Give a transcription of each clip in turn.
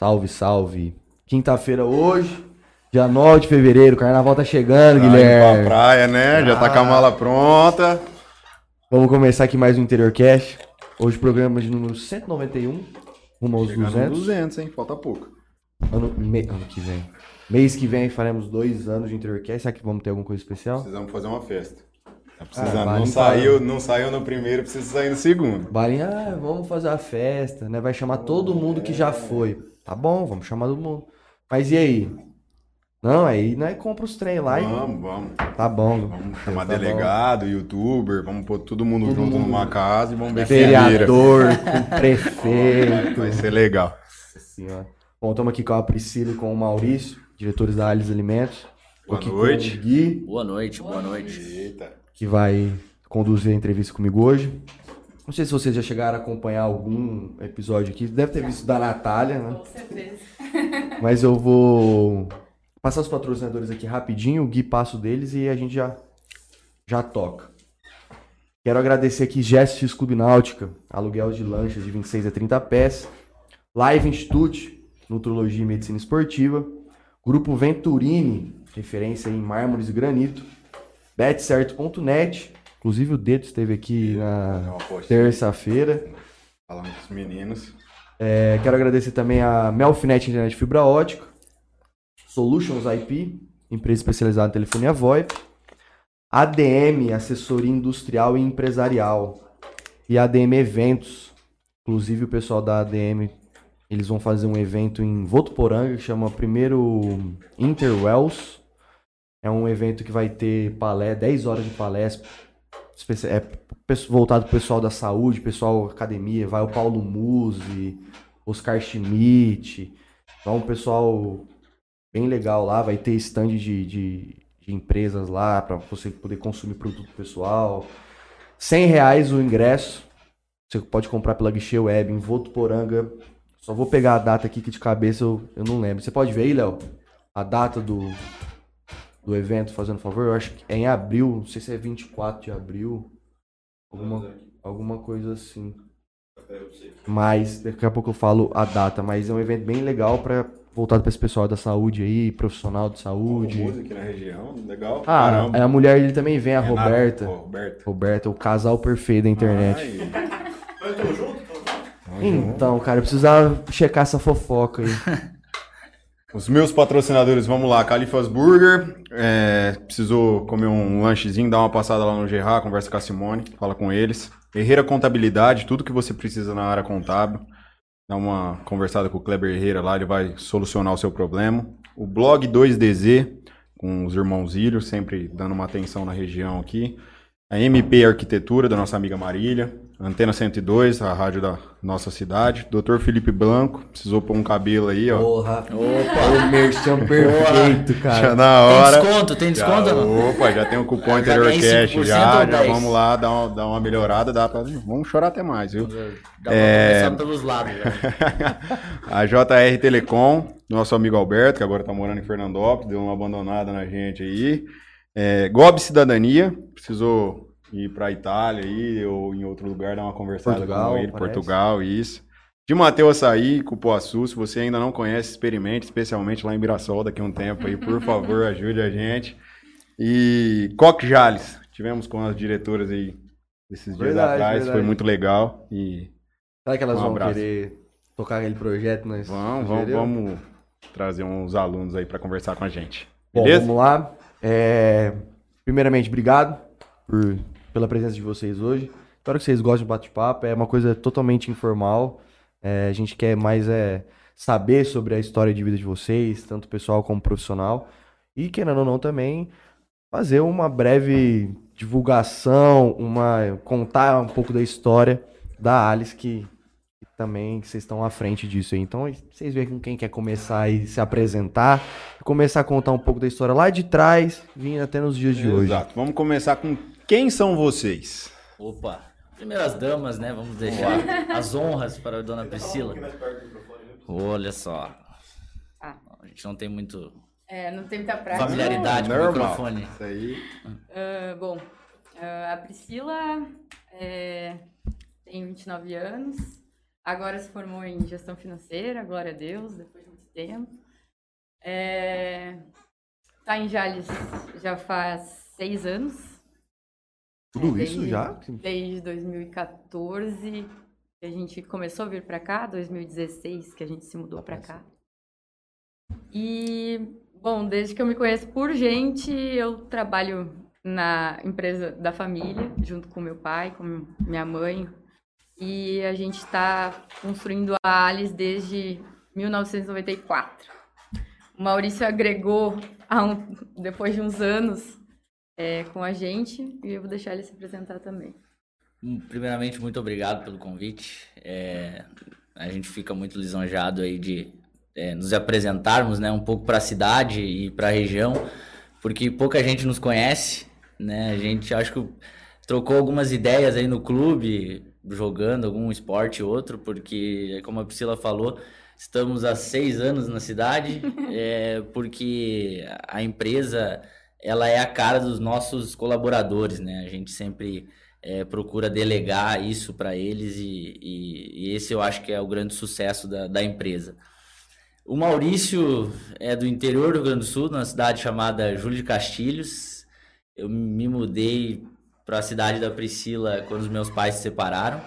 Salve, salve. Quinta-feira hoje, dia 9 de fevereiro, carnaval tá chegando, Tá indo Guilherme. pra praia, né? Já tá com a mala pronta. Vamos começar aqui mais um Interior Cash. Hoje programa de número 191, rumo aos Chegando 200. nos 200, hein? Falta pouco. Ano, me- ano que vem. Mês que vem faremos dois anos de Interior Cash. Será que vamos ter alguma coisa especial? Precisamos fazer uma festa. Tá Ah, precisando. não, saiu, não saiu no primeiro, precisa sair no segundo. Balinha, ah, vamos fazer a festa, né? Vai chamar todo mundo que já foi. Tá bom, vamos chamar todo mundo. Mas e aí? Não, aí nós compra os trem lá e. Vamos, vamos. Tá bom. Vamos chamar Tá bom. delegado, youtuber, vamos pôr todo mundo Todo junto mundo. numa casa e vamos ver quem vira. Vereador, com prefeito. Vai ser legal. Nossa senhora. Bom, estamos aqui com a Priscila e com o Maurício, diretores da Alice Alimentos. Boa aqui com noite. o Gui, Boa noite, boa noite. Eita. que vai conduzir a entrevista comigo hoje. Não sei se vocês já chegaram a acompanhar algum episódio aqui. Deve ter visto da Natália, né? Com certeza. Mas eu vou passar os patrocinadores aqui rapidinho, o Gui passa o deles e a gente já, já toca. Quero agradecer aqui GSX Clube Náutica, aluguel de lanchas de 26 a 30 pés, Live Institute, Nutrologia e Medicina Esportiva, Grupo Venturini, referência em mármores e granito, betcerto.net, inclusive o Dedo esteve aqui na terça-feira. Falando com os meninos. É, quero agradecer também a Melfinet Internet Fibra Ótica, Solutions IP, empresa especializada em telefonia VoIP, ADM, assessoria industrial e empresarial, e ADM Eventos. Inclusive o pessoal da ADM, eles vão fazer um evento em Votuporanga que chama primeiro Interwells. É um evento que vai ter palé, 10 horas de palestra, é voltado pro pessoal da saúde, pessoal academia, vai o Paulo Musi, Oscar Schmidt, então um pessoal bem legal lá, vai ter stand de, de, de empresas lá para você poder consumir produto pessoal. 100 reais o ingresso, você pode comprar pela guichê web em Votuporanga. Só vou pegar a data aqui que de cabeça eu, eu não lembro. Você pode ver aí, Léo? A data do, do evento, fazendo favor? Eu acho que é em abril, não sei se é 24 de abril. Alguma, alguma coisa assim. Mas daqui a pouco eu falo a data, mas é um evento bem legal para voltado para esse pessoal da saúde aí, profissional de saúde. Aqui na região, legal. Ah, Caramba. a mulher dele também vem, a Renata, Roberta. pô, Roberta. Roberta, o casal perfeito da internet. Ai. Então, cara, eu precisava checar essa fofoca aí. Os meus patrocinadores, vamos lá, Califas Burger, é, precisou comer um lanchezinho, dá uma passada lá no Gerard, conversa com a Simone, fala com eles. Herreira Contabilidade, tudo que você precisa na área contábil, dá uma conversada com o Kleber Herreira lá, ele vai solucionar o seu problema. O blog 2DZ, com os irmãos Ilho, sempre dando uma atenção na região aqui. A MP Arquitetura, da nossa amiga Marília. Antena 102, a rádio da nossa cidade. Dr. Felipe Blanco, precisou pôr um cabelo aí, ó. Porra. Opa, o merchan perfeito, Já cara. na Tem hora. desconto? Tem desconto já, não? Opa, já tem o cupom Interior ganhei Cash 5% já, já 10? vamos lá dar uma, dar uma melhorada, dá pra, vamos chorar até mais, viu? Dá pra É. começar pelos lados. Já. a JR Telecom, nosso amigo Alberto, que agora tá morando em Fernandópolis, deu uma abandonada na gente aí. É, Gob Cidadania, precisou ir pra Itália aí, ou em outro lugar, dar uma conversada Portugal, com ele, parece. Portugal, isso. De Mateus Açaí, Cupuaçu, se você ainda não conhece, experimente, especialmente lá em Mirassol, daqui a um tempo aí, por favor, ajude a gente. E Coque Jales, tivemos com as diretoras aí esses dias Verdade, atrás, foi verdade. muito legal. E Será que elas Um vão abraço. querer tocar aquele projeto? Nós vamos, vamos, vamos trazer uns alunos aí para conversar com a gente. Bom, Beleza? vamos lá. É, Primeiramente, obrigado por... pela presença de vocês hoje. Espero que vocês gostem do bate-papo. É uma coisa totalmente informal. É, A gente quer mais é, saber sobre a história de vida de vocês, tanto pessoal como profissional. E, querendo ou não, também fazer uma breve divulgação, uma contar um pouco da história da Alice, que, que também vocês estão à frente disso aí. Então, vocês veem com quem quer começar e se apresentar, começar a contar um pouco da história lá de trás, vindo até nos dias de hoje. Exato. Vamos começar com quem são vocês? Opa, primeiras damas, né? Vamos deixar as honras para a dona Priscila. Olha só. Ah. A gente não tem muito É, não tem muita prática. familiaridade com o microfone. Isso aí. Ah, bom, ah, a Priscila é, tem 29 anos, agora se formou em gestão financeira, glória a Deus, depois de muito tempo. É, tá em Jales já faz seis anos. Tudo É, isso desde- já? Desde 2014 que a gente começou a vir para cá, 2016 que a gente se mudou para cá. E, bom, desde que eu me conheço por gente, eu trabalho na empresa da família, junto com meu pai, com minha mãe. E a gente está construindo a Alice desde 1994. O Maurício agregou um- depois de uns anos é, com a gente e eu vou deixar ele se apresentar também. Hum, Primeiramente, muito obrigado pelo convite. É, a gente fica muito lisonjeado aí de é, nos apresentarmos, né, um pouco para a cidade e para a região, porque pouca gente nos conhece, né? A gente acho que trocou algumas ideias aí no clube, jogando algum esporte ou outro, porque como a Priscila falou, estamos há seis anos na cidade, é, porque a empresa ela é a cara dos nossos colaboradores, né? A gente sempre é, procura delegar isso para eles e, e- e esse eu acho que é o grande sucesso da, da empresa. O Maurício é do interior do Rio Grande do Sul, numa cidade chamada Júlio de Castilhos. Eu me mudei para a cidade da Priscila quando os meus pais se separaram.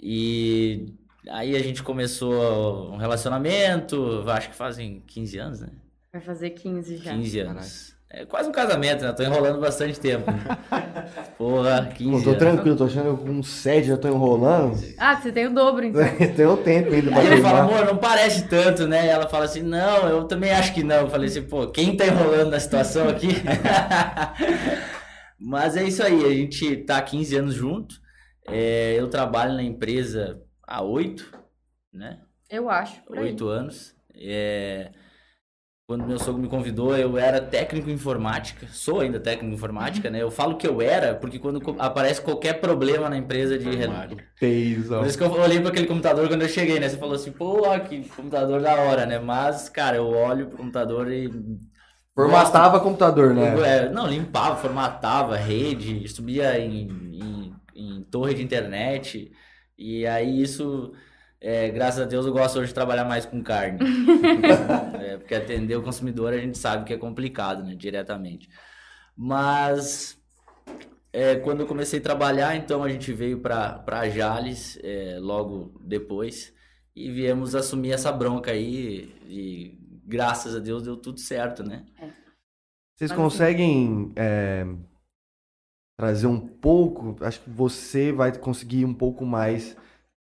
E aí a gente começou um relacionamento, acho que fazem 15 anos, né? Vai fazer 15 já. 15 anos. É quase um casamento, né? Tô enrolando bastante tempo. Porra, 15 Pô, tô anos. tranquilo, tô achando que com sede já tô enrolando. Ah, você tem o dobro, então. Tem um tempo ainda pra Aí ele fala, amor, não parece tanto, né? E ela fala assim, não, eu também acho que não. Eu falei assim, pô, quem tá enrolando na situação aqui? Mas é isso aí, a gente tá há 15 anos junto. É, eu trabalho na empresa há 8, né? Eu acho, por aí. Oito anos. É, Quando meu sogro me convidou, eu era técnico em informática. Sou ainda técnico em informática, né? Eu falo que eu era, porque quando aparece qualquer problema na empresa de. Teizão. Por isso que eu olhei para aquele computador quando eu cheguei, né? Você falou assim, pô, que computador da hora, né? Mas, cara, eu olho pro computador e. Formatava computador, né? É, não, limpava, formatava rede, subia em, em, em torre de internet. E aí isso, é, graças a Deus, eu gosto hoje de trabalhar mais com carne. É, porque atender o consumidor a gente sabe que é complicado, né? Diretamente. Mas é, quando eu comecei a trabalhar, então a gente veio para Jales é, logo depois e viemos assumir essa bronca aí e graças a Deus deu tudo certo, né? Vocês Mas, conseguem é, trazer um pouco, acho que você vai conseguir um pouco mais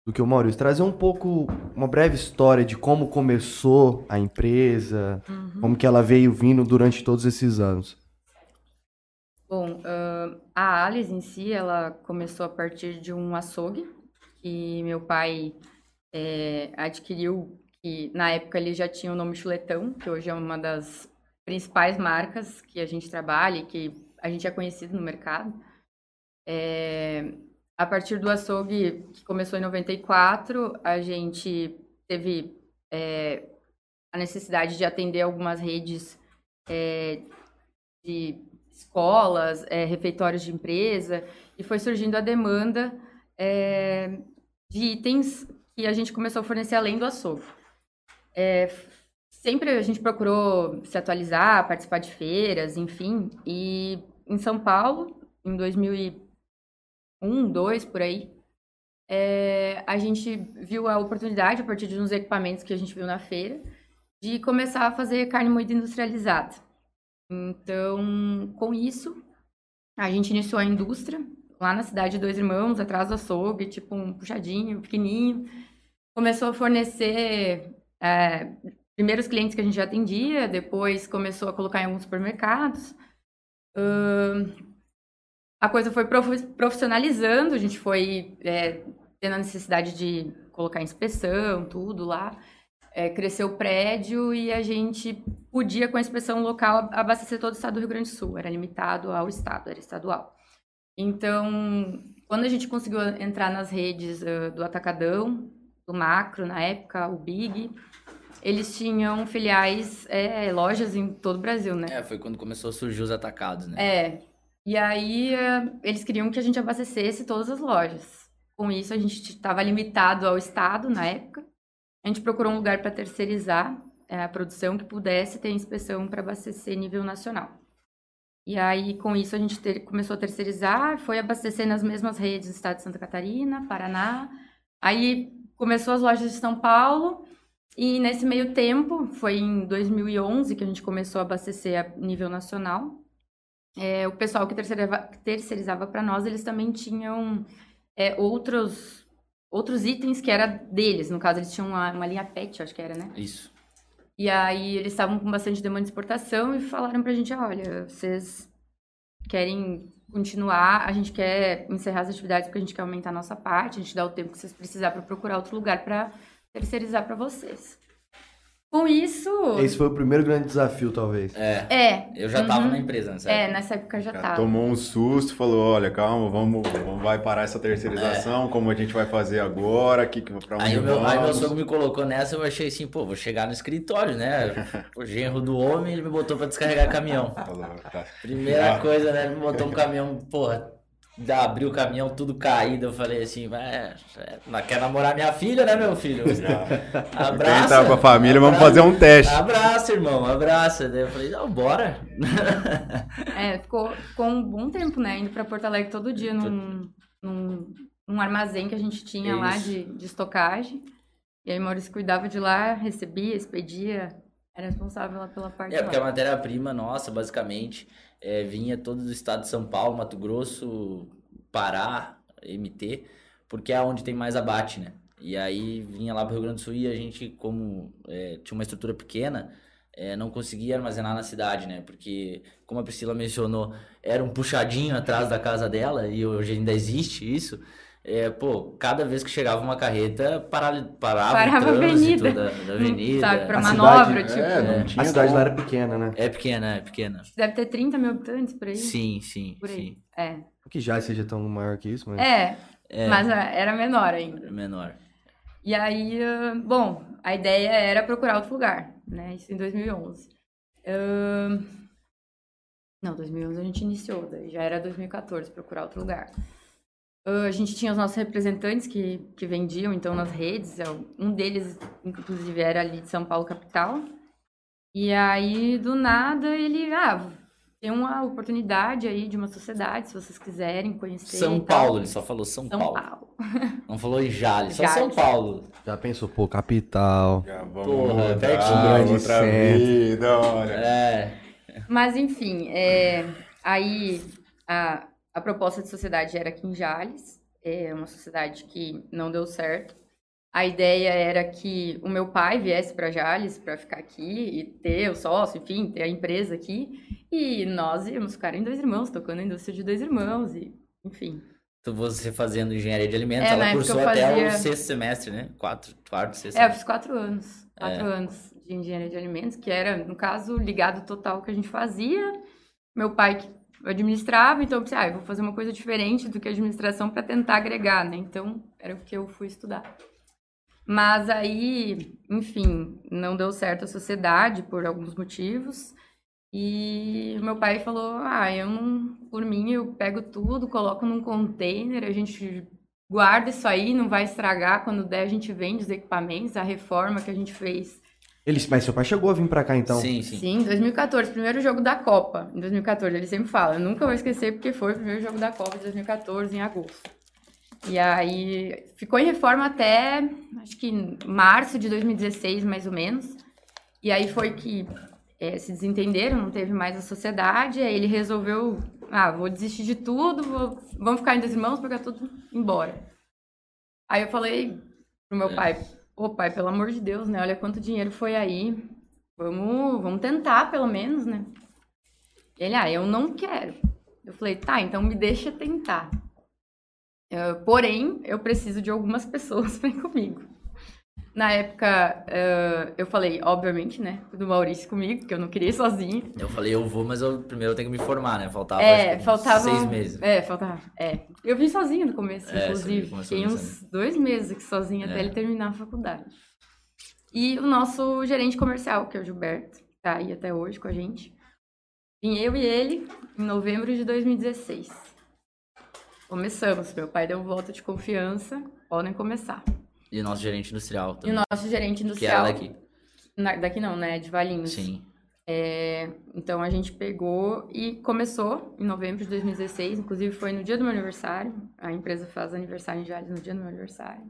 do que o Maurício, trazer um pouco, uma breve história de como começou a empresa, Uhum. como que ela veio vindo durante todos esses anos. Bom, ah, a Alice em si, ela começou a partir de um açougue que meu pai eh, adquiriu, que na época ele já tinha o nome Chuletão, que hoje é uma das principais marcas que a gente trabalha e que a gente é conhecido no mercado. Eh, a partir do açougue, que começou em 94, a gente teve eh, a necessidade de atender algumas redes eh, de escolas, eh, refeitórios de empresa, e foi surgindo a demanda eh, de itens que a gente começou a fornecer além do açougue. Eh, sempre a gente procurou se atualizar, participar de feiras, enfim, e em São Paulo, em 2001, 2002, por aí, eh, a gente viu a oportunidade, a partir de uns equipamentos que a gente viu na feira, de começar a fazer carne moída industrializada. Então, com isso, a gente iniciou a indústria lá na cidade de Dois Irmãos, atrás do açougue, tipo um puxadinho, pequenininho. Começou a fornecer é, primeiros clientes que a gente já atendia, depois começou a colocar em alguns supermercados. Ahn, a coisa foi prof- profissionalizando, a gente foi é, tendo a necessidade de colocar inspeção, tudo lá. É, cresceu o prédio e a gente podia, com a inspeção local, abastecer todo o estado do Rio Grande do Sul. Era limitado ao estado, era estadual. Então, quando a gente conseguiu entrar nas redes eh, do Atacadão, do Macro, na época, o Big, eles tinham filiais, eh, lojas em todo o Brasil, né? É, foi quando começou a surgir os atacados, né? É. E aí, eh, eles queriam que a gente abastecesse todas as lojas. com isso, a gente estava limitado ao Estado na época. A gente procurou um lugar para terceirizar é, a produção que pudesse ter inspeção para abastecer nível nacional. E aí, com isso, a gente ter, começou a terceirizar, foi abastecer nas mesmas redes do estado de Santa Catarina, Paraná. Aí começou as lojas de São Paulo, e nesse meio tempo, foi em 2011 que a gente começou a abastecer a nível nacional. É, o pessoal que terceirizava, terceirizava para nós, eles também tinham é, outros, outros itens que era deles. No caso, eles tinham uma, uma linha PET, acho que era, né? Isso. E aí eles estavam com bastante demanda de exportação e falaram pra gente, olha, vocês querem continuar, a gente quer encerrar as atividades porque a gente quer aumentar a nossa parte, a gente dá o tempo que vocês precisar para procurar outro lugar para terceirizar para vocês. Com isso. Esse foi o primeiro grande desafio, talvez. É. É. Eu já tava na empresa nessa É, nessa época já Já tava. tomou um susto, falou, olha, calma, vamos, vamos vai parar essa terceirização, como a gente vai fazer agora, que, que- pra onde Aí o meu, vamos. aí meu sogro me colocou nessa, eu achei assim, pô, vou chegar no escritório, né? O genro do homem, ele me botou pra descarregar caminhão. Falou, tá. Primeira Ah. coisa, né? Ele me botou um caminhão, porra, da- abriu o caminhão tudo caído. Eu falei assim, é, é, não quer namorar minha filha, né, meu filho? Abraça. Quem tá com a família, vamos abraça. fazer um teste. Abraça, irmão, abraça. Daí eu falei, não, bora. É, ficou, ficou um bom tempo, né? Indo pra Porto Alegre todo dia num, num, num armazém que a gente tinha lá Isso. de, de estocagem. E aí Maurício cuidava de lá, recebia, expedia, era responsável lá pela parte É, porque a lá. matéria-prima nossa, basicamente, é, vinha todo do estado de São Paulo, Mato Grosso, Pará, MT, porque é onde tem mais abate, né? E aí vinha lá pro Rio Grande do Sul e a gente, como é, tinha uma estrutura pequena, é, não conseguia armazenar na cidade, né? Porque, como a Priscila mencionou, era um puxadinho atrás da casa dela, e hoje ainda existe isso. É, pô, cada vez que chegava uma carreta, para, parava, Parava o a trânsito avenida. da, da avenida. Sabe, pra A manobra, cidade- tipo. É, não É. tinha A cidade lá era pequena, né? É pequena, é pequena. Deve ter 30 mil habitantes por aí. Sim, sim, Por aí. sim. É. Que já seja tão maior que isso, mas. É, É, mas ah, era menor ainda. é menor. E aí, ah, bom, a ideia era procurar outro lugar, né? Isso em 2011. Ahn, Não, 2011 a gente iniciou, daí já era 2014 procurar outro lugar. Ah, a gente tinha os nossos representantes que, que vendiam, então, nas redes. Um deles, inclusive, era ali de São Paulo, capital. E aí, do nada, ele... Ah, tem uma oportunidade aí de uma sociedade, se vocês quiserem conhecer São. Paulo, ele só falou São, São Paulo. Paulo. Não falou em Jales, só. São Paulo. Já pensou, pô, capital. Já vamos Porra, pertinho. Grande outra centro. vida, olha. É, Mas, enfim, é, aí a, a proposta de sociedade era aqui em Jales, é uma sociedade que não deu certo. A ideia era que o meu pai viesse para Jales para ficar aqui e ter o sócio, enfim, ter a empresa aqui. E nós íamos ficar em dois irmãos, tocando a indústria de dois irmãos, e enfim. então você fazendo engenharia de alimentos, É, ela cursou eu até fazia- o sexto semestre, né? Quatro, quarto, sexto É, eu fiz quatro anos. Quatro anos de engenharia de alimentos, que era, no caso, ligado total ao que a gente fazia. Meu pai que administrava, então eu pensei, ah, eu vou fazer uma coisa diferente do que administração para tentar agregar, né? Então, era o que eu fui estudar. Mas aí, enfim, não deu certo a sociedade por alguns motivos. E meu pai falou: Ah, eu não, por mim, eu pego tudo, coloco num container, a gente guarda isso aí, não vai estragar. Quando der, a gente vende os equipamentos, a reforma que a gente fez. Ele, mas seu pai chegou a vir pra cá, então. Sim, sim. Sim, 2014, primeiro jogo da Copa. Em 2014, ele sempre fala, eu nunca vou esquecer porque foi o primeiro jogo da Copa de 2014, em agosto. E aí ficou em reforma até acho que março de 2016, mais ou menos. E aí foi que eh, se desentenderam, não teve mais a sociedade. Aí ele resolveu, ah, vou desistir de tudo, vou- vamos ficar em dois irmãos, pegar tudo embora. Aí eu falei pro meu É. pai, ô pai, pelo amor de Deus, né? Olha quanto dinheiro foi aí. Vamos, vamos tentar, pelo menos, né? Ele, ah, eu não quero. Eu falei, tá, então me deixa tentar. Eh, porém, eu preciso de algumas pessoas para ir comigo. Na época, eh, eu falei, obviamente, né, do Maurício comigo, porque eu não queria ir sozinha. Eu falei, eu vou, mas eu primeiro eu tenho que me formar, né? Faltava É, acho que uns faltava. seis meses. É, faltava. É. Eu vim sozinha no começo, É, inclusive. Fiquei uns dois meses aqui sozinha É. até ele terminar a faculdade. E o nosso gerente comercial, que é o Gilberto, tá aí até hoje com a gente. Vim eu e ele em novembro de 2016. Começamos. Meu pai deu volta de confiança. Podem começar. E o nosso gerente industrial E também. o nosso gerente Que era industrial. daqui. Na- daqui não, né? De Valinhos. Sim. É, então a gente pegou e começou em novembro de 2016, inclusive foi no dia do meu aniversário. A empresa faz aniversário em Jales no dia do meu aniversário.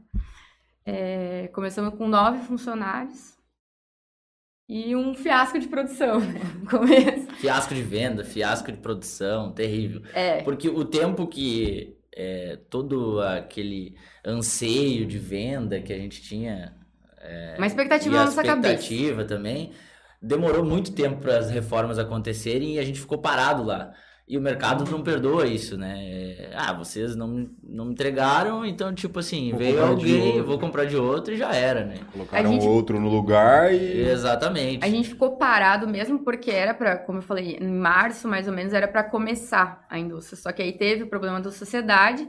É, começamos com nove funcionários e um fiasco de produção, né? No começo. Fiasco de venda, fiasco de produção, terrível. É, Porque o tempo que é, todo aquele anseio de venda que a gente tinha uma expectativa na a nossa cabeça. expectativa também, demorou muito tempo para as reformas acontecerem e a gente ficou parado lá. E o mercado não perdoa isso, né? É, Ah, vocês não, me- não me entregaram, então, tipo assim, Vou veio alguém, vou comprar de outro e já era, né? Colocaram gente- outro no lugar e. Exatamente. A gente ficou parado mesmo porque era pra, como eu falei, em março mais ou menos era pra começar a indústria. Só que aí teve o problema da sociedade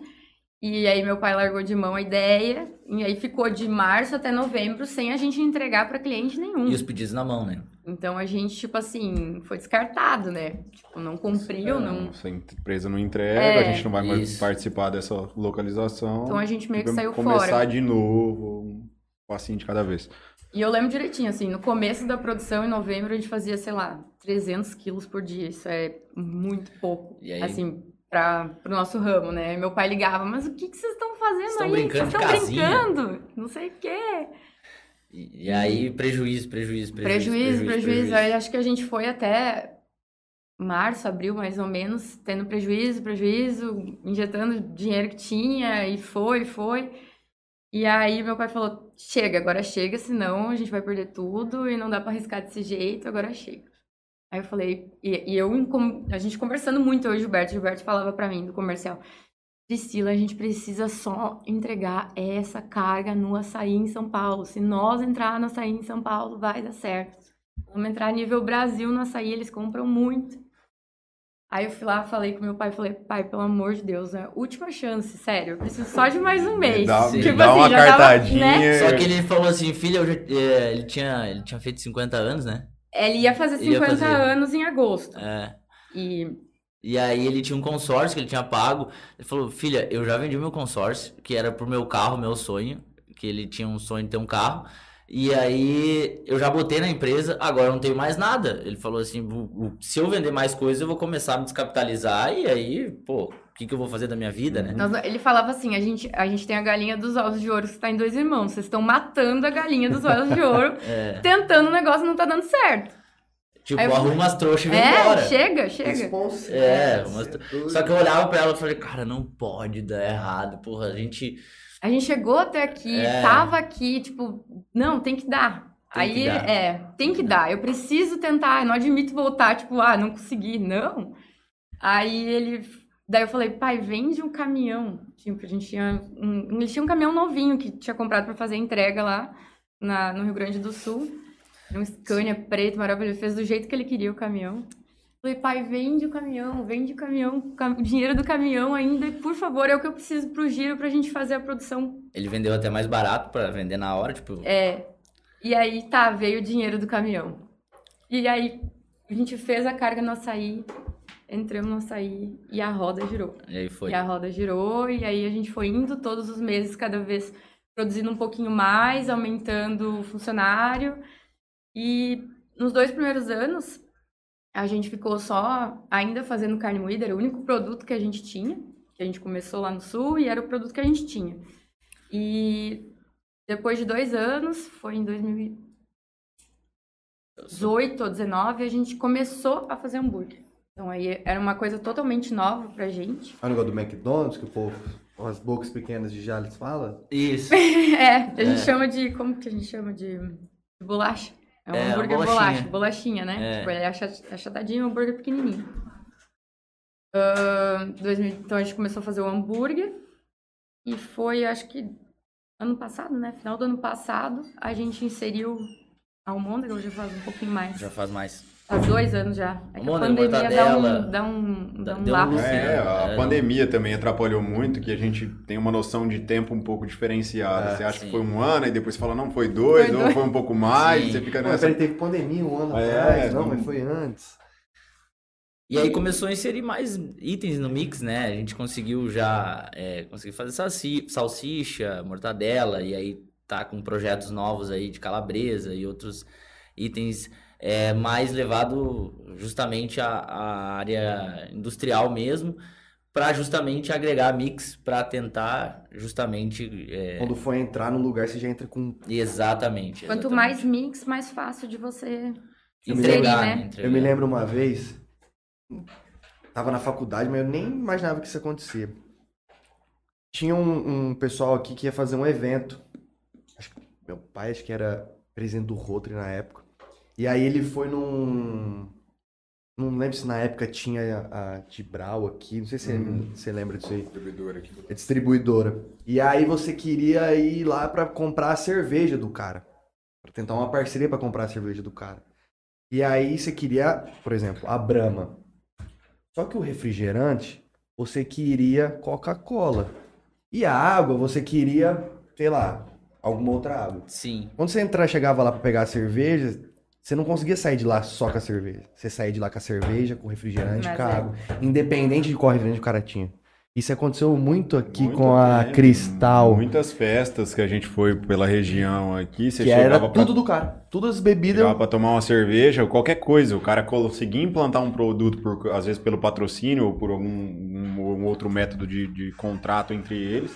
e aí meu pai largou de mão a ideia e aí ficou de março até novembro sem a gente entregar pra cliente nenhum. E os pedidos na mão, né? Então a gente, tipo assim, foi descartado, né? Tipo, não cumpriu, não. Essa empresa não entrega, É, a gente não vai mais isso. participar dessa localização. Então a gente meio que saiu começar fora. de novo, um passinho de cada vez. E eu lembro direitinho, assim, no começo da produção, em novembro, a gente fazia, sei lá, 300 quilos por dia. Isso é muito pouco, E aí? assim, para pro nosso ramo, né? Meu pai ligava, mas o que, que vocês estão fazendo Estão aí? brincando vocês estão casinha." brincando? Não sei o quê. E, e aí, prejuízo, prejuízo, prejuízo. Prejuízo, prejuízo. Aí acho que a gente foi até março, abril, mais ou menos, tendo prejuízo, prejuízo, injetando dinheiro que tinha, e foi, foi. E aí meu pai falou: chega, agora chega, senão a gente vai perder tudo e não dá pra arriscar desse jeito, agora chega. Aí eu falei, e, e eu, a gente conversando muito hoje, Gilberto, Gilberto falava pra mim do comercial. Priscila, a gente precisa só entregar essa carga no açaí em São Paulo. Se nós entrar no açaí em São Paulo, vai dar certo. Vamos entrar a nível Brasil no açaí, eles compram muito. Aí eu fui lá, falei com meu pai, falei, pai, pelo amor de Deus, é a última chance, sério, eu preciso só de mais um mês. Dá, Tipo dá assim, uma já tava, cartadinha. né? Só que ele falou assim, filha, eu já- é, ele, tinha, ele tinha feito 50 anos, né? Ele ia fazer Ia 50 fazer. anos em agosto. É. E E aí ele tinha um consórcio que ele tinha pago. Ele falou, filha, eu já vendi meu consórcio, que era pro meu carro, meu sonho, que ele tinha um sonho de ter um carro. E aí eu já botei na empresa, agora eu não tenho mais nada. Ele falou assim, "O- o- se eu vender mais coisas, eu vou começar a me descapitalizar e aí, pô, o que, que eu vou fazer da minha vida, né? nós- ele falava assim: a gente, a gente tem a galinha dos ovos de ouro que está em dois irmãos. Vocês estão matando a galinha dos ovos de ouro, É, tentando o negócio não tá dando certo. tipo, eu arruma as trouxas e vem É, embora. chega, chega. É, mas- Só que eu olhava pra ela e falei, cara, não pode dar errado, porra, a gente... A gente chegou até aqui, É. tava aqui, tipo, não, tem que dar. Tem Aí, que dar. é, tem que dar. Eu preciso tentar, eu não admito voltar, tipo, ah, não consegui, não. Aí ele, daí eu falei, pai, vende um caminhão. Tipo, a gente tinha um, ele tinha um caminhão novinho que tinha comprado pra fazer entrega lá na, no Rio Grande do Sul. Um Scania preto, maravilhoso, fez do jeito que ele queria o caminhão. Falei, pai, vende o caminhão, vende o caminhão, o dinheiro do caminhão ainda, e, por favor, é o que eu preciso pro giro pra gente fazer a produção Ele vendeu até mais barato pra vender na hora, tipo... é. E aí, tá, veio o dinheiro do caminhão. E aí, a gente fez a carga no açaí, entramos no açaí e a roda girou. E aí foi. E a roda girou, e aí a gente foi indo todos os meses, cada vez produzindo um pouquinho mais, aumentando o funcionário. E nos dois primeiros anos, a gente ficou só ainda fazendo carne moída, era o único produto que a gente tinha, que a gente começou lá no sul e era o produto que a gente tinha. E depois de dois anos, foi em 2018 ou 2019, a gente começou a fazer hambúrguer. Então aí era uma coisa totalmente nova pra gente. É o negócio do McDonald's, que o povo, as bocas pequenas de Jales fala. Isso. É, a gente É. chama de. Como que a gente chama de. de bolacha? É um É, hambúrguer bolachinha. bolacha, bolachinha, né? É. Tipo, ele é achat- achatadinho, um hambúrguer pequenininho. Ahn, 2000 então a gente começou a fazer o hambúrguer. E foi, acho que ano passado, né? Final do ano passado, a gente inseriu a almôndega, hoje faz um pouquinho mais. Já faz mais. Faz dois anos já. É que a pandemia dá um, dá um, dá um deu lapso. É, a É. pandemia também atrapalhou muito, que a gente tem uma noção de tempo um pouco diferenciada. É, você acha sim. que foi um ano, e depois fala, não, foi dois, Foi ou dois. foi um pouco mais, Sim. você fica Não, mas nessa. peraí, teve pandemia um ano É, atrás. Não, não- mas foi antes. E aí começou a inserir mais itens no mix, né? A gente conseguiu já é, conseguir fazer salsi- salsicha, mortadela, e aí tá com projetos novos aí de calabresa e outros itens é, mais levado justamente à, à área industrial mesmo, para justamente agregar mix, para tentar justamente é, Quando for entrar no lugar, você já entra com. exatamente. Quanto exatamente. mais mix, mais fácil de você Eu me inserir, entregar, né? né? Entregar. Eu me lembro uma vez, tava na faculdade, mas eu nem imaginava que isso acontecia. Tinha um, um pessoal aqui que ia fazer um evento. Acho que meu pai, acho que era presidente do Rotary na época. E aí ele foi num. Não lembro se na época tinha a, a Tibral aqui, não sei se você lembra disso aí. Distribuidor aqui. É distribuidora. E aí você queria ir lá pra comprar a cerveja do cara. Pra tentar uma parceria pra comprar a cerveja do cara. E aí você queria, por exemplo, a Brahma. Só que o refrigerante, você queria Coca-Cola. E a água, você queria, sei lá, alguma outra água. Sim. Quando você entrar, chegava lá pra pegar a cerveja, você não conseguia sair de lá só com a cerveja. Você saía de lá com a cerveja, com o refrigerante, Mas com a é. água. Independente de qual refrigerante o cara tinha. Isso aconteceu muito aqui Muito com a Cristal. Muitas festas que a gente foi pela região aqui, você que era chegava pra, tudo do cara. Todas as bebidas. chegava pra tomar uma cerveja, qualquer coisa. O cara conseguia implantar um produto, por, às vezes pelo patrocínio ou por algum um, um outro método de, de contrato entre eles.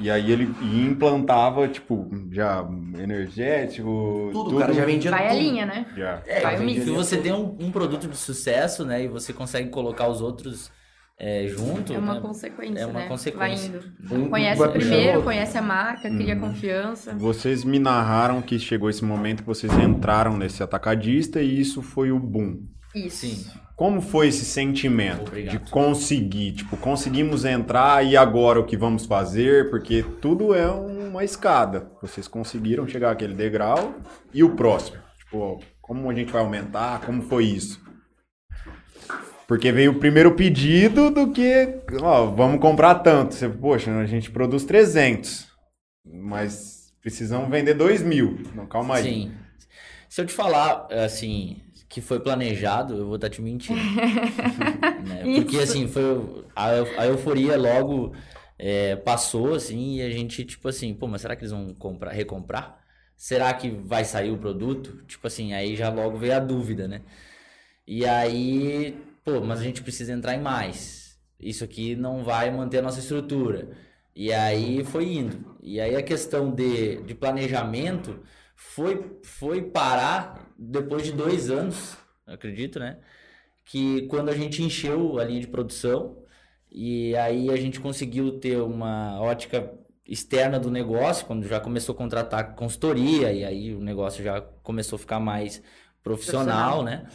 E aí ele implantava, tipo, já energético. Tudo, o cara já vendia Vai a tudo. linha, né? Já. É, Vai o mix. se você tem um, um produto de sucesso, né, e você consegue colocar os outros é, junto, É uma né, consequência, é uma né? consequência. Vai indo. Um Conhece puxando primeiro, outro. conhece a marca, cria Uhum. confiança. Vocês me narraram que chegou esse momento que vocês entraram nesse atacadista e isso foi o boom. Isso. Sim. Como foi esse sentimento Obrigado. de conseguir? Tipo, conseguimos entrar e agora o que vamos fazer? Porque tudo é uma escada. Vocês conseguiram chegar àquele degrau e o próximo? Tipo, como a gente vai aumentar? Como foi isso? Porque veio o primeiro pedido do que, ó, vamos comprar tanto. Você, poxa, a gente produz 300, mas precisamos vender 2 mil. Não, calma aí. Sim. Se eu te falar, assim, que foi planejado, eu vou estar te mentindo. né? Porque, assim, foi a, a euforia logo é, passou, assim, e a gente, tipo assim, pô, mas será que eles vão comprar, recomprar? Será que vai sair o produto? Tipo assim, aí já logo veio a dúvida, né? E aí, pô, mas a gente precisa entrar em mais. Isso aqui não vai manter a nossa estrutura. E aí foi indo. E aí a questão de, de planejamento foi, foi parar depois de dois anos, acredito, né? Que quando a gente encheu a linha de produção e aí a gente conseguiu ter uma ótica externa do negócio, quando já começou a contratar consultoria e aí o negócio já começou a ficar mais profissional, Profissional. né?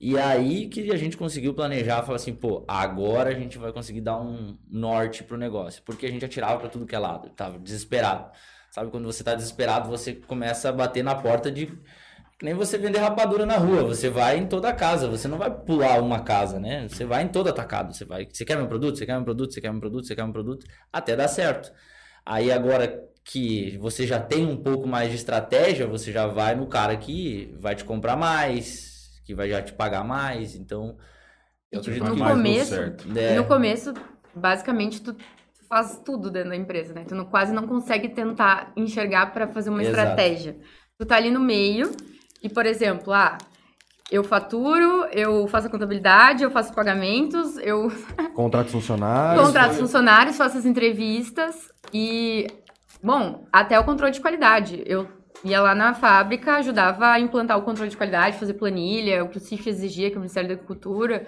E aí que a gente conseguiu planejar, falar assim, pô, agora a gente vai conseguir dar um norte pro negócio, porque a gente atirava para tudo que é lado, tava desesperado. Sabe quando você tá desesperado, você começa a bater na porta de que nem você vender rapadura na rua, você vai em toda a casa, você não vai pular uma casa, né? Você vai em todo atacado, você vai, você quer meu produto, você quer meu produto, você quer meu produto, você quer meu produto, até dar certo. Aí agora que você já tem um pouco mais de estratégia, você já vai no cara que vai te comprar mais, que vai já te pagar mais, então eu acredito no que começo, certo. É. e no começo, basicamente, tu faz tudo dentro da empresa, né? Tu não- quase não consegue tentar enxergar para fazer uma Exato. estratégia. Tu tá ali no meio e, por exemplo, ah, eu faturo, eu faço a contabilidade, eu faço pagamentos, eu Contrato funcionário. contrato funcionários, faço as entrevistas e, bom, até o controle de qualidade. Eu ia lá na fábrica, ajudava a implantar o controle de qualidade, fazer planilha, o que o CIF exigia, que é o Ministério da Agricultura.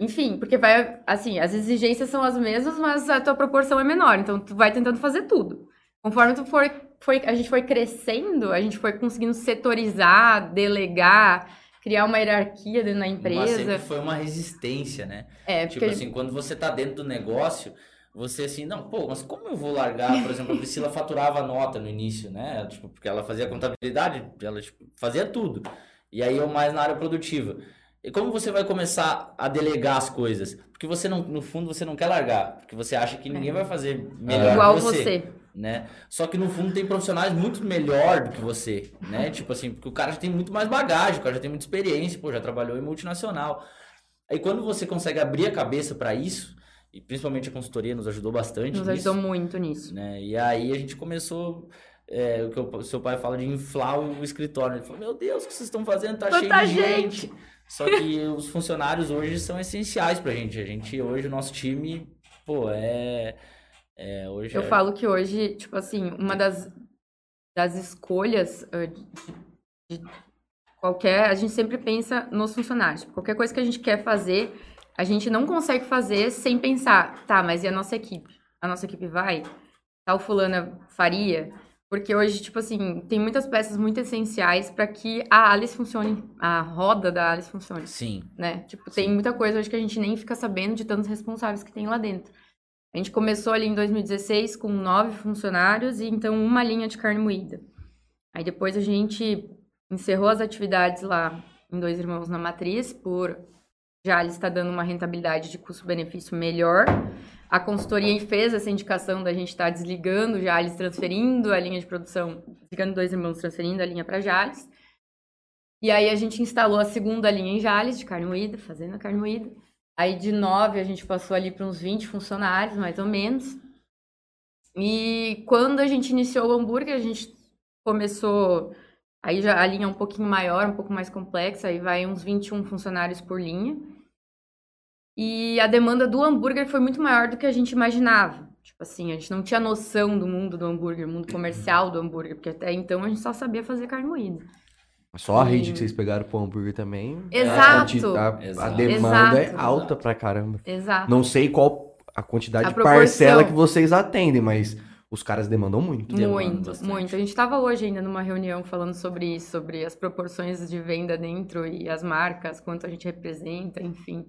Enfim, porque vai, assim, as exigências são as mesmas, mas a tua proporção é menor, então tu vai tentando fazer tudo. Conforme tu for, foi, a gente foi crescendo, a gente foi conseguindo setorizar, delegar, criar uma hierarquia dentro da Mas empresa. sempre foi uma resistência, né? É, Tipo porque assim, quando você tá dentro do negócio, você assim, não, pô, mas como eu vou largar? Por exemplo, a Priscila faturava a nota no início, né? Tipo, porque ela fazia contabilidade, ela tipo, fazia tudo. E aí eu mais na área produtiva. E como você vai começar a delegar as coisas? Porque você não, no fundo, você não quer largar, porque você acha que ninguém vai fazer melhor igual que você você. Né? Só que no fundo tem profissionais muito melhor do que você, né? Tipo assim, porque o cara já tem muito mais bagagem, o cara já tem muita experiência, pô, já trabalhou em multinacional. Aí quando você consegue abrir a cabeça para isso, e principalmente a consultoria nos ajudou bastante Nos nisso, ajudou muito nisso. né? E aí a gente começou é, o que o seu pai fala de inflar o escritório. Ele falou: Meu Deus, o que vocês estão fazendo? Tá Quanta cheio de gente!" gente. Só que os funcionários hoje são essenciais pra gente. A gente, hoje, o nosso time, pô, é. É hoje Eu é- falo que hoje, tipo assim, uma das, das escolhas eh, de, de qualquer. A gente sempre pensa nos funcionários. Tipo, Qualquer coisa que a gente quer fazer, a gente não consegue fazer sem pensar, tá, mas e a nossa equipe? A nossa equipe vai? Tal fulana faria? Porque hoje, tipo assim, tem muitas peças muito essenciais para que a Alice funcione, a roda da Alice funcione Sim, né? Tipo, tem muita coisa hoje que a gente nem fica sabendo de tantos responsáveis que tem lá dentro. A gente começou ali em 2016 com nove funcionários e então uma linha de carne moída. Aí depois a gente encerrou as atividades lá em Dois Irmãos na Matriz por já ele está dando uma rentabilidade de custo-benefício melhor. A consultoria fez essa indicação da gente estar desligando Jales, transferindo a linha de produção, desligando Dois Irmãos, transferindo a linha para Jales. E aí a gente instalou a segunda linha em Jales, de carne moída, fazendo a carne moída. Aí de nove a gente passou ali para uns 20 funcionários, mais ou menos. E quando a gente iniciou o hambúrguer, a gente começou. Aí já a linha é um pouquinho maior, um pouco mais complexa, aí vai uns 21 funcionários por linha. E a demanda do hambúrguer foi muito maior do que a gente imaginava. Tipo assim, a gente não tinha noção do mundo do hambúrguer, mundo comercial do hambúrguer, porque até então a gente só sabia fazer carne moída. Só a rede que vocês pegaram pro hambúrguer também. Exato. A, a- a Exato. demanda é Exato. alta pra caramba. Exato. Não sei qual a quantidade A de parcela que vocês atendem, mas os caras demandam muito. Demanda Muito, bastante. muito. A gente estava hoje ainda numa reunião falando sobre isso, sobre as proporções de venda dentro e as marcas, quanto a gente representa, enfim.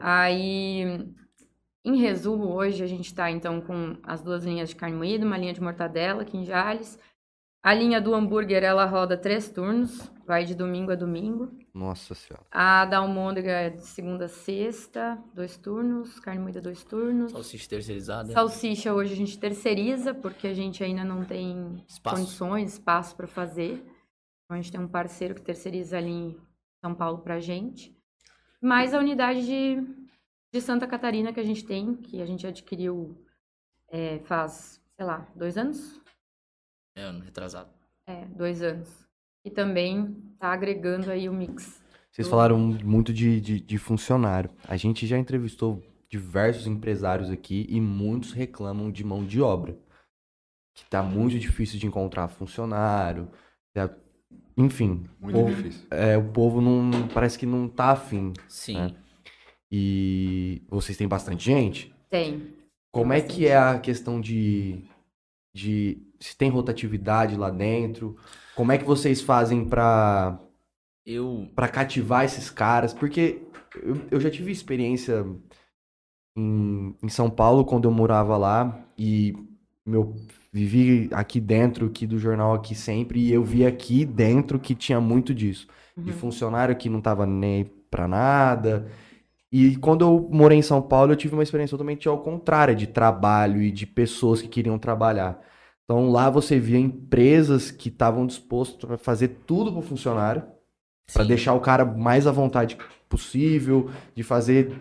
Aí, em resumo, hoje a gente está então com as duas linhas de carne moída, uma linha de mortadela aqui em Jales. A linha do hambúrguer, ela roda três turnos, vai de domingo a domingo. Nossa senhora. A da almôndega é de segunda a sexta, dois turnos, carne moída dois turnos. salsicha terceirizada. Salsicha hoje a gente terceiriza, porque a gente ainda não tem Espaço. condições, espaço para fazer. Então a gente tem um parceiro que terceiriza ali em São Paulo pra gente. Mais a unidade de, de Santa Catarina que a gente tem, que a gente adquiriu é, faz, sei lá, dois anos? É, ano retrasado. É, dois anos. E também tá agregando aí o mix. Vocês do- falaram muito de, de, de funcionário. A gente já entrevistou diversos empresários aqui e muitos reclamam de mão de obra. Que tá muito difícil de encontrar funcionário. tá- Enfim, Muito Ou- difícil. é, o povo não parece que não tá afim. Sim. É. E vocês têm bastante gente? Tem. Como é bastante que é a questão de, de se tem rotatividade lá dentro? Como é que vocês fazem pra Eu. para cativar esses caras? Porque eu, eu já tive experiência em, em São Paulo quando eu morava lá e meu vivi aqui dentro aqui do jornal aqui sempre e eu vi aqui dentro que tinha muito disso de Uhum. funcionário que não tava nem aí pra nada. E quando eu morei em São Paulo, eu tive uma experiência totalmente ao contrário, de trabalho e de pessoas que queriam trabalhar. Então lá você via empresas que estavam dispostas a fazer tudo pro funcionário, para deixar o cara mais à vontade possível, de fazer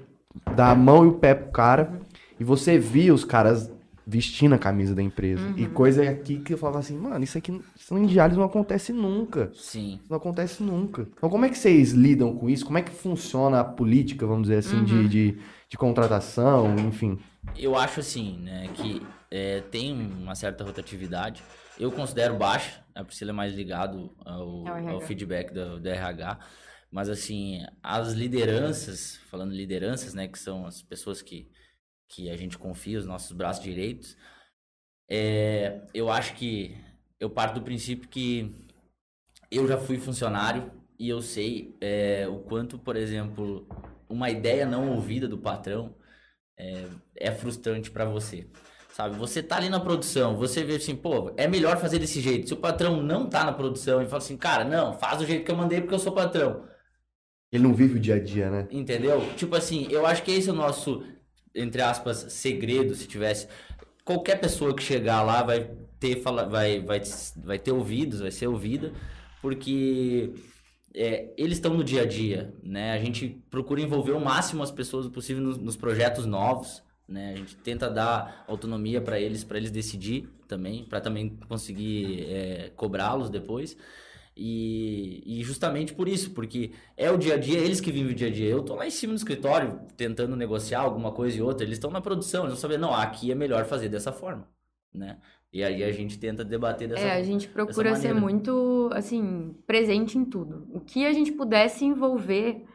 dar a mão e o pé pro cara. E você via os caras vestindo a camisa da empresa. E Uhum. coisa aqui que eu falava assim, mano, isso aqui isso em Diários não acontece nunca. Sim. Isso não acontece nunca. Então, como é que vocês lidam com isso? Como é que funciona a política, vamos dizer assim, de, Uhum. de, de contratação, enfim? Eu acho assim, né, que é, tem uma certa rotatividade. Eu considero baixa, a Priscila é mais ligado ao, Ao RH. ao feedback do, do RH. Mas assim, as lideranças, falando lideranças, né, que são as pessoas que, que a gente confia, os nossos braços direitos, é, eu acho que eu parto do princípio que eu já fui funcionário e eu sei é, o quanto, por exemplo, uma ideia não ouvida do patrão é, é frustrante para você. Sabe, você tá ali na produção, você vê assim, pô, é melhor fazer desse jeito. Se o patrão não tá na produção e fala assim, cara, não, faz do jeito que eu mandei porque eu sou patrão. Ele não vive o dia a dia, né? Entendeu? Tipo assim, eu acho que esse é o nosso, entre aspas, segredo, se tivesse. Qualquer pessoa que chegar lá vai ter, fala, vai, vai, vai ter ouvidos, vai ser ouvida, porque é, eles estão no dia a dia, né? A gente procura envolver o máximo as pessoas possível nos, nos projetos novos, né? A gente tenta dar autonomia para eles, para eles decidir também, para também conseguir é, cobrá-los depois. E, e, justamente por isso, porque é o dia a dia, eles que vivem o dia a dia. Eu tô lá em cima no escritório tentando negociar alguma coisa e outra, eles estão na produção, eles vão saber, não, aqui é melhor fazer dessa forma, né? E aí a gente tenta debater dessa É, a gente procura ser muito, assim, presente em tudo. O que a gente pudesse envolver,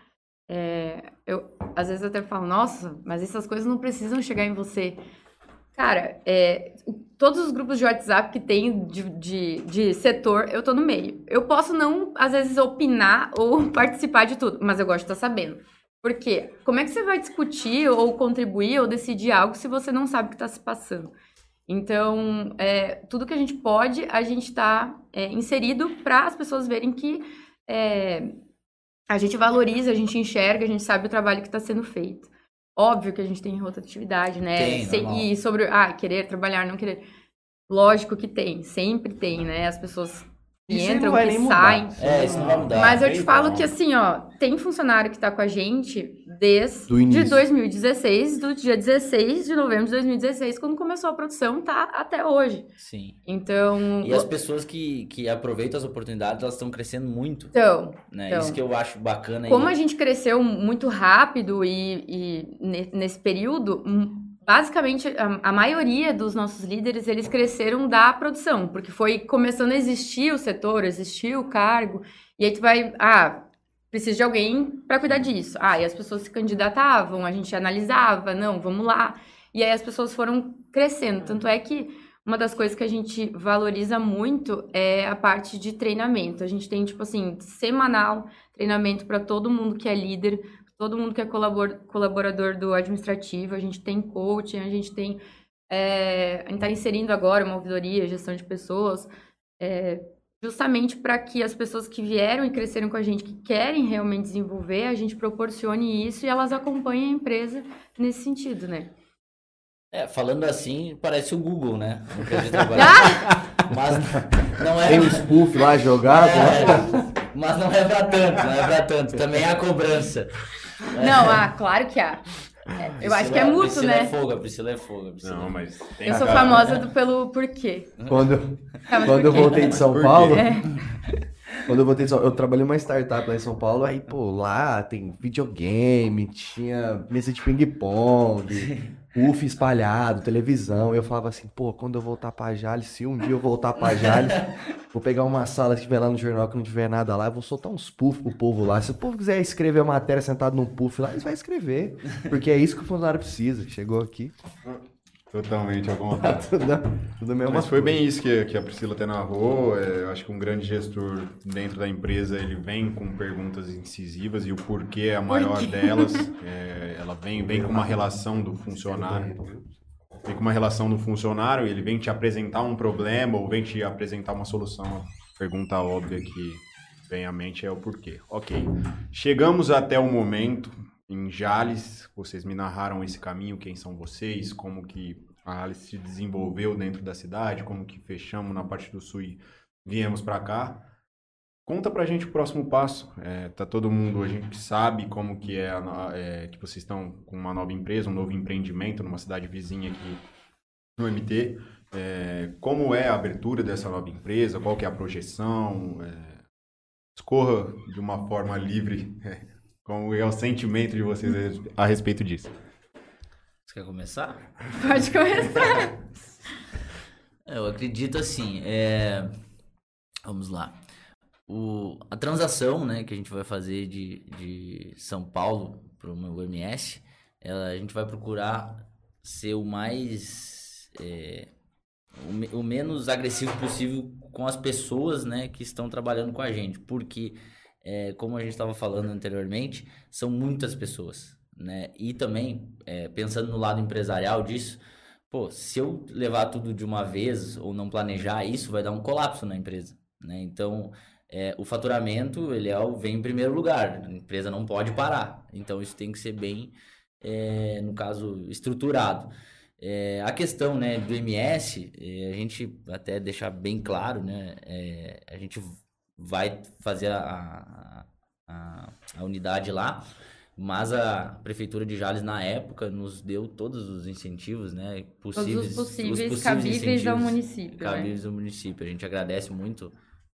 é, eu às vezes até falo, nossa, mas essas coisas não precisam chegar em você. Cara, é, todos os grupos de WhatsApp que tem de, de, de, setor, eu tô no meio. Eu posso não, às vezes, opinar ou participar de tudo, mas eu gosto de estar sabendo. Por quê? Como é que você vai discutir ou contribuir ou decidir algo se você não sabe o que está se passando? Então, é, tudo que a gente pode, a gente está é, inserido para as pessoas verem que é, a gente valoriza, a gente enxerga, a gente sabe o trabalho que está sendo feito. Óbvio que a gente tem rotatividade, né? Tem, e sobre, ah, querer trabalhar, não querer. Lógico que tem, sempre tem, né? As pessoas que isso entram, que saem. É, isso não vai mudar. Mas eu te falo que assim, ó, tem funcionário que tá com a gente desde de 2016, do dia 16 de novembro de 2016, quando começou a produção, tá até hoje. Sim. Então. E as pessoas que, que aproveitam as oportunidades, elas estão crescendo muito. Então, né? então. Isso que eu acho bacana. Como a gente cresceu muito rápido e, e nesse período, basicamente, a, a, maioria dos nossos líderes, eles cresceram da produção, porque foi começando a existir o setor, existir o cargo, e aí tu vai, ah, precisa de alguém para cuidar disso. Ah, e as pessoas se candidatavam, a gente analisava, não, vamos lá. E aí as pessoas foram crescendo, tanto é que uma das coisas que a gente valoriza muito é a parte de treinamento. A gente tem, tipo assim, semanal treinamento para todo mundo que é líder, todo mundo que é colaborador do administrativo, a gente tem coaching, a gente tem. É, a gente está inserindo agora uma ouvidoria, gestão de pessoas, é, justamente para que as pessoas que vieram e cresceram com a gente, que querem realmente desenvolver, a gente proporcione isso e elas acompanhem a empresa nesse sentido, né? É, falando assim, parece o Google, né? Mas não é. Tem um spoof lá jogado. É, mas não é pra tanto, não é pra tanto. Também há cobrança. Não, ah, claro que há. É, eu acho que é mútuo, Priscila né? É fogo, Priscila é fogo. Priscila não, mas eu sou cara, famosa né? do, pelo porquê. Quando, quando eu voltei de São Paulo. É. Quando eu voltei de São eu trabalhei numa startup lá em São Paulo, aí, pô, lá tem videogame, tinha mesa de ping-pong, puff espalhado, televisão. Eu falava assim, pô, quando eu voltar pra Jales, se um dia eu voltar pra Jales, vou pegar uma sala que tiver lá no jornal que não tiver nada lá, eu vou soltar uns puff pro povo lá. Se o povo quiser escrever a matéria sentado num puff lá, eles vão escrever. Porque é isso que o funcionário precisa. Chegou aqui. Totalmente, à vontade. tudo, tudo mesmo Mas foi bem isso que, que a Priscila até narrou. É, eu acho que um grande gestor dentro da empresa, ele vem com perguntas incisivas e o porquê é a maior delas. É, ela vem, vem com uma relação do funcionário. Vem com uma relação do funcionário, ele vem te apresentar um problema ou vem te apresentar uma solução. A pergunta óbvia que vem à mente é o porquê. Ok, chegamos até o momento em Jales, vocês me narraram esse caminho, quem são vocês, como que a Alice se desenvolveu dentro da cidade, como que fechamos na parte do sul e viemos para cá. Conta pra gente o próximo passo. É, tá todo mundo, a gente sabe como que é, é, que vocês estão com uma nova empresa, um novo empreendimento numa cidade vizinha aqui no MT. É, como é a abertura dessa nova empresa? Qual que é a projeção? É, escorra de uma forma livre como é o sentimento de vocês a respeito disso. Quer começar? Pode começar. Eu acredito assim, é... vamos lá. O... A transação né, que a gente vai fazer de, de São Paulo para o meu MS, ela, a gente vai procurar ser o mais. É... O, o menos agressivo possível com as pessoas né, que estão trabalhando com a gente. Porque é, como a gente estava falando anteriormente, são muitas pessoas, né? E também, é, pensando no lado empresarial disso, pô, se eu levar tudo de uma vez ou não planejar isso, vai dar um colapso na empresa, né? Então, é, o faturamento, ele é vem em primeiro lugar, a empresa não pode parar. Então, isso tem que ser bem, é, no caso, estruturado. É, a questão né, do MS, é, a gente até deixar bem claro, né, é, a gente vai fazer a, a unidade lá. Mas a prefeitura de Jales na época nos deu todos os incentivos, né, possíveis, Todos os possíveis, cabíveis ao município. né? cabíveis ao município. A gente agradece muito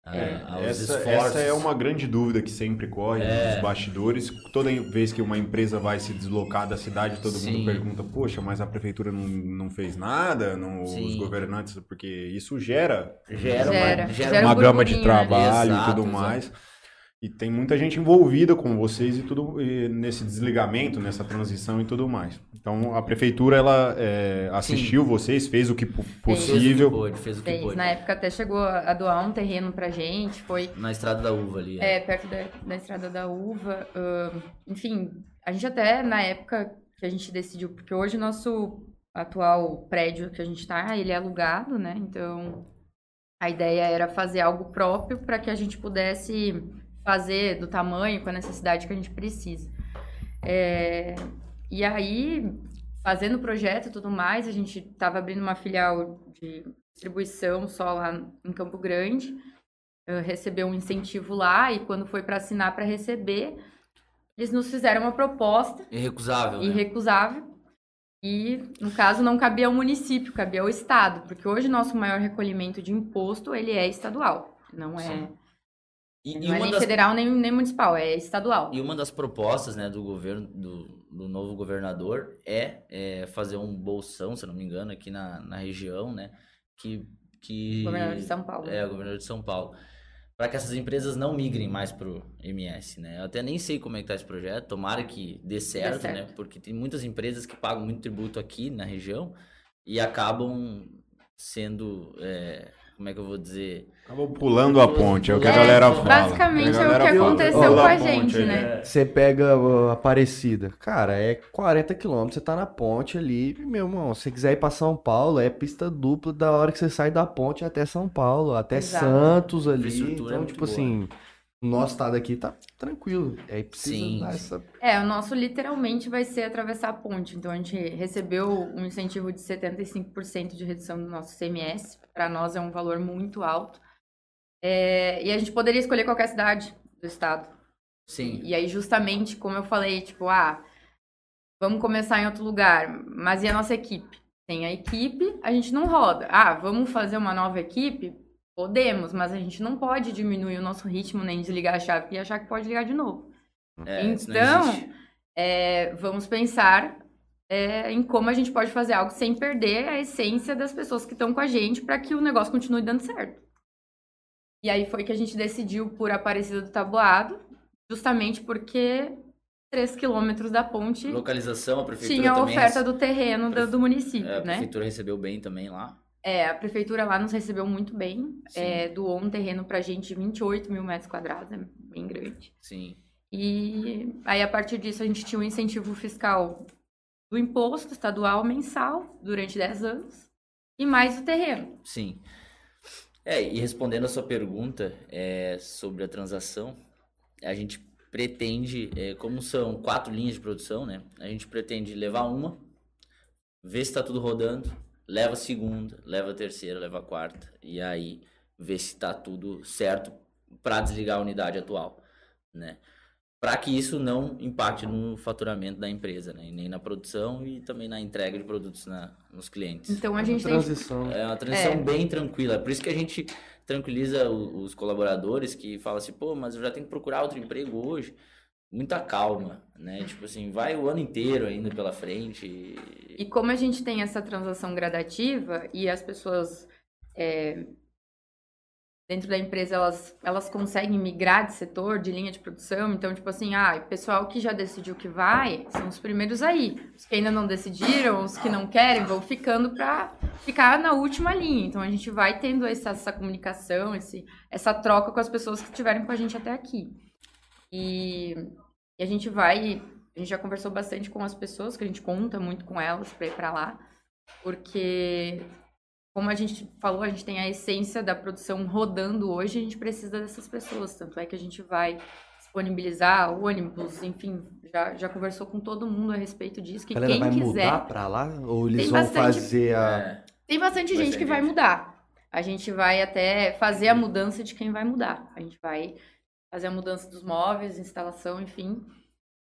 eh, aos Essa, esforços. essa é uma grande dúvida que sempre corre É. nos bastidores. Toda vez que uma empresa vai se deslocar da cidade, todo Sim. mundo pergunta: Poxa, mas a prefeitura não, não fez nada? Não, os governantes, porque isso gera, Gera, Gera, uma, gera gera uma um gama de né? trabalho e Exato, tudo exato. E tem muita gente envolvida com vocês e tudo e nesse desligamento, nessa transição e tudo mais. Então a prefeitura ela é, assistiu vocês, fez o que po- Fez o que possível. pôde, fez o que Fez. pôde. Na época até chegou a doar um terreno pra gente, foi Na estrada da uva ali. é. é, perto da, da Estrada da Uva. ahn, enfim, a gente até, na época que a gente decidiu, porque hoje o nosso atual prédio que a gente tá, ele é alugado, né? Então, a ideia era fazer algo próprio para que a gente pudesse fazer do tamanho, com a necessidade que a gente precisa. É, e aí, fazendo o projeto e tudo mais, a gente estava abrindo uma filial de distribuição só lá em Campo Grande recebeu um incentivo lá e quando foi para assinar para receber, eles nos fizeram uma proposta Irrecusável, né? irrecusável e, no caso, não cabia ao município, cabia ao estado, porque hoje nosso maior recolhimento de imposto ele é estadual, não é, Sim. E, e não é uma nem das, federal nem, nem municipal, é estadual. e uma das propostas né, do governo, do, do novo governador é, é fazer um bolsão, se não me engano, aqui na, na região, né? Que, que Governador de São Paulo. É, o governador de São Paulo. Para que essas empresas não migrem mais pro MS, né? Eu até nem sei como é que tá esse projeto, tomara que dê certo, certo. né? Porque tem muitas empresas que pagam muito tributo aqui na região e acabam sendo, é, como é que eu vou dizer? Acabou pulando a ponte, é o que a É, galera fala. basicamente a é o que aconteceu "Pula com a ponte gente, aí". né? Você pega uh, Aparecida, cara, é 40 quilômetros, você tá na ponte ali, meu irmão, se você quiser ir pra São Paulo, é pista dupla da hora que você sai da ponte até São Paulo, até Exato. Santos ali, é então, muito tipo boa. assim, o nosso estado aqui tá tranquilo, dar sim. essa... É, o nosso literalmente vai ser atravessar a ponte. Então a gente recebeu um incentivo de 75% de redução do nosso CMS. Para nós é um valor muito alto. É, e a gente poderia escolher qualquer cidade do estado. Sim, E aí, justamente, como eu falei, tipo, ah, vamos começar em outro lugar, mas e a nossa equipe? Tem a equipe, a gente não roda. Ah, vamos fazer uma nova equipe? Podemos, mas a gente não pode diminuir o nosso ritmo nem desligar a chave e achar que pode ligar de novo. é, Então, é, vamos pensar é, em como a gente pode fazer algo sem perder a essência das pessoas que estão com a gente para que o negócio continue dando certo. E aí foi que a gente decidiu por Aparecida do Taboado, justamente porque 3 quilômetros da ponte Localização, a prefeitura tinha a oferta do terreno do, do município, é, a né? prefeitura recebeu bem também lá. É, a prefeitura lá nos recebeu muito bem, é, doou um terreno pra gente de 28 mil metros quadrados, é bem grande. Sim. E aí, a partir disso, a gente tinha um incentivo fiscal do imposto estadual mensal durante 10 anos e mais o terreno. Sim. É, e respondendo a sua pergunta é, sobre a transação, a gente pretende, é, como são quatro linhas de produção, né? A gente pretende levar uma, ver se está tudo rodando, leva a segunda, leva a terceira, leva a quarta, e aí ver se está tudo certo para desligar a unidade atual, né? Para que isso não impacte no faturamento da empresa, né? E nem na produção e também na entrega de produtos na, nos clientes. Então, a gente tem... transição. É uma transição É. bem tranquila. Por isso que a gente tranquiliza o- os colaboradores que falam assim, pô, mas eu já tenho que procurar outro emprego hoje. Muita calma, né? Tipo assim, vai o ano inteiro ainda pela frente. e- E como a gente tem essa transação gradativa e as pessoas é, dentro da empresa elas, elas conseguem migrar de setor, de linha de produção, então, tipo assim, ah, o pessoal que já decidiu que vai são os primeiros aí. Os que ainda não decidiram, os que não querem, vão ficando para ficar na última linha. Então a gente vai tendo essa, essa comunicação, esse, essa troca com as pessoas que estiveram com a gente até aqui. E, e a gente vai a gente já conversou bastante com as pessoas, que a gente conta muito com elas para ir para lá, porque como a gente falou, a gente tem a essência da produção rodando hoje, a gente precisa dessas pessoas, tanto é que a gente vai disponibilizar ônibus, enfim, já, já conversou com todo mundo a respeito disso, que A galera quem vai quiser... mudar pra lá? Ou eles vão bastante- fazer a... É, Tem bastante Vai gente que vai gente. mudar. A gente vai até fazer a mudança de quem vai mudar. A gente vai fazer a mudança dos móveis, instalação, enfim.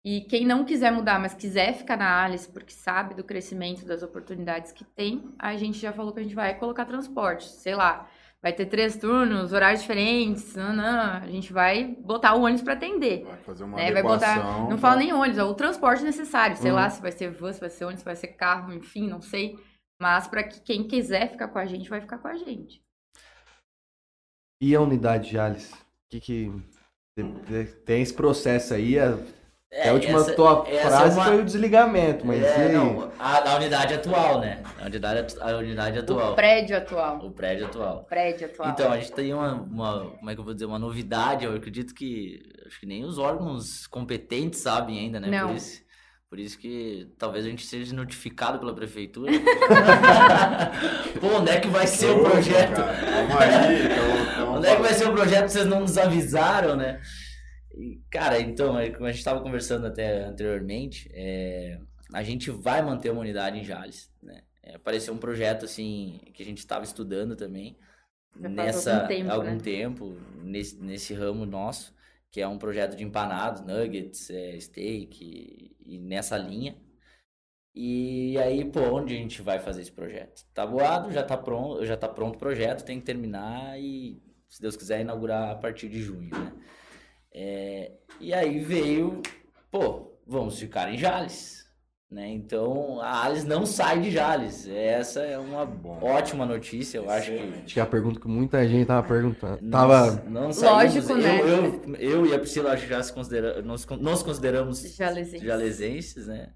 E quem não quiser mudar, mas quiser ficar na Alice porque sabe do crescimento, das oportunidades que tem, a gente já falou que a gente vai colocar transporte, sei lá. Vai ter três turnos, horários diferentes, não, não, a gente vai botar o ônibus para atender. Vai fazer uma né? Vai botar, não pra- fala nem ônibus, é o transporte necessário, sei Uhum. lá se vai ser van, se vai ser ônibus, se vai ser carro, enfim, não sei. Mas para que quem quiser ficar com a gente, vai ficar com a gente. E a unidade de Alice? Que que tem- tem esse processo aí? A, É, a última essa- tua essa é frase uma- foi o desligamento, mas É, e não, a, a unidade atual, né? A unidade, a unidade atual. O prédio atual. O prédio atual. O prédio atual. Então, a gente tem uma, uma- como é que eu vou dizer, uma novidade, eu acredito que, acho que nem os órgãos competentes sabem ainda, né? Não. Por isso, por isso que talvez a gente seja notificado pela prefeitura. Pô, onde é que vai ser o projeto? Calma aí. então- então- Onde é que vai ser o projeto? Vocês não nos avisaram, né? E, cara, então, é como a gente estava conversando até anteriormente, é, a gente vai manter uma unidade em Jales, né? É, apareceu um projeto, assim, que a gente estava estudando também, nessa, algum tempo, algum né? tempo, nesse, nesse ramo nosso, que é um projeto de empanados, nuggets, é, steak, e, e nessa linha. E aí, pô, onde a gente vai fazer esse projeto? Tabuado, já tá pronto, já tá pronto o projeto, tem que terminar e, se Deus quiser, inaugurar a partir de junho, né? É, e aí veio, pô, vamos ficar em Jales, né? Então, a Alice não sai de Jales. Essa é uma Bom. ótima notícia, eu acho que Acho que é a pergunta que muita gente tava perguntando. não- Tava. não saímos- Lógico, eu, né? Eu, eu e a Priscila acho que já se considera, nós consideramos Jalesenses. jalesenses, né?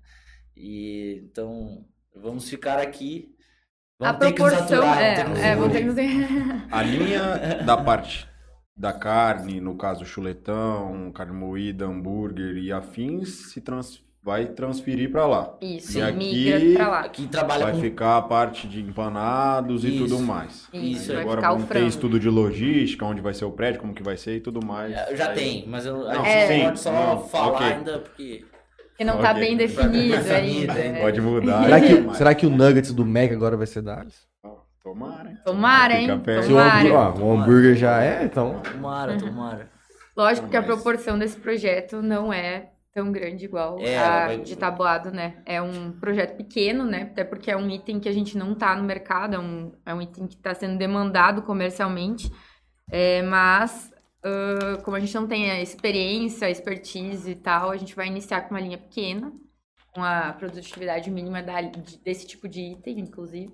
E então vamos ficar aqui. A Vamos nos proporção aturar, é, vamos ter que nos é, vamos ter que engolir. nos- A linha da parte da carne, no caso chuletão, carne moída, hambúrguer e afins, se trans- vai transferir para lá. Isso, E aqui lá. Aqui trabalha Vai com ficar a parte de empanados e Isso. tudo mais. Isso, Aí vai agora vamos ter estudo de logística, onde vai ser o prédio, como que vai ser e tudo mais. É, Já Aí- tem, mas eu, Não, gente sim, pode só não, falar ok. ainda porque Que não tá Ok. bem definido ainda. é. Pode mudar. Será e que, será que o Nuggets do Mac agora vai ser da Alice? Tomara, hein? Tomara, hein? Perto. Se o, Tomara. hambúrguer, ó, o hambúrguer já é, então. tomara, tomara. Lógico que a proporção desse projeto não é tão grande igual É, a vai- de tabuado, né? É um projeto pequeno, né? Até porque é um item que a gente não tá no mercado, é um, é um item que está sendo demandado comercialmente. É, mas, ah, como a gente não tem a experiência, a expertise e tal, a gente vai iniciar com uma linha pequena, com a produtividade mínima da- de- desse tipo de item, inclusive.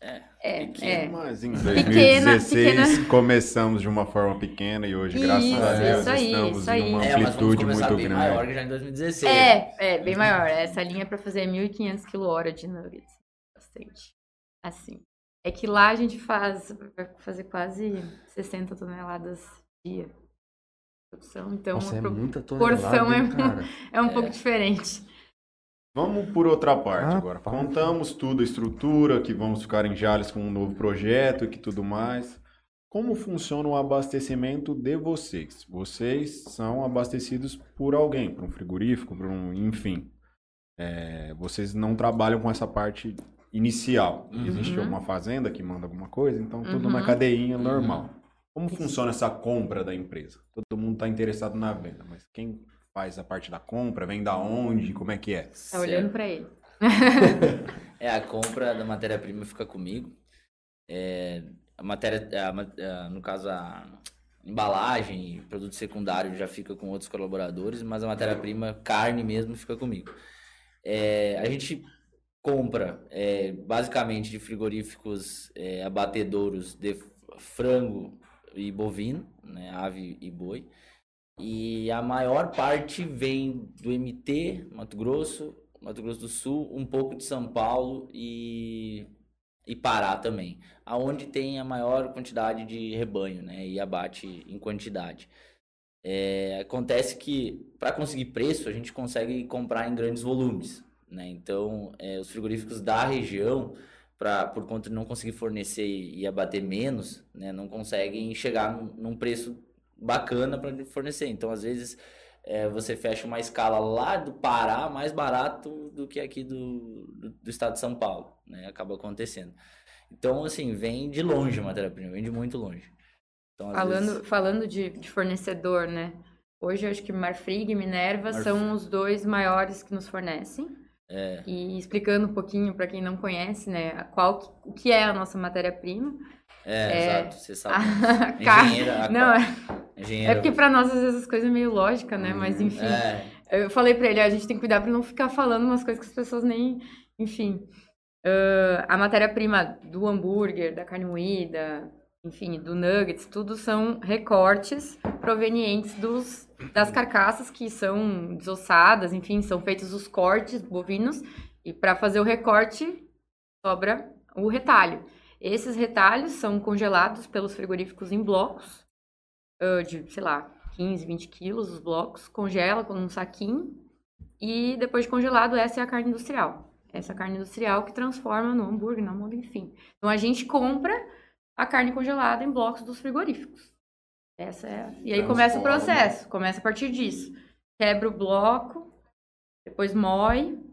É, pequeno, é. Mas em Pequena- 2016 pequena- começamos de uma forma pequena e hoje, graças a Isso, Deus, isso aí, estamos isso em aí. uma É, amplitude muito bem grande. maior que já em 2016. É, é, bem maior. Essa linha é pra fazer 1.500 kWh de nuggets. Bastante. Assim. É que lá a gente faz, vai fazer quase 60 toneladas dia. de Produção, então Nossa, é muita porção tonelada, é- é um É. pouco diferente. Vamos por outra parte Ah, agora. pá. Contamos tudo, a estrutura, que vamos ficar em Jales com um novo projeto e que tudo mais. Como funciona o abastecimento de vocês? Vocês são abastecidos por alguém, por um frigorífico, por um, enfim. É, vocês não trabalham com essa parte inicial. Uhum. Existe alguma fazenda que manda alguma coisa, então tudo na Uhum. cadeinha Uhum. normal. Como funciona essa compra da empresa? Todo mundo está interessado na venda, mas quem faz a parte da compra? Vem da onde? Como é que é? Tá olhando pra ele. É, a compra da matéria-prima fica comigo. É, a matéria, a a- no caso, a embalagem e produto secundário já fica com outros colaboradores, mas a matéria-prima, carne mesmo, fica comigo. É, a gente compra é, basicamente de frigoríficos é, abatedouros de frango e bovino, né, ave e boi. E a maior parte vem do MT, Mato Grosso, Mato Grosso do Sul, um pouco de São Paulo e, e Pará também, aonde tem a maior quantidade de rebanho, né, e abate em quantidade. É, acontece que para conseguir preço a gente consegue comprar em grandes volumes, né? Então é, os frigoríficos da região, pra, por conta de não conseguir fornecer e, e abater menos, né, não conseguem chegar num, num preço bacana para fornecer. Então às vezes é, você fecha uma escala lá do Pará mais barato do que aqui do, do, do estado de São Paulo, né? Acaba acontecendo. Então, assim, vem de longe a matéria-prima, vem de muito longe. Então, Falando, vezes- falando de, de fornecedor, né? Hoje eu acho que Marfrig e Minerva Marfrig. são os dois maiores que nos fornecem. É, E explicando um pouquinho para quem não conhece, né, qual o que é a nossa matéria-prima. É, É. exato, você sabe. A ca- Engenheira, a- Não, é, engenheira. é porque para nós às vezes as coisas é meio lógica, né? Mas enfim, É, eu falei para ele, a gente tem que cuidar para não ficar falando umas coisas que as pessoas nem, enfim. Ah, a matéria-prima do hambúrguer, da carne moída, enfim, do nuggets, tudo são recortes provenientes dos, das carcaças que são desossadas, enfim, são feitos os cortes bovinos e para fazer o recorte sobra o retalho. Esses retalhos são congelados pelos frigoríficos em blocos de, sei lá, 15, 20 quilos os blocos, congela com um saquinho e depois de congelado, essa é a carne industrial. Essa carne industrial que transforma no hambúrguer, no hambúrguer, enfim. Então a gente compra a carne congelada em blocos dos frigoríficos. Essa é. E aí começa o Transforma. processo, começa a partir disso. Quebra o bloco, depois moe,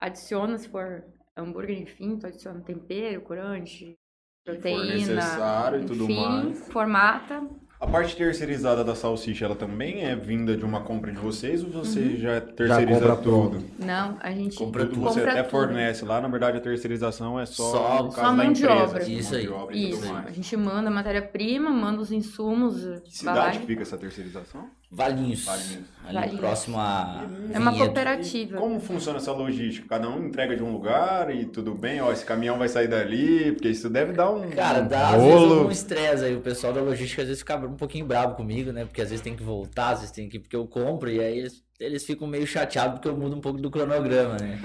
adiciona, se for hambúrguer, enfim, tu adiciona tempero, corante, proteína, necessário e tudo enfim, mais. formata. A parte terceirizada da salsicha, ela também é vinda de uma compra de vocês ou você já terceiriza compra tudo? Não, a gente Compra Tudo você compra até tudo. fornece lá, na verdade a terceirização é só, Só- no só caso da mão de empresa, obra. assim, Isso aí. obra e tudo Isso, mais. a gente manda a matéria-prima, manda os insumos. Que cidade que fica essa terceirização? Valinhos. Valinhos. Ali Valinhos. próximo a. É uma Vinhedo. cooperativa. Como funciona essa logística? Cada um entrega de um lugar e tudo bem? Ó, esse caminhão vai sair dali, porque isso deve dar um Cara, um dá às vezes algum estresse aí. O pessoal da logística às vezes fica um pouquinho bravo comigo, né? Porque às vezes tem que voltar, às vezes tem que. Porque eu compro e aí eles, eles ficam meio chateados porque eu mudo um pouco do cronograma, né?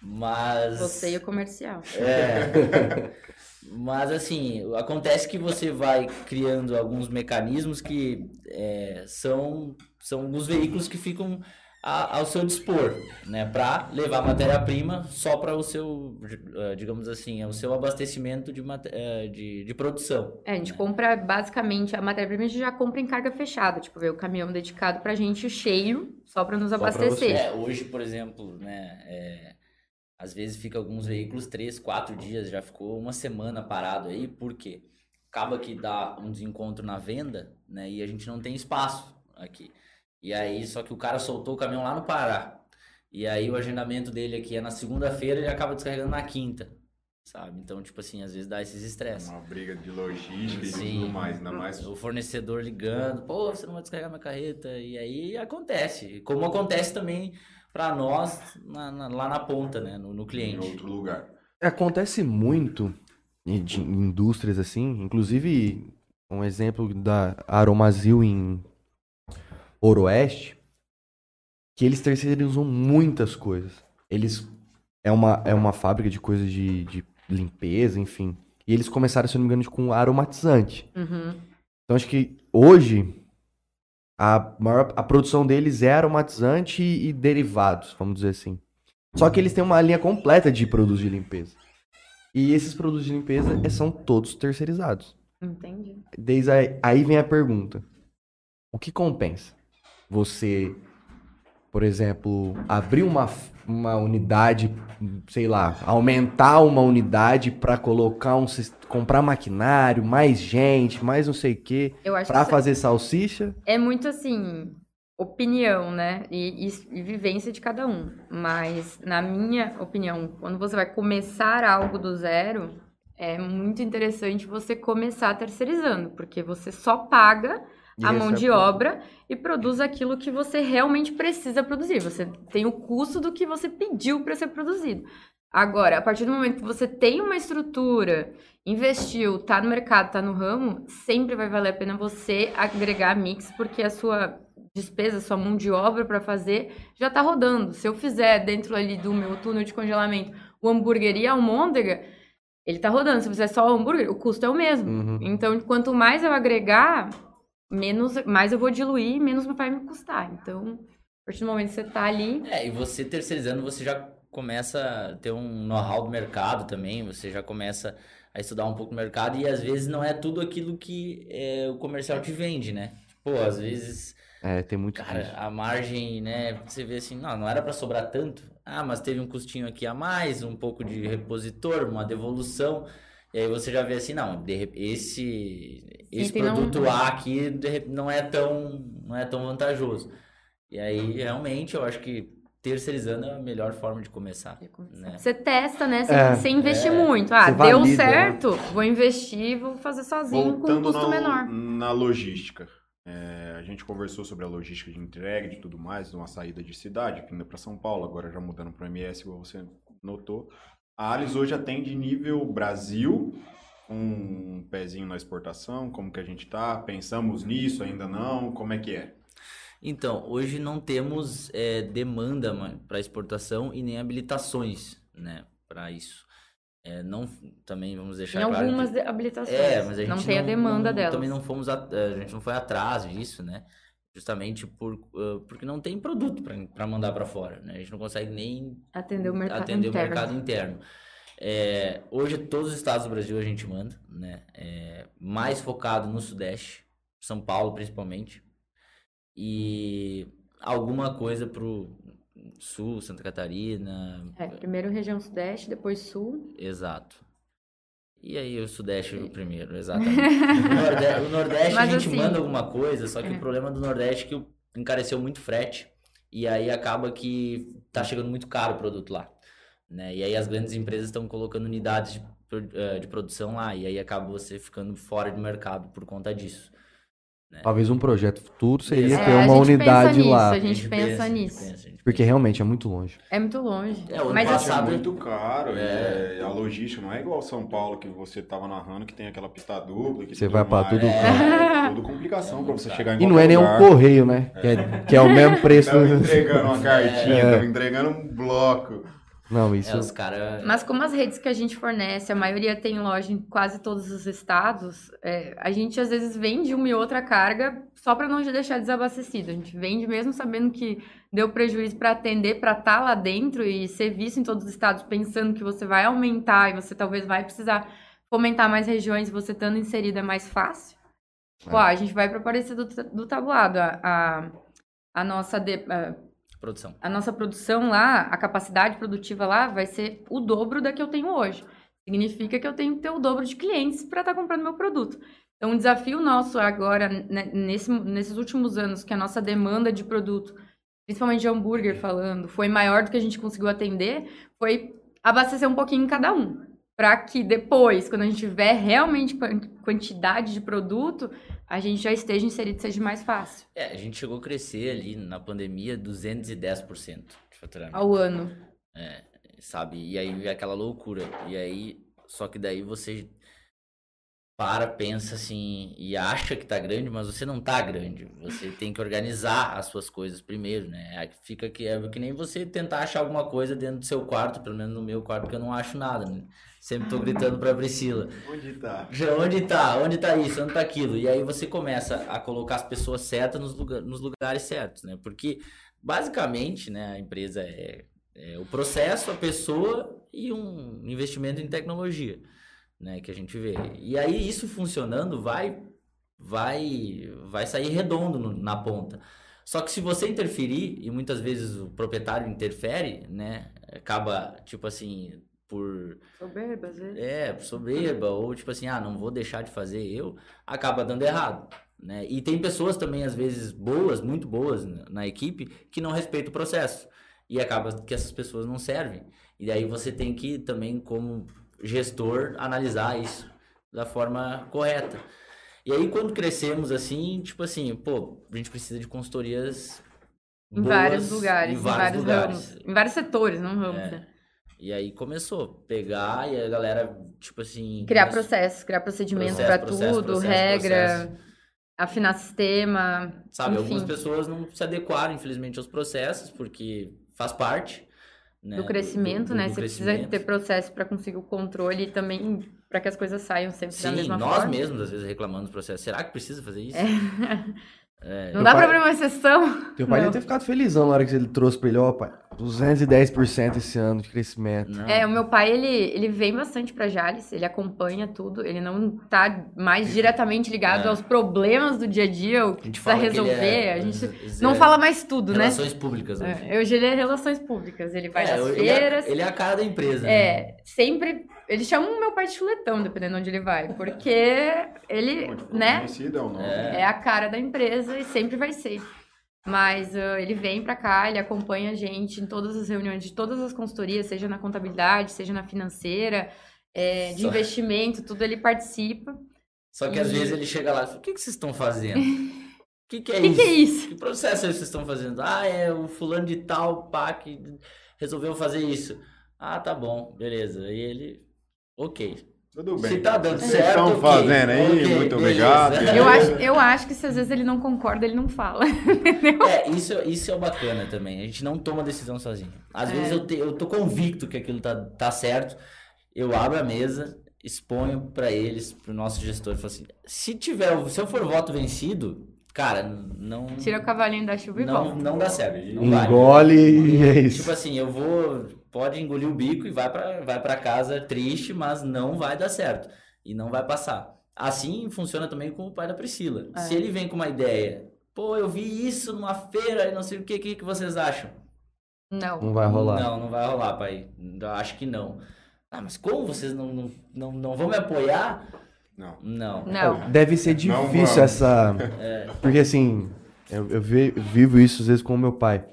Mas. Você e o comercial. É. Mas assim, acontece que você vai criando alguns mecanismos que é, são, são alguns veículos que ficam a- ao seu dispor, né? Para levar matéria-prima só para o seu, eh, digamos assim, o seu abastecimento de, eh, de, de produção. É, a gente compra basicamente a matéria-prima, a gente já compra em carga fechada. Tipo, vê o caminhão dedicado pra gente cheio, só pra nos pra abastecer. É, hoje, por exemplo, né? é, às vezes fica alguns veículos três, quatro dias, já ficou uma semana parado aí, por quê? Acaba que dá um desencontro na venda, né? E a gente não tem espaço aqui. E aí, só que o cara soltou o caminhão lá no Pará. E aí o agendamento dele aqui é na segunda-feira e ele acaba descarregando na quinta. Sabe? Então, tipo assim, às vezes dá esses estresses. Uma briga de logística e Sim. tudo mais, ainda mais. O fornecedor ligando, pô, você não vai descarregar minha carreta. E aí acontece. Como acontece também para nós na- na- lá na ponta, né? No, no Em cliente. outro lugar. Acontece muito em de- em indústrias assim, inclusive um exemplo da Aromazil em Oroeste, que eles terceirizam muitas coisas. Eles é uma, é uma fábrica de coisas de, de limpeza, enfim. E eles começaram, se eu não me engano, com aromatizante. Uhum. Então acho que hoje a maior a produção deles é aromatizante e, e derivados, vamos dizer assim. Só que eles têm uma linha completa de produtos de limpeza. E esses produtos de limpeza eh, são todos terceirizados. Entendi. Desde aí, aí vem a pergunta: o que compensa? Você, por exemplo, abrir uma, uma unidade, sei lá, aumentar uma unidade para colocar um, comprar maquinário, mais gente, mais não sei o quê, para que fazer salsicha? é muito assim, opinião, né? E, e- e vivência de cada um. Mas, na minha opinião, quando você vai começar algo do zero, é muito interessante você começar terceirizando, porque você só paga E a mão recebe de obra e produz aquilo que você realmente precisa produzir. Você tem o custo do que você pediu para ser produzido. Agora, a partir do momento que você tem uma estrutura, investiu, tá no mercado, tá no ramo, sempre vai valer a pena você agregar mix, porque a sua despesa, sua mão de obra para fazer já tá rodando. Se eu fizer dentro ali do meu túnel de congelamento o hambúrguer e a almôndega, ele tá rodando. Se eu fizer só o hambúrguer, o custo é o mesmo. Uhum. Então, quanto mais eu agregar, menos, mais eu vou diluir, menos vai me custar. Então, a partir do momento que você tá ali, É, e você terceirizando, você já começa a ter um know-how do mercado também, você já começa a estudar um pouco o mercado e às vezes não é tudo aquilo que é, o comercial te vende, né? Pô, às vezes, É, tem muito cara, disso. a margem, né? Você vê assim, não, não era pra sobrar tanto. Ah, mas teve um custinho aqui a mais, um pouco de repositor, uma devolução. E aí você já vê assim, não, de esse esse tem não- produto A aqui de não é tão não é tão vantajoso. E aí realmente eu acho que terceirizando é a melhor forma de começar, né? Você testa, né? Sem, É. sem investir É. muito. Ah, Você deu valida, né? certo, vou investir, vou fazer sozinho com um Voltando custo na, menor. na logística. É, a gente conversou sobre a logística de entrega, de tudo mais, de uma saída de cidade, vindo para São Paulo, agora já mudando para o MS, igual você notou. A Alice hoje atende nível Brasil, com um pezinho na exportação, como que a gente tá? Pensamos nisso, ainda não? Como é que é? Então, hoje não temos é, demanda para exportação e nem habilitações, né, para isso. É, não, também vamos deixar Em claro algumas que- habilitações. É, mas a gente não tem a demanda não- delas. Também não fomos, a, a gente não foi atrás disso, né? Justamente por, ah, porque não tem produto para mandar para fora, né? A gente não consegue nem Atender o mercado atender interno. o mercado interno. É, hoje, todos os estados do Brasil a gente manda, né? É, mais focado no Sudeste, São Paulo principalmente, e alguma coisa pro Sul, Santa Catarina, É, primeiro região sudeste, depois sul. exato. E aí o Sudeste o primeiro, exatamente. O Norde- o Nordeste Mas a gente assim- manda alguma coisa, só que É. o problema do Nordeste é que encareceu muito frete e aí acaba que tá chegando muito caro o produto lá, né? E aí as grandes empresas estão colocando unidades de, eh, de produção lá e aí acaba você ficando fora de mercado por conta disso. Talvez um projeto futuro seria É, ter uma unidade pensa lá. a gente pensa a gente nisso. pensa, a gente Porque pensa. realmente é muito longe. É muito longe. É, o ano Mas assim, passado- é muito caro, É. e a logística não é igual São Paulo, que você tava narrando, que tem aquela pista dupla, que Você vai pra mais. tudo É, tudo complicação pra você chegar em E não é nem um correio, né? Que é, que é o mesmo preço. Tava entregando uma cartinha, É. entregando um bloco. Não, É, isso. os caras Mas como as redes que a gente fornece, a maioria tem loja em quase todos os estados, é, a gente às vezes vende uma e outra carga só para não deixar desabastecido. A gente vende mesmo sabendo que deu prejuízo para atender, para estar lá dentro e ser visto em todos os estados, pensando que você vai aumentar e você talvez vai precisar fomentar mais regiões, você estando inserido é mais fácil. Pô, a gente vai para Aparecida do, do Tabuado. A, a, a nossa de- a- produção. a nossa produção lá, a capacidade produtiva lá vai ser o dobro da que eu tenho hoje. Significa que eu tenho que ter o dobro de clientes para estar comprando meu produto. Então, o desafio nosso agora, né, nesse, nesses últimos anos, que a nossa demanda de produto, principalmente de hambúrguer falando, foi maior do que a gente conseguiu atender, foi abastecer um pouquinho em cada um. Para que depois, quando a gente tiver realmente quan- quantidade de produto, a gente já esteja inserido seja mais fácil É, a gente chegou a crescer ali na pandemia 210% de faturamento. ao ano. sabe? E aí vem aquela loucura. E aí, só que daí você para, pensa assim e acha que tá grande, mas você não tá grande. Você tem que organizar as suas coisas primeiro, né? Aí Fica que é que nem você tentar achar alguma coisa dentro do seu quarto, pelo menos no meu quarto, que eu não acho nada, né? Sempre tô gritando pra Priscila. Onde tá? Já, Onde tá? Onde tá isso? Onde tá aquilo? E aí você começa a colocar as pessoas certas nos, lugar, nos lugares certos, né? Porque, basicamente, né, a empresa é, é o processo, a pessoa e um investimento em tecnologia, né? Que a gente vê. E aí, isso funcionando vai, vai, vai sair redondo no- na ponta. Só que se você interferir, e muitas vezes o proprietário interfere, né? Acaba, tipo assim, por Soberba, às vezes. é, soberba, ou tipo assim, ah, não vou deixar de fazer eu, acaba dando errado, né? E tem pessoas também, às vezes, boas, muito boas na, na equipe, que não respeitam o processo. E acaba que essas pessoas não servem. E daí você tem que também, como gestor, analisar isso da forma correta. E aí, quando crescemos assim, tipo assim, pô, a gente precisa de consultorias Em boas vários lugares, em em vários, vários, lugares. ramos. Em vários setores, não ramos, É. né? E aí começou, pegar e a galera, tipo assim. Criar começou- processos, criar procedimento Processo, para processo, tudo, processo, regra, afinar sistema. Sabe, enfim, algumas pessoas não se adequaram, infelizmente, aos processos, porque faz parte. Né, do crescimento, do- né? do Você precisa crescimento. ter processo para conseguir o controle e também para que as coisas saiam sempre da Sim, mesma nós forma. mesmos às vezes reclamamos do processo. Será que precisa fazer isso? É, Não Meu dá pai- pra abrir uma exceção? Teu pai Não. deve ter ficado felizão na hora que ele trouxe pra ele, ó, pai, 210% esse ano de crescimento. não. É, o meu pai, ele, ele vem bastante pra Jales, ele acompanha tudo, ele não tá mais diretamente ligado É. aos problemas do dia a dia, o que A gente precisa ele resolver, é- a gente é- não fala mais tudo, né? Relações públicas. hoje. É, hoje ele é relações públicas, ele vai É, nas ele é- feiras, Ele é a cara da empresa. né? é, sempre Eles chamam o meu pai de chuletão, dependendo onde ele vai. Porque ele, Muito né, Conhecido é o nome. é a cara da empresa e sempre vai ser. Mas ah, ele vem pra cá, ele acompanha a gente em todas as reuniões de todas as consultorias, seja na contabilidade, seja na financeira, é, de Só- investimento, tudo ele participa. Só que às E- vezes ele chega lá e fala, o que, que vocês estão fazendo? O que, que é que, isso? que é isso? Que processo é vocês estão fazendo? Ah, é o fulano de tal, pá, que resolveu fazer isso. Ah, tá bom, beleza. E ele, ok. Tudo Se bem. tá dando Vocês certo, estão fazendo aí, Ok, muito obrigado. Eu acho, eu acho que se às vezes ele não concorda, ele não fala. É, isso, isso é bacana também. A gente não toma decisão sozinho. Às É. vezes eu, te- eu tô convicto que aquilo tá, tá certo. Eu abro a mesa, exponho pra eles, pro nosso gestor, e falo assim: se tiver, se eu for voto vencido, cara, não. Tira o cavalinho da chuva e não, volta. não dá certo. Não. Engole e é isso. Tipo assim, eu vou. Pode engolir o bico e vai pra, vai pra casa triste, mas não vai dar certo. E não vai passar. Assim funciona também com o pai da Priscila. É. Se ele vem com uma ideia, pô, eu vi isso numa feira e não sei o que, o que, que vocês acham? Não. Não vai rolar. Não, não vai rolar, pai. Eu acho que não. Ah, mas como vocês não, não, não, não vão me apoiar? Não. Não. Não. Deve ser Não difícil vamos. essa. É. Porque assim, eu, eu ve- vivo isso às vezes com o meu pai.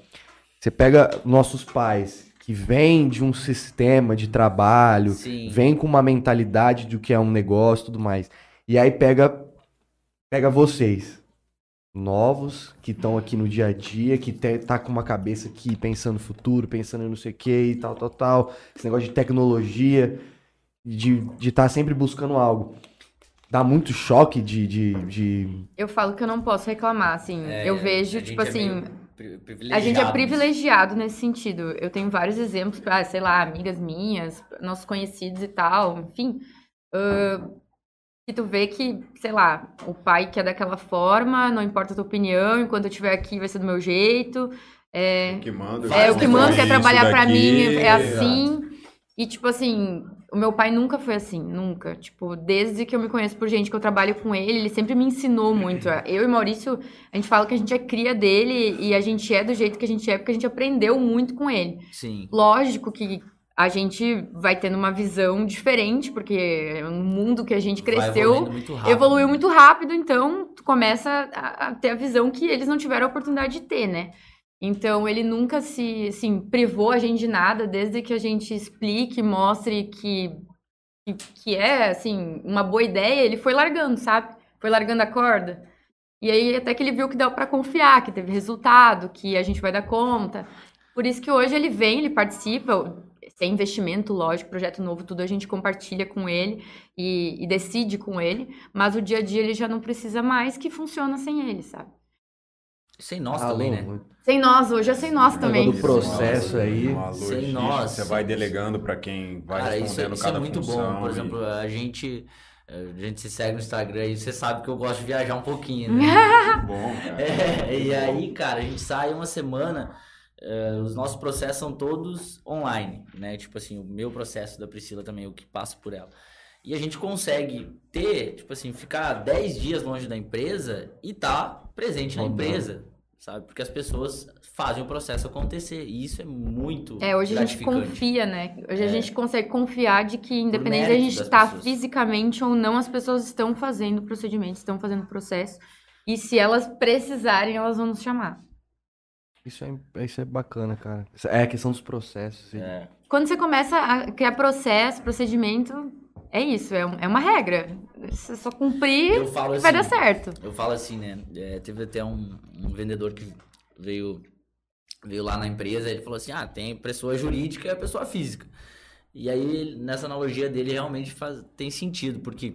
Você pega nossos pais que vêm de um sistema de trabalho, Sim. vem com uma mentalidade do que é um negócio e tudo mais. E aí pega pega vocês, novos, que estão aqui no dia a dia, que te, tá com uma cabeça aqui pensando no futuro, pensando em não sei o que e tal, tal, tal. Esse negócio de tecnologia, de estar de tá sempre buscando algo. Dá muito choque de, de, de Eu falo que eu não posso reclamar, assim. É, eu vejo, tipo é assim, meio A gente é privilegiado. nesse sentido. Eu tenho vários exemplos, ah, sei lá, amigas minhas, nossos conhecidos e tal, enfim. ah, que tu vê que, sei lá, o pai quer daquela forma, não importa a tua opinião, enquanto eu estiver aqui vai ser do meu jeito. É, O que manda. É o que manda, quer trabalhar pra daqui, mim, é exato. assim. E, tipo assim, o meu pai nunca foi assim, nunca. Tipo, desde que eu me conheço por gente que eu trabalho com ele, ele sempre me ensinou muito. Eu e Maurício, a gente fala que a gente é cria dele e a gente é do jeito que a gente é porque a gente aprendeu muito com ele. Sim. Lógico que a gente vai tendo uma visão diferente, porque no mundo que a gente cresceu, muito rápido. evoluiu muito rápido, então tu começa a ter a visão que eles não tiveram a oportunidade de ter, né? Então ele nunca se assim, privou a gente de nada, desde que a gente explique, mostre que, que, que é assim, uma boa ideia, ele foi largando, sabe? Foi largando a corda. E aí até que ele viu que deu pra confiar, que teve resultado, que a gente vai dar conta. Por isso que hoje ele vem, ele participa, se é investimento, lógico, projeto novo, tudo a gente compartilha com ele e, e decide com ele, mas o dia a dia ele já não precisa mais, que funciona sem ele, sabe? Sem nós Alô, também, né? muito- Sem nós, hoje é sem nós também. do processo aí. Sem nós. Você vai delegando pra quem vai Cara, isso, respondendo isso é cada muito função. bom. Por e- exemplo, a gente, a gente se segue no Instagram e você sabe que eu gosto de viajar um pouquinho, né? Muito bom, cara. É, e aí, cara, a gente sai uma semana, eh, os nossos processos são todos online, né? Tipo assim, o meu processo da Priscila também, o que passa por ela. E a gente consegue ter, tipo assim, ficar 10 dias longe da empresa e tá presente na empresa, sabe? Porque as pessoas fazem o processo acontecer. E isso é muito É, hoje a gente confia, né? Hoje a É. gente consegue confiar de que, independente de a gente das estar pessoas. fisicamente ou não, as pessoas estão fazendo procedimentos, estão fazendo processo. E se elas precisarem, elas vão nos chamar. Isso é, isso é bacana, cara. É a questão dos processos. É. Quando você começa a criar processo, procedimento, é isso, é, um- é uma regra. Você só cumprir Eu falo assim, vai dar certo. Eu falo assim, né? é, teve até um, um vendedor que veio, veio lá na empresa, ele falou assim: ah, tem pessoa jurídica e pessoa física. E aí, nessa analogia dele, realmente faz, tem sentido, porque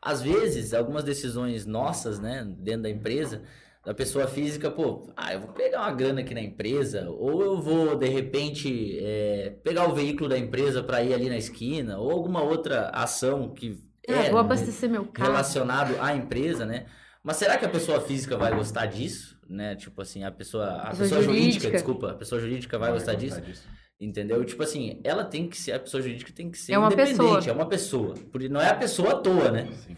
às vezes, algumas decisões nossas, né, dentro da empresa, da pessoa física, pô, ah, eu vou pegar uma grana aqui na empresa, ou eu vou, de repente, é, pegar o veículo da empresa para ir ali na esquina, ou alguma outra ação que Ah, é vou abastecer meu carro. relacionado à empresa, né? Mas será que a pessoa física vai gostar disso? Né? Tipo assim, a pessoa, a Pessoa pessoa, jurídica, jurídica. desculpa, a pessoa jurídica vai, gostar, disso? Entendeu? Tipo assim, ela tem que ser, a pessoa jurídica tem que ser É uma independente, pessoa. é uma pessoa. Porque não é a pessoa à toa, né? Sim.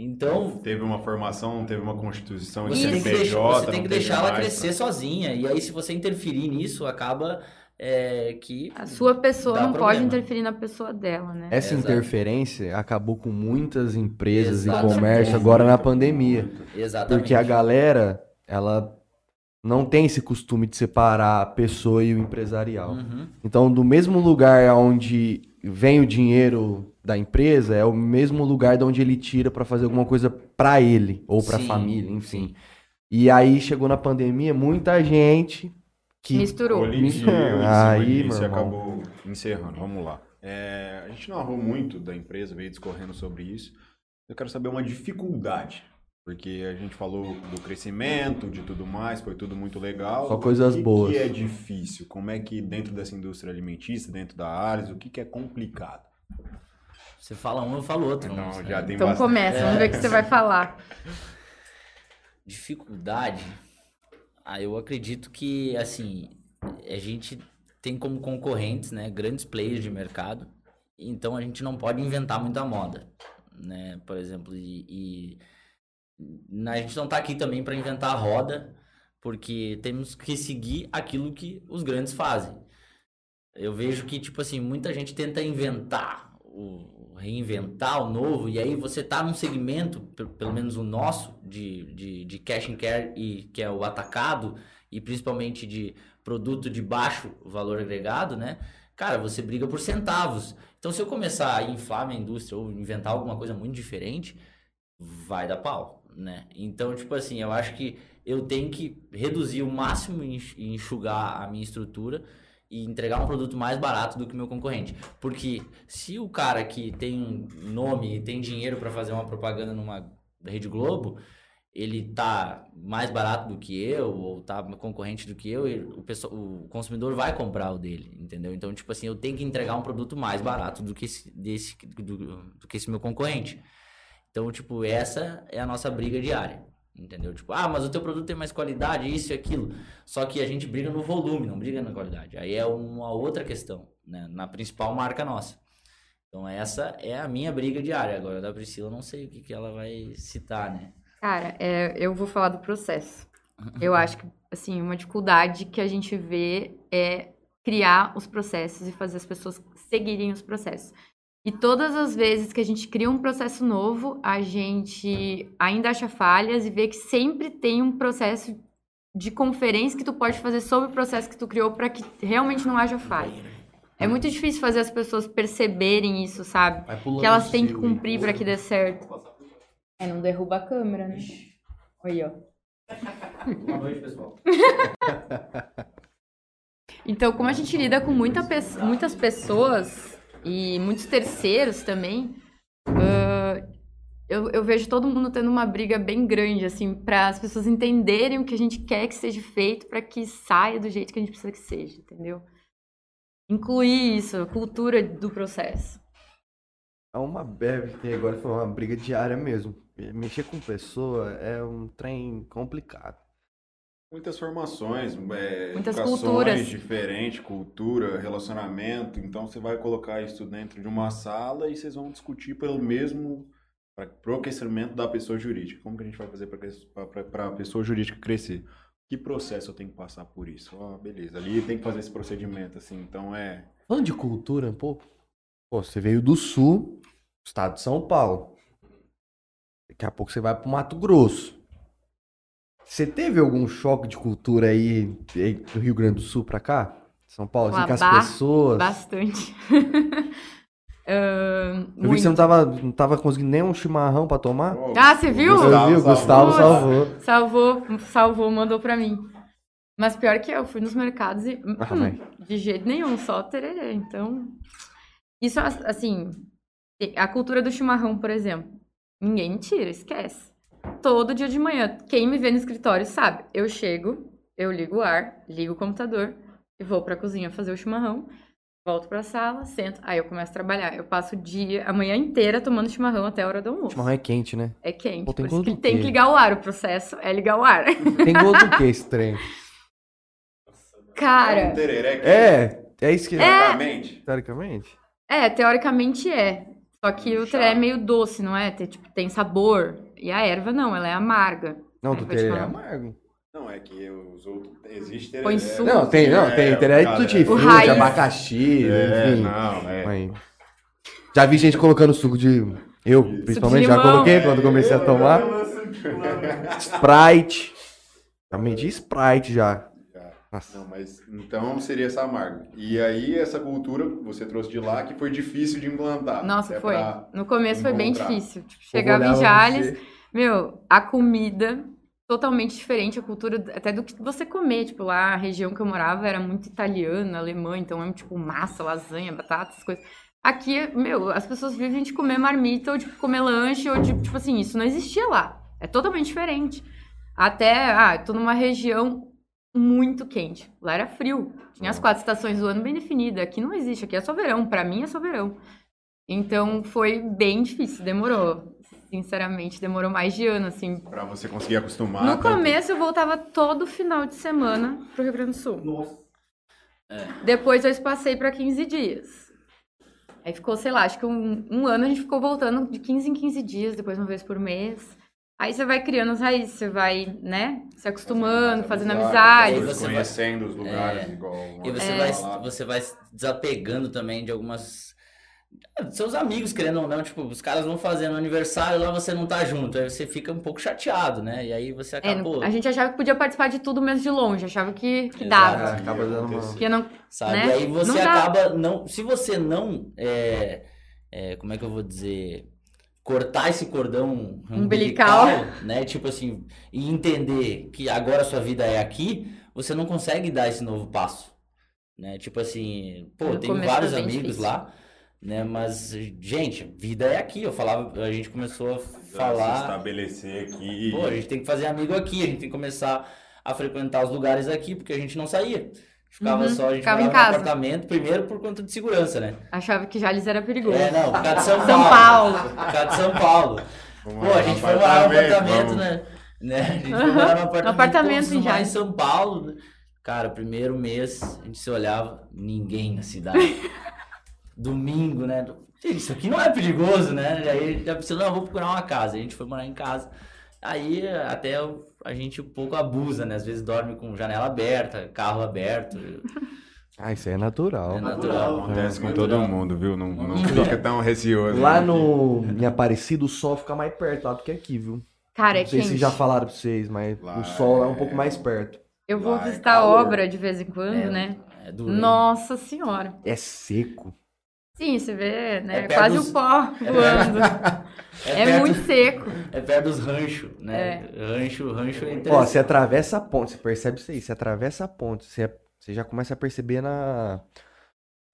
Então, Teve uma formação, teve uma constituição, você tem que, CNPJ, deixar, você tem que teve deixar ela mais, crescer né? sozinha. E aí, se você interferir nisso, acaba é, que A sua pessoa não pode problema. interferir na pessoa dela, né? Essa Exato. interferência acabou com muitas empresas e Exatamente. comércio agora na pandemia. Exatamente. Porque a galera, ela não tem esse costume de separar a pessoa e o empresarial. Uhum. Então, do mesmo lugar onde vem o dinheiro da empresa, é o mesmo lugar de onde ele tira pra fazer alguma coisa pra ele ou pra Sim, família, enfim. E aí chegou na pandemia, muita gente que Misturou. Colidiu em Aí, meu e irmão. acabou encerrando. Vamos lá. É, a gente narrou muito da empresa, veio discorrendo sobre isso. Eu quero saber uma dificuldade. Porque a gente falou do crescimento, de tudo mais, foi tudo muito legal. Só coisas o que boas. que é difícil? Como é que dentro dessa indústria alimentícia, dentro da Ares, o que, que é complicado? Você fala um, eu falo outro. Então, não, já é. tem Então bastante. começa, vamos ver o que você vai falar. Dificuldade. Ah, eu acredito que, assim, a gente tem como concorrentes, né, grandes players de mercado, então a gente não pode inventar muita moda, né, por exemplo, e, e a gente não tá aqui também para inventar a roda, porque temos que seguir aquilo que os grandes fazem. Eu vejo que, tipo assim, muita gente tenta inventar, o, reinventar o novo, e aí você tá num segmento, pe- pelo menos o nosso, de, de, de cash and care, e, que é o atacado, e principalmente de produto de baixo valor agregado, né? Cara, você briga por centavos. Então, se eu começar a inflar minha indústria ou inventar alguma coisa muito diferente, vai dar pau, né? Então, tipo assim, eu acho que eu tenho que reduzir o máximo e enxugar a minha estrutura e entregar um produto mais barato do que o meu concorrente. Porque se o cara que tem nome e tem dinheiro para fazer uma propaganda numa Rede Globo, ele tá mais barato do que eu ou tá concorrente do que eu, o, pessoal, o consumidor vai comprar o dele, entendeu? Então, tipo assim, eu tenho que entregar um produto mais barato do que esse, desse, do, do que esse meu concorrente. Então, tipo, essa é a nossa briga diária. Entendeu? Tipo, ah, mas o teu produto tem mais qualidade, isso e aquilo. Só que a gente briga no volume, não briga na qualidade. Aí é uma outra questão, né? Na principal marca nossa. Então essa é a minha briga diária. Agora da Priscila, não sei o que, que ela vai citar, né? Cara, é, eu vou falar do processo. Eu acho que, assim, uma dificuldade que a gente vê é criar os processos e fazer as pessoas seguirem os processos. E todas as vezes que a gente cria um processo novo, a gente ainda acha falhas e vê que sempre tem um processo de conferência que tu pode fazer sobre o processo que tu criou para que realmente não haja falha. É muito difícil fazer as pessoas perceberem isso, sabe? que elas têm que cumprir para que dê certo. É, não derruba a câmera, né? Aí, ó. Boa noite, pessoal. Então, como a gente lida com muita pe- muitas pessoas e muitos terceiros também, ah, eu, eu vejo todo mundo tendo uma briga bem grande, assim, para as pessoas entenderem o que a gente quer que seja feito para que saia do jeito que a gente precisa que seja, entendeu? Incluir isso, a cultura do processo. É uma bebe que agora foi uma briga diária mesmo. Mexer com pessoa é um trem complicado. Muitas formações, é, Muitas educações culturas. diferentes, cultura, relacionamento. Então você vai colocar isso dentro de uma sala e vocês vão discutir pelo mesmo para o crescimento da pessoa jurídica. Como que a gente vai fazer para a pessoa jurídica crescer? Que processo eu tenho que passar por isso? Ah, beleza, ali tem que fazer esse procedimento assim. Então é Falando de cultura pouco, pô, você veio do sul, estado de São Paulo. Daqui a pouco você vai pro Mato Grosso. Você teve algum choque de cultura aí, do Rio Grande do Sul pra cá? São Paulo, assim, com as pessoas? Bastante. Ah, Eu vi que muito. você não tava, não tava conseguindo nem um chimarrão pra tomar. Oh, Ah, você viu? eu vi, o Gustavo salvou. salvou. Salvou, salvou, mandou pra mim. Mas pior que eu, fui nos mercados e. hum, Ah, hum, vai. de jeito nenhum, só tererê. Então. Isso, assim. A cultura do chimarrão, por exemplo. Ninguém tira, esquece. Todo dia de manhã, quem me vê no escritório sabe. Eu chego, eu ligo o ar, ligo o computador e vou pra cozinha fazer o chimarrão. Volto pra sala, sento. Aí eu começo a trabalhar. Eu passo o dia, a manhã inteira tomando chimarrão até a hora do almoço. Chimarrão é quente, né? É quente. Pô, tem por que tem que ligar o ar. O processo é ligar o ar. Tem gosto do que esse trem? Cara, um tereré que É, é isso que... Exatamente. Teoricamente. é, teoricamente é. Só que o teré é meio doce, não é? Tem, tipo, tem sabor. E a erva não, ela é amarga. Não, do te tereré é amargo. Não, é que os outros. Existe tereré. Põe suco. Não, tem, não, É, tem tereré de tutti é. Frutti, raiz. abacaxi, É, enfim. não, é. Mas- Já vi gente colocando suco de. Eu, principalmente, já coloquei quando comecei a tomar. Sprite. Já medi Sprite já. Nossa. Não, mas então seria essa amarga. E aí, essa cultura que você trouxe de lá que foi difícil de implantar. Nossa, É foi. No começo foi bem encontrar. difícil. Tipo, chegava em olhava Jales, você- meu, a comida totalmente diferente, a cultura até do que você comer. Tipo, lá a região que eu morava era muito italiana, alemã, então é tipo massa, lasanha, batata, essas coisas. Aqui, meu, as pessoas vivem de comer marmita ou de comer lanche ou de, tipo assim, isso não existia lá. É totalmente diferente. Até, ah, eu tô numa região muito quente. Lá era frio. Tinha as quatro estações do ano bem definidas. Aqui não existe, aqui é só verão. Pra mim é só verão. Então foi bem difícil, demorou. Sinceramente, demorou mais de ano, assim. Pra você conseguir acostumar. No tanto- começo eu voltava todo final de semana pro Rio Grande do Sul. Depois eu passei pra 15 dias. Aí ficou, sei lá, acho que um, um ano a gente ficou voltando de 15 em 15 dias, depois uma vez por mês. Aí você vai criando as raízes, você vai, né, se acostumando, fazendo amizades. Você vai- Conhecendo os lugares, É. igual. E você, É. vai, você vai se desapegando também de algumas. Seus amigos, querendo ou não, tipo, os caras vão fazendo aniversário lá, você não tá junto. Aí você fica um pouco chateado, né? E aí você É, acabou. a gente achava que podia participar de tudo mesmo de longe, achava que, que Exato. dava. É, acaba dando uma. Que não, Sabe? né? E aí você Não dá. acaba não. Se você não. é, é, como é que eu vou dizer? Cortar esse cordão Umbilical. umbilical, né? Tipo assim, e entender que agora a sua vida é aqui, você não consegue dar esse novo passo. Né? Tipo assim, pô, No eu tenho vários amigos difícil. lá, né? Mas, gente, vida é aqui. Eu falava, a gente começou a Se falar. estabelecer aqui. Pô, a gente tem que fazer amigo aqui, a gente tem que começar a frequentar os lugares aqui, porque a gente não saía. Ficava Uhum, só, a gente ficava em no casa. apartamento, primeiro por conta de segurança, né? achava que Jales era perigoso. É, não, por causa de São, São Paulo. Paulo. Por causa de São Paulo. Vamos Pô, a gente foi morar no apartamento, né? né? A gente foi morar no apartamento, apartamento pô, em lá em Jales. São Paulo. né? Cara, primeiro mês, a gente se olhava, ninguém na cidade. Domingo, né? Isso aqui não é perigoso, né? E aí já pensou, não, vou procurar uma casa. A gente foi morar em casa. Aí até o- a gente um pouco abusa, né? Às vezes dorme com janela aberta, carro aberto. Ah, isso aí é natural. É natural. Acontece com Natural. todo mundo, viu? Não, não fica tão receoso. Lá né? no em Aparecido, o sol fica mais perto lá do que aqui, viu? Cara, é Não sei quente. se já falaram pra vocês, mas Lá o sol é um é- pouco mais perto. Eu vou Lá é visitar a calor. obra de vez em quando, É, né? É? Nossa senhora. É seco. Sim, você vê, né? É Quase dos- o pó voando. É, perto- muito seco. É perto dos ranchos, né? Rancho, rancho é Ó, interessante. você atravessa a ponte, você percebe isso aí, você atravessa a ponte, você, você já começa a perceber na,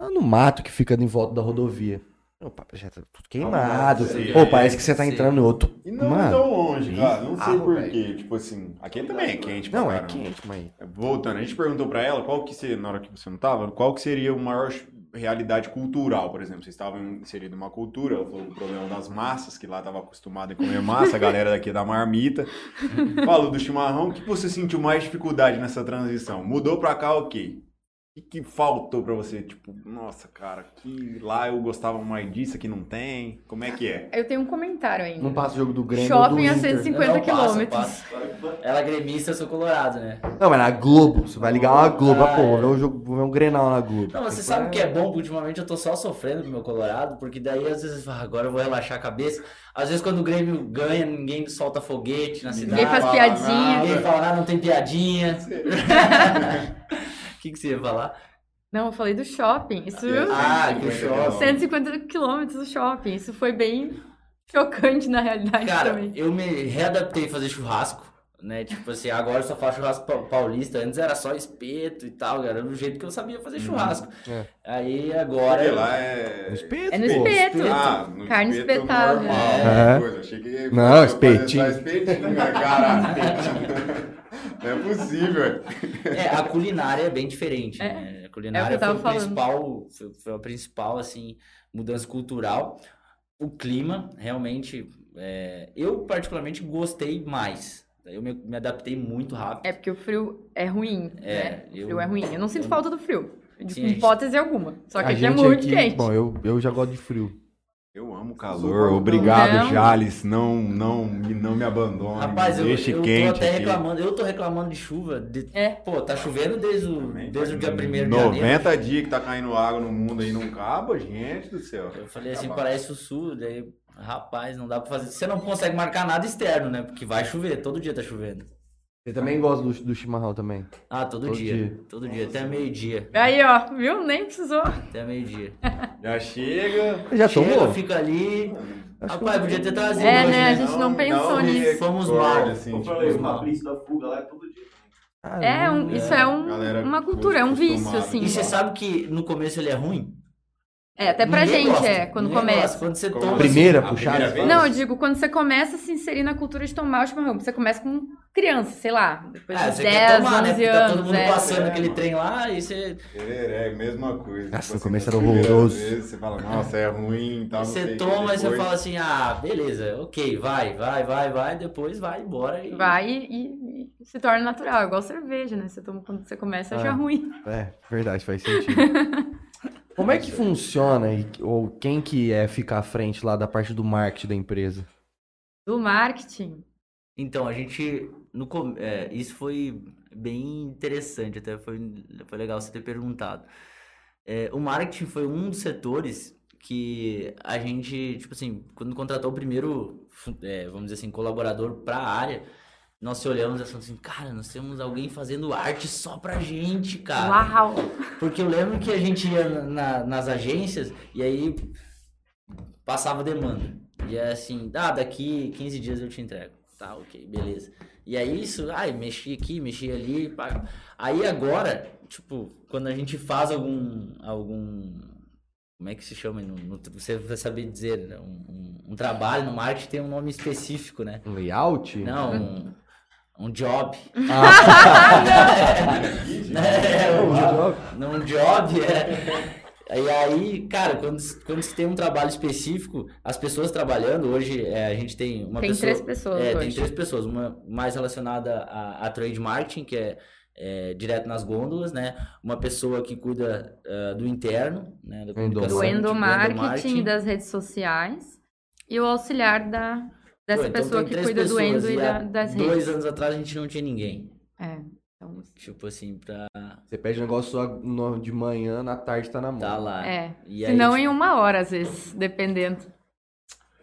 lá no mato que fica em volta da rodovia. Opa, já tá tudo queimado. Pô, é, parece que você tá sim. entrando em outro. E não é Mano, tão longe, cara. Não sei porquê. Tipo assim, aqui também é quente. Não, é quente, mas. Voltando, a gente perguntou pra ela qual que seria, na hora que você não tava, qual que seria o maior realidade cultural, por exemplo. Vocês estavam inseridos numa cultura, ela falou do problema das massas, que lá tava acostumado a comer massa, a galera daqui é da marmita. Falou do chimarrão, o que você sentiu mais dificuldade nessa transição? Mudou pra cá, ok. O que, que faltou pra você? Tipo, nossa, cara, aqui, lá eu gostava mais disso, aqui não tem. Como é que é? Eu tenho um comentário ainda. Não passa o jogo do Grêmio. Shopping do a Inter. 150 Não, passa, quilômetros. Ela é gremista, eu sou colorado, né? Não, mas na Globo. Você vai ligar uma Globo. Ah, pô, é. vou ver um, jogo, vou ver um Grenal na Globo. Não, você sabe o que é bom? Porque ultimamente eu tô só sofrendo com o meu colorado, porque daí às vezes, ah, agora eu vou relaxar a cabeça. Às vezes quando o Grêmio ganha, ninguém solta foguete na cidade. Ninguém faz fala piadinha. Ninguém fala nada, não tem piadinha. O que, que você ia falar? Não, eu falei do shopping. Isso. Ah, que 150 shopping. 150 quilômetros do shopping. Isso foi bem chocante na realidade Cara, também. eu me readaptei a fazer churrasco, né? Tipo assim, agora eu só faço churrasco pa- paulista. Antes era só espeto e tal, cara. Era do jeito que eu sabia fazer churrasco. É. Aí agora. Porque lá é. No espeto, É no espeto. Ah, no Carne espeto espetada. normal, É. coisa. Achei que Não, espetinho. espetinho, né, cara, espetinho. Não é possível. É, a culinária é bem diferente, É. né? A É culinária tava foi, o falando. principal, foi, foi a principal, assim, mudança cultural. O clima, realmente, é, eu particularmente gostei mais. Eu me, me adaptei muito rápido. É porque o frio é ruim, É, né? O eu- frio é ruim. Eu não sinto eu- falta do frio. De Sim, a gente- hipótese alguma. Só que A aqui é muito aqui- quente. Bom, eu, eu já gosto de frio. Eu amo calor. Obrigado, Não. Jales. Não, não, me- não me abandone. Rapaz, me eu, deixe eu tô quente até aqui. reclamando, eu tô reclamando de chuva. de- É. Pô, tá chovendo desde o, desde o dia 1 de janeiro. 90 dias que tá caindo água no mundo aí não acaba, gente do céu. Eu falei assim, Acabar. parece o sul, daí, rapaz, não dá pra fazer. Você não consegue marcar nada externo, né? Porque vai chover, todo dia tá chovendo. Você também gosta do, do chimarrão também? Ah, todo, Todo dia, dia. Todo dia, até meio-dia. Aí, ó, viu? Nem precisou. Até meio-dia. Já chega. Já Chega, tomou? fica ali. Rapaz, podia ter trazido É, hoje, né? A gente não pensou me nisso. Fomos mal. Assim, Eu tipo, falei, o mal. Fabrício da fuga lá é todo dia. É, um, isso é um- galera uma cultura, é um vício, assim. E você sabe que no começo ele é ruim? É, até pra Ninguém gente, gosta, é, quando ninguém começa. gosta. Quando você Como toma. Primeira A puxada? primeira vez? Não, eu digo, quando você começa a se inserir na cultura de tomar o chimarrão, você começa com criança, sei lá, depois Ah, você 10, quer tomar, né? 11 Porque tá todo anos, mundo é. passando É, aquele mano. trem lá e você. É, mesma coisa. Nossa, Tipo no começo nas era primeiras horroroso. vezes Você fala, nossa, é ruim e tal. não sei você que, toma e você depois- fala assim, ah, beleza, ok, vai, vai, vai, vai, depois vai embora e. Vai e, e- e se torna natural, igual cerveja, né? Você toma quando você começa, acha Ah. ruim. É, verdade, faz sentido. Como é que funciona, e- ou quem que é ficar à frente lá da parte do marketing da empresa? Do marketing. Então, a gente. No, é, isso foi bem interessante, até foi, foi legal você ter perguntado. É, o marketing foi um dos setores que a gente, tipo assim, quando contratou o primeiro, é, vamos dizer assim, colaborador para a área, nós se olhamos e falamos assim, cara, nós temos alguém fazendo arte só pra gente, cara. Uau! Porque eu lembro que a gente ia na- nas agências e aí passava demanda. E é assim, ah, daqui 15 dias eu te entrego. Tá, ok, beleza. E aí isso, ai, mexi aqui, mexi ali. pá. Aí agora, tipo, quando a gente faz algum. algum como é que se chama? No, no- você vai saber dizer, né? um, um- um trabalho no marketing tem um nome específico, né? Um layout? Não, um, um job. É, um job. num job, é. E aí, cara, quando, quando se tem um trabalho específico, as pessoas trabalhando, hoje é, a gente tem uma Tem pessoa... três pessoas É, tem três pessoas. Uma mais relacionada a, a trade marketing, que é, é, direto nas gôndolas, né? Uma pessoa que cuida ah, do interno, né? Da Do endomarketing e das redes sociais. E o auxiliar da, dessa Pô, então pessoa que cuida do endo e da- das Dois redes. anos atrás a gente não tinha ninguém. É. Então, Tipo assim, pra Você pede um negócio só de manhã, na tarde tá na mão. tá lá. é. E Se não tipo, em uma hora, às vezes, dependendo.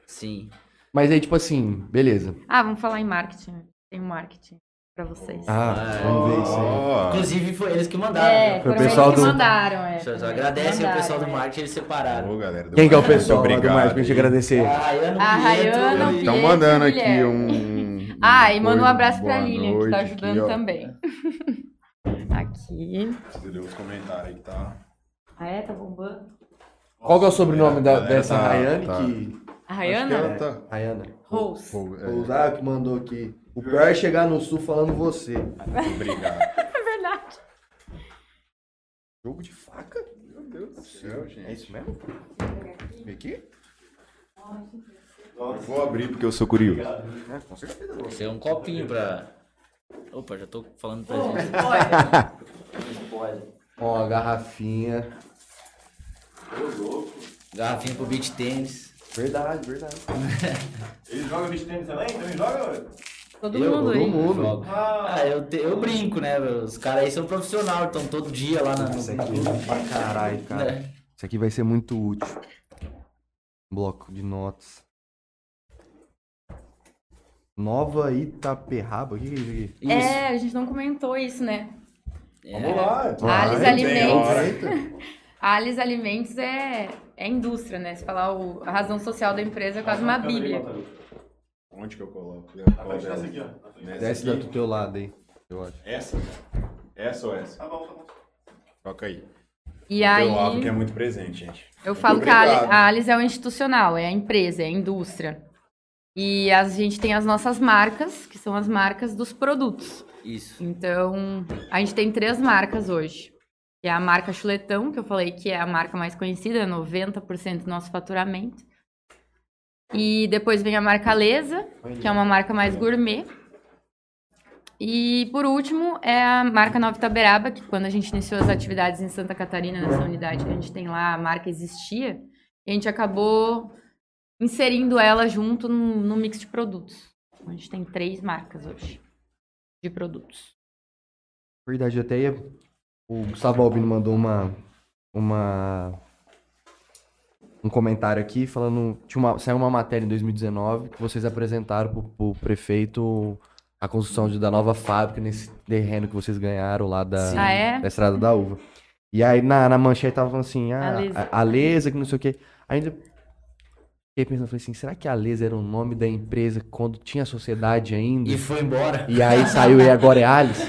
Sim. Mas aí, tipo assim, beleza. Ah, vamos falar em marketing. Tem um marketing pra vocês. Ah, É. vamos ver isso aí. Inclusive foi eles que mandaram. é? Foi o pessoal eles que do- mandaram, é. Só, só Foram eles que agradece o pessoal do é. marketing, eles separaram. Ô, galera do Quem que é o pessoal do obrigado marketing pra gente agradecer? A Rayana, e- Estão mandando aqui um. Ah, e manda um abraço pra Lilian, que tá ajudando também. Aqui. Você leu os comentários aí que tá. Ah, é? Tá bombando? Qual que é o sobrenome a da- dessa tá- Rayane tá. que... A Rayana? tá. Rayana. Rose. É, O Zá que mandou aqui. O pior é chegar no sul falando você. Obrigado. É verdade. Jogo de faca? Meu Deus do céu, É gente. isso mesmo? Vem aqui? Eu vou abrir porque eu sou curioso. É, com certeza. Você é um copinho pra. Opa, já tô falando pra gente. Ó, a garrafinha. Garrafinha pro beat tênis. Verdade, verdade. Ele joga beach tênis também? Também joga? Todo Eu, mundo todo mundo. Ah, eu, te- eu brinco, né? Os caras aí são profissionais, estão todo dia lá na, Isso aqui pra caralho, cara. né? Isso aqui vai ser muito útil. Bloco de notas. Nova Itaperraba. O que é isso aqui? Isso. É, a gente não comentou isso, né? É. Vamos lá. Alice Vai, Alimentos. Alice Alimentos é, é indústria, né? Se falar o- a razão social da empresa é quase uma bíblia. Onde que eu coloco? Na Qual frente dessa aqui, ó. Na Desce da do teu lado aí, eu acho. Essa? Essa ou essa? Tá bom, tá bom. Toca aí. E O aí, teu lado que é muito presente, gente. eu falo que a Alice é o institucional, é a empresa, é a indústria. E a gente tem as nossas marcas, que são as marcas dos produtos. Isso. Então, a gente tem três marcas hoje. Que é a marca Chuletão, que eu falei que é a marca mais conhecida, é 90% do nosso faturamento. E depois vem a marca Lesa, que é uma marca mais gourmet. E por último é a marca Nova Itaberaba, que quando a gente iniciou as atividades em Santa Catarina, nessa unidade que a gente tem lá, a marca existia. E a gente acabou inserindo ela junto no, no mix de produtos. A gente tem três marcas hoje de produtos. Verdade, até ia... o Gustavo Albino mandou uma, uma um comentário aqui falando tinha uma, saiu uma matéria em 2019 que vocês apresentaram pro, pro prefeito a construção de, da nova fábrica nesse terreno que vocês ganharam lá da. Ah, é? da Estrada da Uva. E aí na, na manchete tava falando assim, ah, Alesa. a, a Lesa, que não sei o quê. Ainda fiquei pensando, falei assim, será que a Lesa era o nome da empresa quando tinha sociedade ainda? E foi embora. E aí saiu e agora é Alice.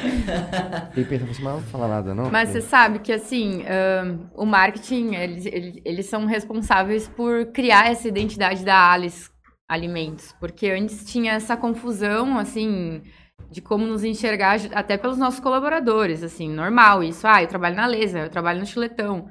Fiquei pensando assim, mas não vou falar nada não. Mas porque- você sabe que, assim, ahn, o marketing, eles, eles, eles são responsáveis por criar essa identidade da Alice Alimentos. Porque antes tinha essa confusão, assim, de como nos enxergar, até pelos nossos colaboradores, assim, normal isso. Ah, eu trabalho na Lesa, eu trabalho no Chuletão.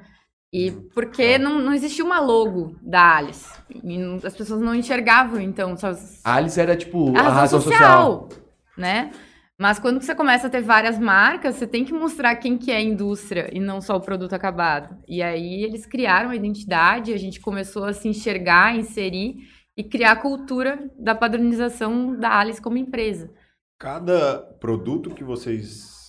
E porque não, não existia uma logo da Alice. E não- as pessoas não enxergavam, então, só, Alice era tipo a razão, social, né? Mas quando você começa a ter várias marcas, você tem que mostrar quem que é a indústria e não só o produto acabado. E aí eles criaram a identidade, a gente começou a se enxergar, inserir e criar a cultura da padronização da Alice como empresa. Cada produto que vocês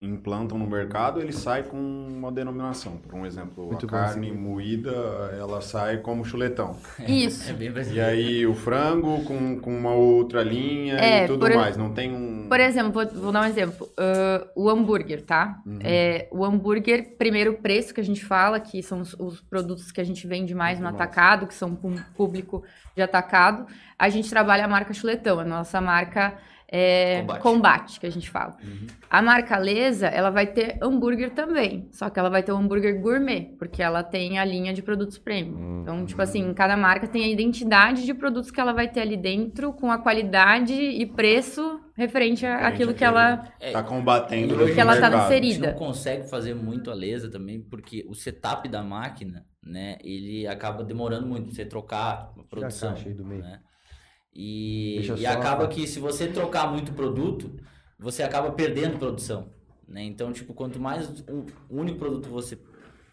implantam no mercado, ele sai com uma denominação. Por um exemplo, Muito a carne sim. moída, ela sai como chuletão. Isso. É bem E aí o frango com, com uma outra linha É, e tudo por mais. Não tem um... Por exemplo, vou, vou dar um exemplo. Ah, o hambúrguer, tá? Uhum. É, o hambúrguer, primeiro o preço que a gente fala, que são os, os produtos que a gente vende mais no Muito bom. atacado, que são para um público de atacado. A gente trabalha a marca Chuletão, a nossa marca é, Combate. combate. que a gente fala. Uhum. A marca Lesa, ela vai ter hambúrguer também, só que ela vai ter um hambúrguer gourmet, porque ela tem a linha de produtos premium. Então, tipo assim, cada marca tem a identidade de produtos que ela vai ter ali dentro, com a qualidade e preço referente a- Referente àquilo que ela É, Tá combatendo E no ela tá mercado. inserida. A gente não consegue fazer muito a lesa também, porque o setup da máquina, né, ele acaba demorando muito pra você trocar a produção, aí do meio. né? E, e só- acaba que se você trocar muito produto, você acaba perdendo produção, né? Então, tipo, quanto mais um único produto você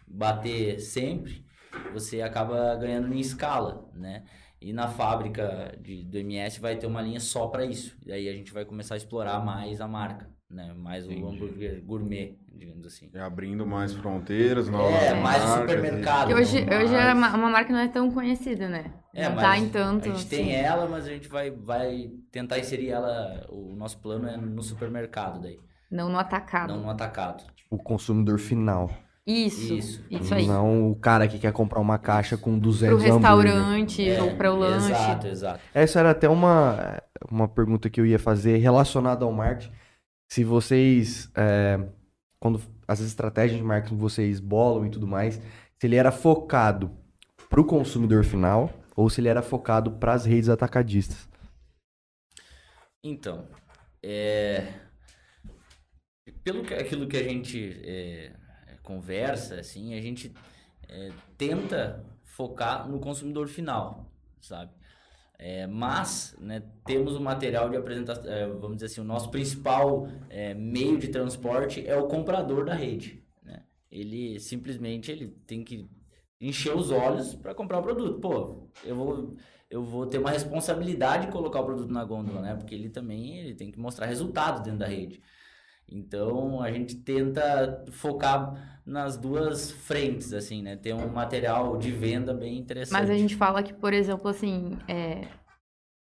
bater sempre, você acaba ganhando em escala, né? E na fábrica de, do MS vai ter uma linha só para isso. E aí a gente vai começar a explorar mais a marca, né? Mais o Entendi. hambúrguer gourmet, digamos assim. E abrindo mais fronteiras, novas É, mais o marcas, supermercado. Que hoje, mais. hoje é uma, uma marca que não é tão conhecida, né? É, não mas tá em tanto. a gente assim. tem ela, mas a gente vai, vai tentar inserir ela. O nosso plano é no supermercado daí, Não no atacado. não no atacado. O consumidor final. Isso, Isso, isso, aí. Não o cara que quer comprar uma caixa com 200 Pro restaurante É, ou para o lanche. Exato, exato. Essa era até uma, uma pergunta que eu ia fazer relacionada ao marketing. Se vocês, é, quando as estratégias de marketing vocês bolam e tudo mais, se ele era focado para o consumidor final ou se ele era focado para as redes atacadistas. Então, é, pelo que aquilo que a gente é, conversa, assim, a gente é, tenta focar no consumidor final, sabe? É, mas, né, temos o material de apresentação, é, vamos dizer assim, o nosso principal é, meio de transporte é o comprador da rede, né? Ele simplesmente ele tem que encher os olhos para comprar o produto. Pô, eu vou eu vou ter uma responsabilidade de colocar o produto na gôndola, né? Porque ele também ele tem que mostrar resultado dentro da rede. Então a gente tenta focar nas duas frentes, assim, né? Ter um material de venda bem interessante. Mas a gente fala que, por exemplo, assim, é,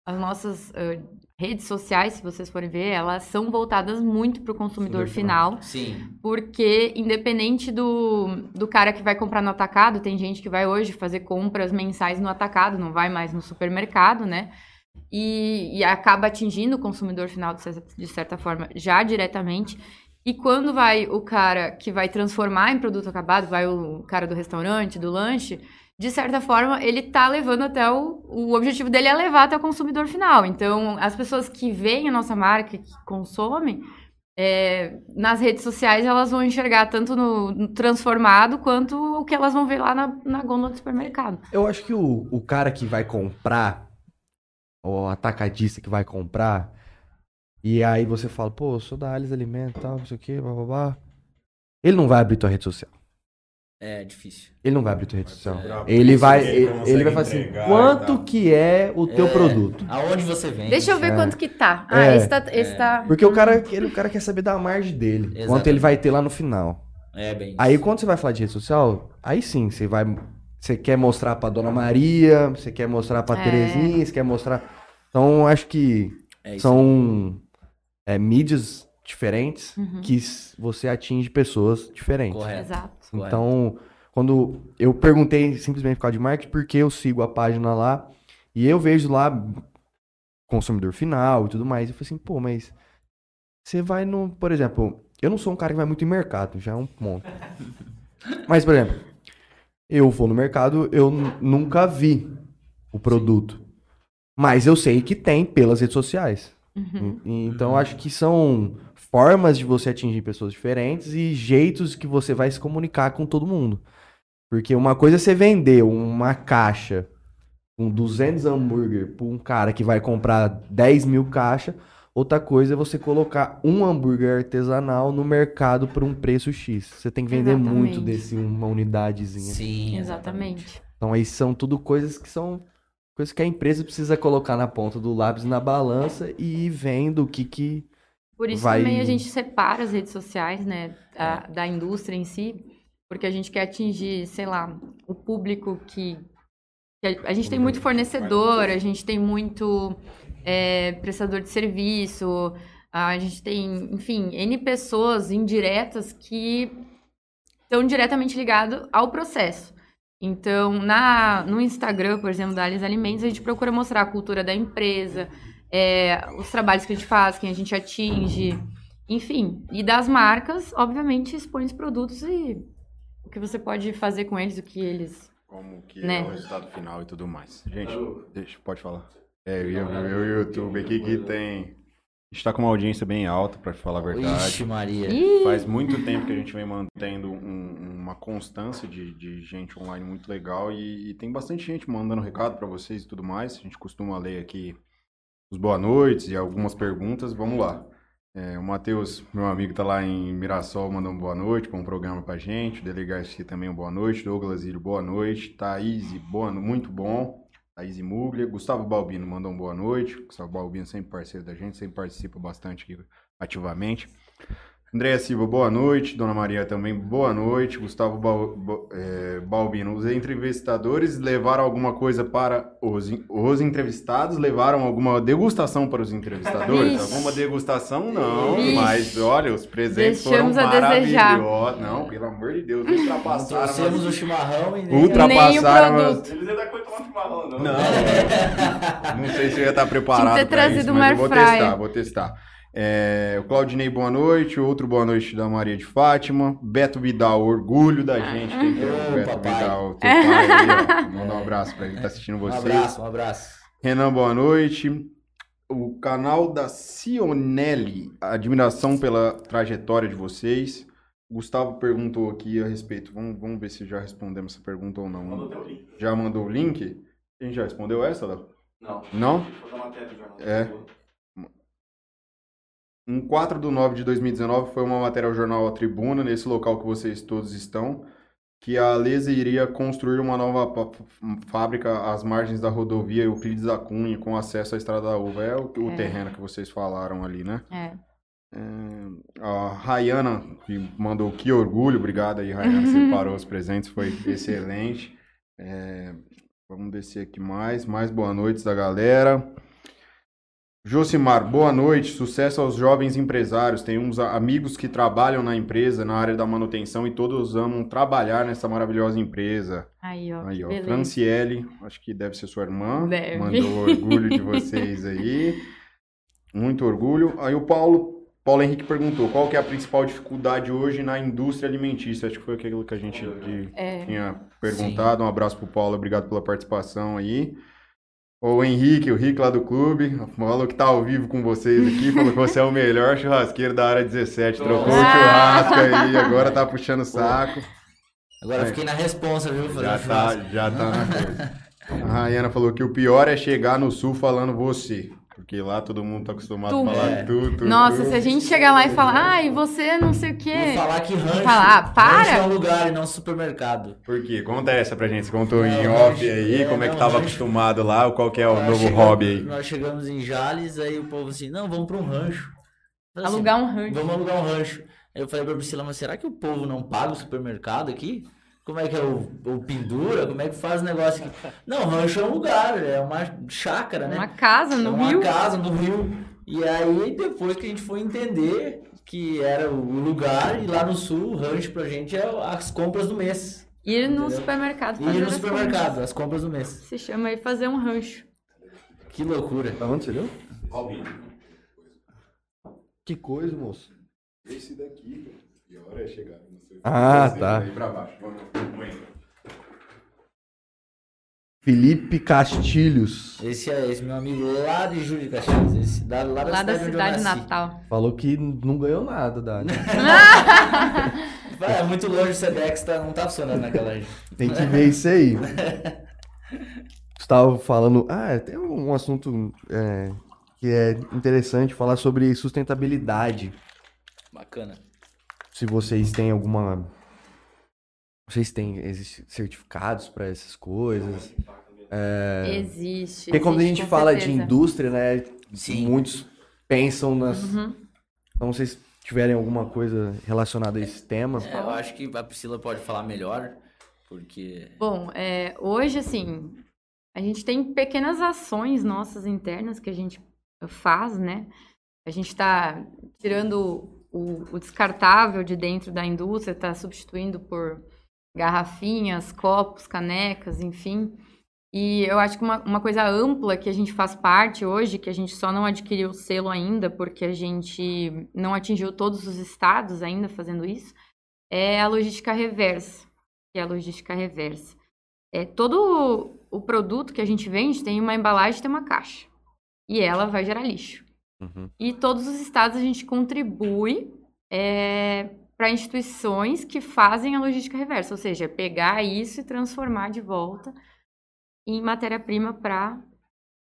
as nossas eh, redes sociais, se vocês forem ver, elas são voltadas muito para o consumidor final. Sim, Porque, independente do, do cara que vai comprar no atacado, tem gente que vai hoje fazer compras mensais no atacado, não vai mais no supermercado, né? E, e acaba atingindo o consumidor final, de certa forma, já diretamente. E quando vai o cara que vai transformar em produto acabado, vai o cara do restaurante, do lanche, de certa forma, ele tá levando até o. O objetivo dele é levar até o consumidor final. Então, as pessoas que veem a nossa marca, que consomem, é, nas redes sociais elas vão enxergar tanto no, no transformado quanto o que elas vão ver lá na, na gôndola do supermercado. Eu acho que o, o cara que vai comprar, o atacadista que vai comprar, e aí você fala, pô, eu sou da Alice Alimento e tal, não sei o que, blá blá blá. Ele não vai abrir tua rede social. É difícil. Ele não vai abrir tua rede social. procurar Ele vai, ele ele, vai falar assim, quanto tal." que é o teu É, produto? Aonde você vem? Deixa eu ver É. quanto que tá. Ah, É. esse tá. Esse tá... Porque o cara, ele, o cara quer saber da margem dele. Quanto Exatamente. ele vai ter lá no final. É bem Aí isso. quando você vai falar de rede social, aí sim, você vai. Você quer mostrar pra Dona Maria, você quer mostrar pra É. Terezinha, você quer mostrar. Então, acho que É isso. são é, mídias diferentes Uhum. que você atinge pessoas diferentes. Correto. Exato. correto. Então, quando eu perguntei simplesmente por causa de marketing, porque eu sigo a página lá e eu vejo lá consumidor final e tudo mais. Eu falei assim, pô, mas você vai no. Por exemplo, eu não sou um cara que vai muito em mercado, já é um ponto. Mas, por exemplo, eu vou no mercado, eu nunca vi o produto. Mas eu sei que tem pelas redes sociais. Uhum. Então, eu acho que são formas de você atingir pessoas diferentes e jeitos que você vai se comunicar com todo mundo. Porque uma coisa é você vender uma caixa com 200 hambúrguer para um cara que vai comprar 10 mil caixas. Outra coisa é você colocar um hambúrguer artesanal no mercado por um preço X. Você tem que vender muito Exatamente. desse uma unidadezinha. Sim, Exatamente. Então aí são tudo coisas que são coisas que a empresa precisa colocar na ponta do lápis na balança e ir vendo o que que Por isso Vai- também a gente separa as redes sociais, né, a- da indústria em si, porque a gente quer atingir, sei lá, o público que, que a, a gente tem muito fornecedor, a gente tem muito é, prestador de serviço, a gente tem, enfim, N pessoas indiretas que estão diretamente ligadas ao processo. Então, na, no Instagram, por exemplo, da Alice Alimentos, a gente procura mostrar a cultura da empresa, é, os trabalhos que a gente faz, quem a gente atinge, enfim. E das marcas, obviamente, expõe os produtos e o que você pode fazer com eles, o que eles. Como que Né? é o resultado final e tudo mais. Gente, deixa, pode falar. É, eu ia ver o YouTube aqui que tem. A gente tá com uma audiência bem alta, te falar a verdade. Ixi, Maria. Faz muito tempo que a gente vem mantendo um- uma constância de, de gente online muito legal e, e tem bastante gente mandando recado pra vocês e tudo mais. A gente costuma ler aqui os boa noites e algumas perguntas. Vamos lá. É, o Matheus, meu amigo, tá lá em Mirassol, mandou um boa noite para um programa pra gente. O Dele Garcia também um boa noite. Douglas Ilho, boa noite. Thaís, boa, muito bom. Thaís Muglia. Gustavo Balbino mandou um boa noite. Gustavo Balbino sempre parceiro da gente, sempre participa bastante aqui ativamente. Andréa Silva, boa noite. Dona Maria também, boa noite. Gustavo Bal- eh, Balbino, os entrevistadores levaram alguma coisa para os, os entrevistados? Levaram alguma degustação para os entrevistadores? Vixe. Alguma degustação? Não, Vixe. mas olha, os presentes Deixamos foram a desejar. maravilhosos. Não, pelo amor de Deus, ultrapassaram. trouxemos o as- chimarrão e nem... Ultrapassaram Nem o as- produto. Eles ainda coisa tomar chimarrão, não. não, não sei se eu ia estar preparado Tinha ter para trazido isso, mas eu vou testar, vou testar. É, o Claudinei, boa noite. Outro boa noite da Maria de Fátima. Beto Vidal, orgulho da gente. É o Ô, Beto papai. Vidal? Teu pai aí. Manda um abraço pra ele que tá assistindo Um vocês. abraço, um abraço. Renan, boa noite. O canal da Cionelli, admiração pela trajetória de vocês. Gustavo perguntou aqui a respeito. Vamos, vamos ver se já respondemos essa pergunta ou não. Mandou teu link. Já mandou o link? A gente já respondeu essa, Léo? Não. Não? É. Em 4 de 9 de 2019 foi uma matéria ao jornal A Tribuna, nesse local que vocês todos estão, que a Alesa iria construir uma nova fábrica às margens da rodovia Euclides da Cunha, com acesso à Estrada da Uva. É o, o É. terreno que vocês falaram ali, né? É. É, a Rayana, que mandou que orgulho, obrigado aí, Rayana, separou os presentes, foi excelente. É, vamos descer aqui mais, mais boa noites da galera. Josimar, boa noite, sucesso aos jovens empresários. Tem uns a- amigos que trabalham na empresa, na área da manutenção, e todos amam trabalhar nessa maravilhosa empresa. Aí, ó. Aí, ó, beleza. Franciele, acho que deve ser sua irmã. Deve. Mandou orgulho de vocês aí. Muito orgulho. Aí o Paulo, Paulo Henrique perguntou, qual que é a principal dificuldade hoje na indústria alimentícia? Acho que foi aquilo que a gente de- É. tinha perguntado. Um abraço pro Paulo, obrigado pela participação aí. O Henrique, o Rick lá do clube, falou que tá ao vivo com vocês aqui, falou que você é o melhor churrasqueiro da área 17. Trocou o churrasco aí, agora tá puxando o saco. Agora eu fiquei na responsa, viu? Já tá, já tá na coisa. A Rayana falou que o pior é chegar no sul falando você. Porque lá todo mundo tá acostumado Tu. a falar É. tu, tu, Nossa, tu. se a gente chegar lá e falar, ai, você não sei o quê. falar que rancho, Falar, ah, para! rancho é um lugar e não supermercado. Por quê? Conta essa pra gente. Você contou Não, em rancho- off aí, é, como é que não, tava rancho- acostumado lá, qual que é o Nós novo chegamos- hobby aí. Nós chegamos em Jales, aí o povo assim, não, vamos pra um rancho. Falei Alugar assim, um rancho. Vamos alugar um rancho. Aí eu falei pra Priscila, mas será que o povo não paga o supermercado aqui? Como é que é o, o pendura? Como é que faz o negócio aqui? Não, rancho é um lugar, é uma chácara, né? Uma casa É no uma Rio. casa no Rio. E aí, depois que a gente foi entender que era o lugar, e lá no sul, o rancho pra gente é as compras do mês. Ir no Entendeu? supermercado. E fazer ir no as supermercado, compras. as compras do mês. Se chama aí fazer um rancho. Que loucura. Da onde você deu? Hobby. Que coisa, moço. Esse daqui. E a hora é chegar. Ah, tá. Felipe Castilhos. Esse é esse meu amigo lá de Júlio de Castilhos, esse da, lá da Lá da cidade, cidade natal. Falou que não ganhou nada, Dani. Vai, é muito longe o Sedex, tá, não tá funcionando naquela região. Tem que ver isso aí. Estava falando. Ah, tem um assunto é, que é interessante falar sobre sustentabilidade. Bacana. Se vocês têm alguma. Vocês têm existe certificados para essas coisas? Existe. Porque quando a gente fala de certeza. indústria, né? Sim. Muitos pensam nas. Uhum. Então, vocês tiverem alguma coisa relacionada a esse tema. É, eu acho que a Priscila pode falar melhor, porque Bom, é, hoje, assim, a gente tem pequenas ações nossas internas que a gente faz, né? A gente está tirando o, o descartável de dentro da indústria, está substituindo por garrafinhas, copos, canecas, enfim. E eu acho que uma, uma coisa ampla que a gente faz parte hoje, que a gente só não adquiriu o selo ainda, porque a gente não atingiu todos os estados ainda fazendo isso, é a logística reversa que é a logística reversa. É, todo o produto que a gente vende tem uma embalagem tem uma caixa. E ela vai gerar lixo. Uhum. E todos os estados a gente contribui para instituições que fazem a logística reversa, ou seja, pegar isso e transformar de volta em matéria-prima para.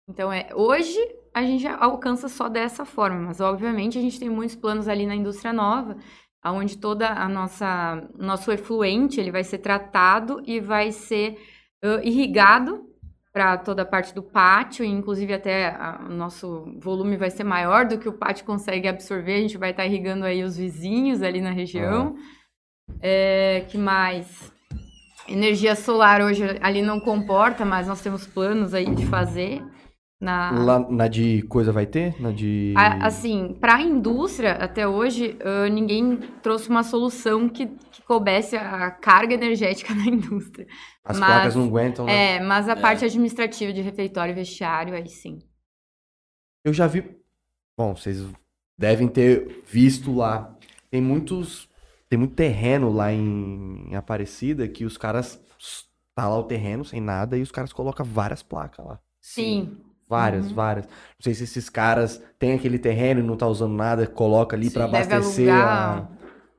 Então, é, hoje a gente alcança só dessa forma, mas obviamente a gente tem muitos planos ali na indústria nova, onde toda a nossa nosso efluente ele vai ser tratado e vai ser ãh, irrigado para toda a parte do pátio, e inclusive até a- o nosso volume vai ser maior do que o pátio consegue absorver, a gente vai estar irrigando aí os vizinhos ali na região. É, que mais? Energia solar hoje ali não comporta, mas nós temos planos aí de fazer. Na, Lá na de coisa vai ter? Na de. a- assim, para a indústria, até hoje, ninguém trouxe uma solução que, que coubesse a carga energética da indústria. As mas- placas não aguentam, né? É, mas a parte administrativa de refeitório e vestiário, aí sim. Eu já vi. Bom, vocês devem ter visto lá. Tem muitos. Tem muito terreno lá em, em Aparecida que os caras. Tá lá o terreno sem nada e os caras colocam várias placas lá. Sim. Várias, Uhum. várias. Não sei se esses caras têm aquele terreno e não tá usando nada, coloca ali Deve abastecer a... alugar,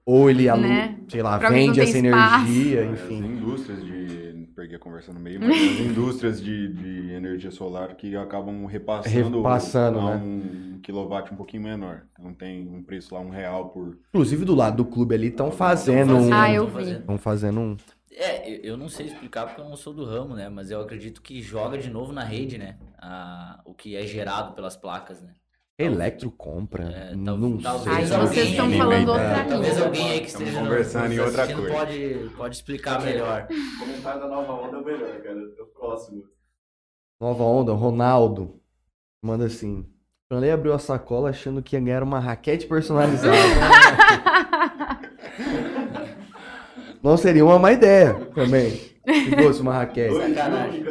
Ou ele alu... né? sei lá, Pra vende essa espaço. energia, As enfim. indústrias de. Perdi a conversa no meio, mas as indústrias de, de energia solar que acabam repassando, Repassando, a né? um quilowatt um pouquinho menor. Então tem um preço lá, um real por. Inclusive do lado do clube ali estão fazendo um. Ah, eu vi. fazendo. Estão fazendo um. É, eu- eu não sei explicar porque eu não sou do ramo, né? Mas eu acredito que joga de novo na rede, né? A, o que é gerado pelas placas, né? Electro compra. É, não tal- sei. talvez Aí se alguém vocês estão aí- falando outra língua. Talvez alguém aí que Estamos esteja conversando em outra coisa. Pode, pode explicar melhor. Comentário da nova onda é o melhor, cara. É o próximo. Nova onda, Ronaldo. Manda assim. Franley abriu a sacola achando que ia ganhar uma raquete personalizada. não seria uma má ideia também. Se fosse uma raquete. Sacanagem.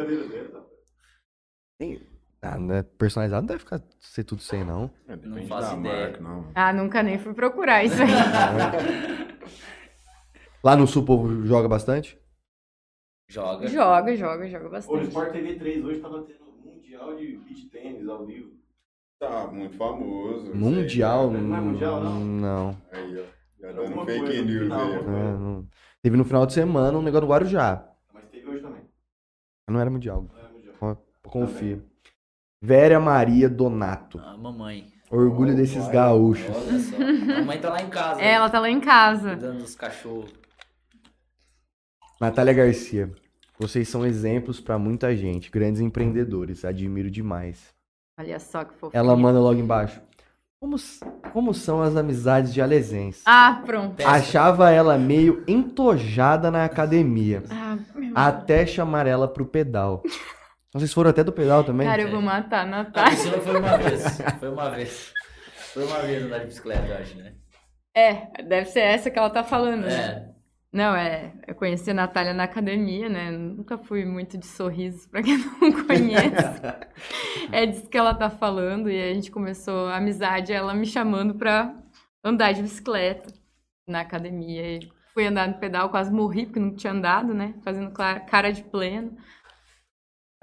Ah, né? Personalizado não deve ficar ser tudo sem, não. É, depende faço ideia. marca, não. Ah, nunca nem fui procurar isso aí. Lá no sul o povo joga bastante? Joga. joga, joga, joga bastante. Sport TV 3 hoje tava tendo um mundial de beach tênis ao vivo. Tá muito famoso. isso aí. Mundial? Não é mundial, não? Não. Aí, ó. Já dando fake coisa no news final, aí. alguma É, não. Teve no final de semana um negócio do Guarujá. Mas teve hoje também. Não era mundial. Não é mundial. Confia. Vera Maria Donato. A mamãe. Orgulho desses gaúchos. Olha só. A mamãe tá lá em casa. É, ela tá lá em casa. Cuidando dos cachorros. Natália Garcia. Vocês são exemplos pra muita gente, grandes empreendedores. Admiro demais. Olha só que fofinho. Ela manda logo embaixo. Como, como são as amizades de Alesense? Ah, pronto. Achava ela meio entojada na academia. Ah, meu Até chamar ela pro pedal. Vocês foram até do pedal também? Cara, eu vou matar a A Natália. Priscila foi uma vez. Foi uma vez. Foi uma vez andar de bicicleta, eu acho, né? É, deve ser essa que ela tá falando, né? É. Não, é. Eu conheci a Natália na academia, né? Nunca fui muito de sorrisos, pra quem não conhece. é disso que ela tá falando. E a gente começou a amizade, ela me chamando pra andar de bicicleta na academia. E fui andar no pedal, quase morri, porque não tinha andado, né? Fazendo cara de pleno.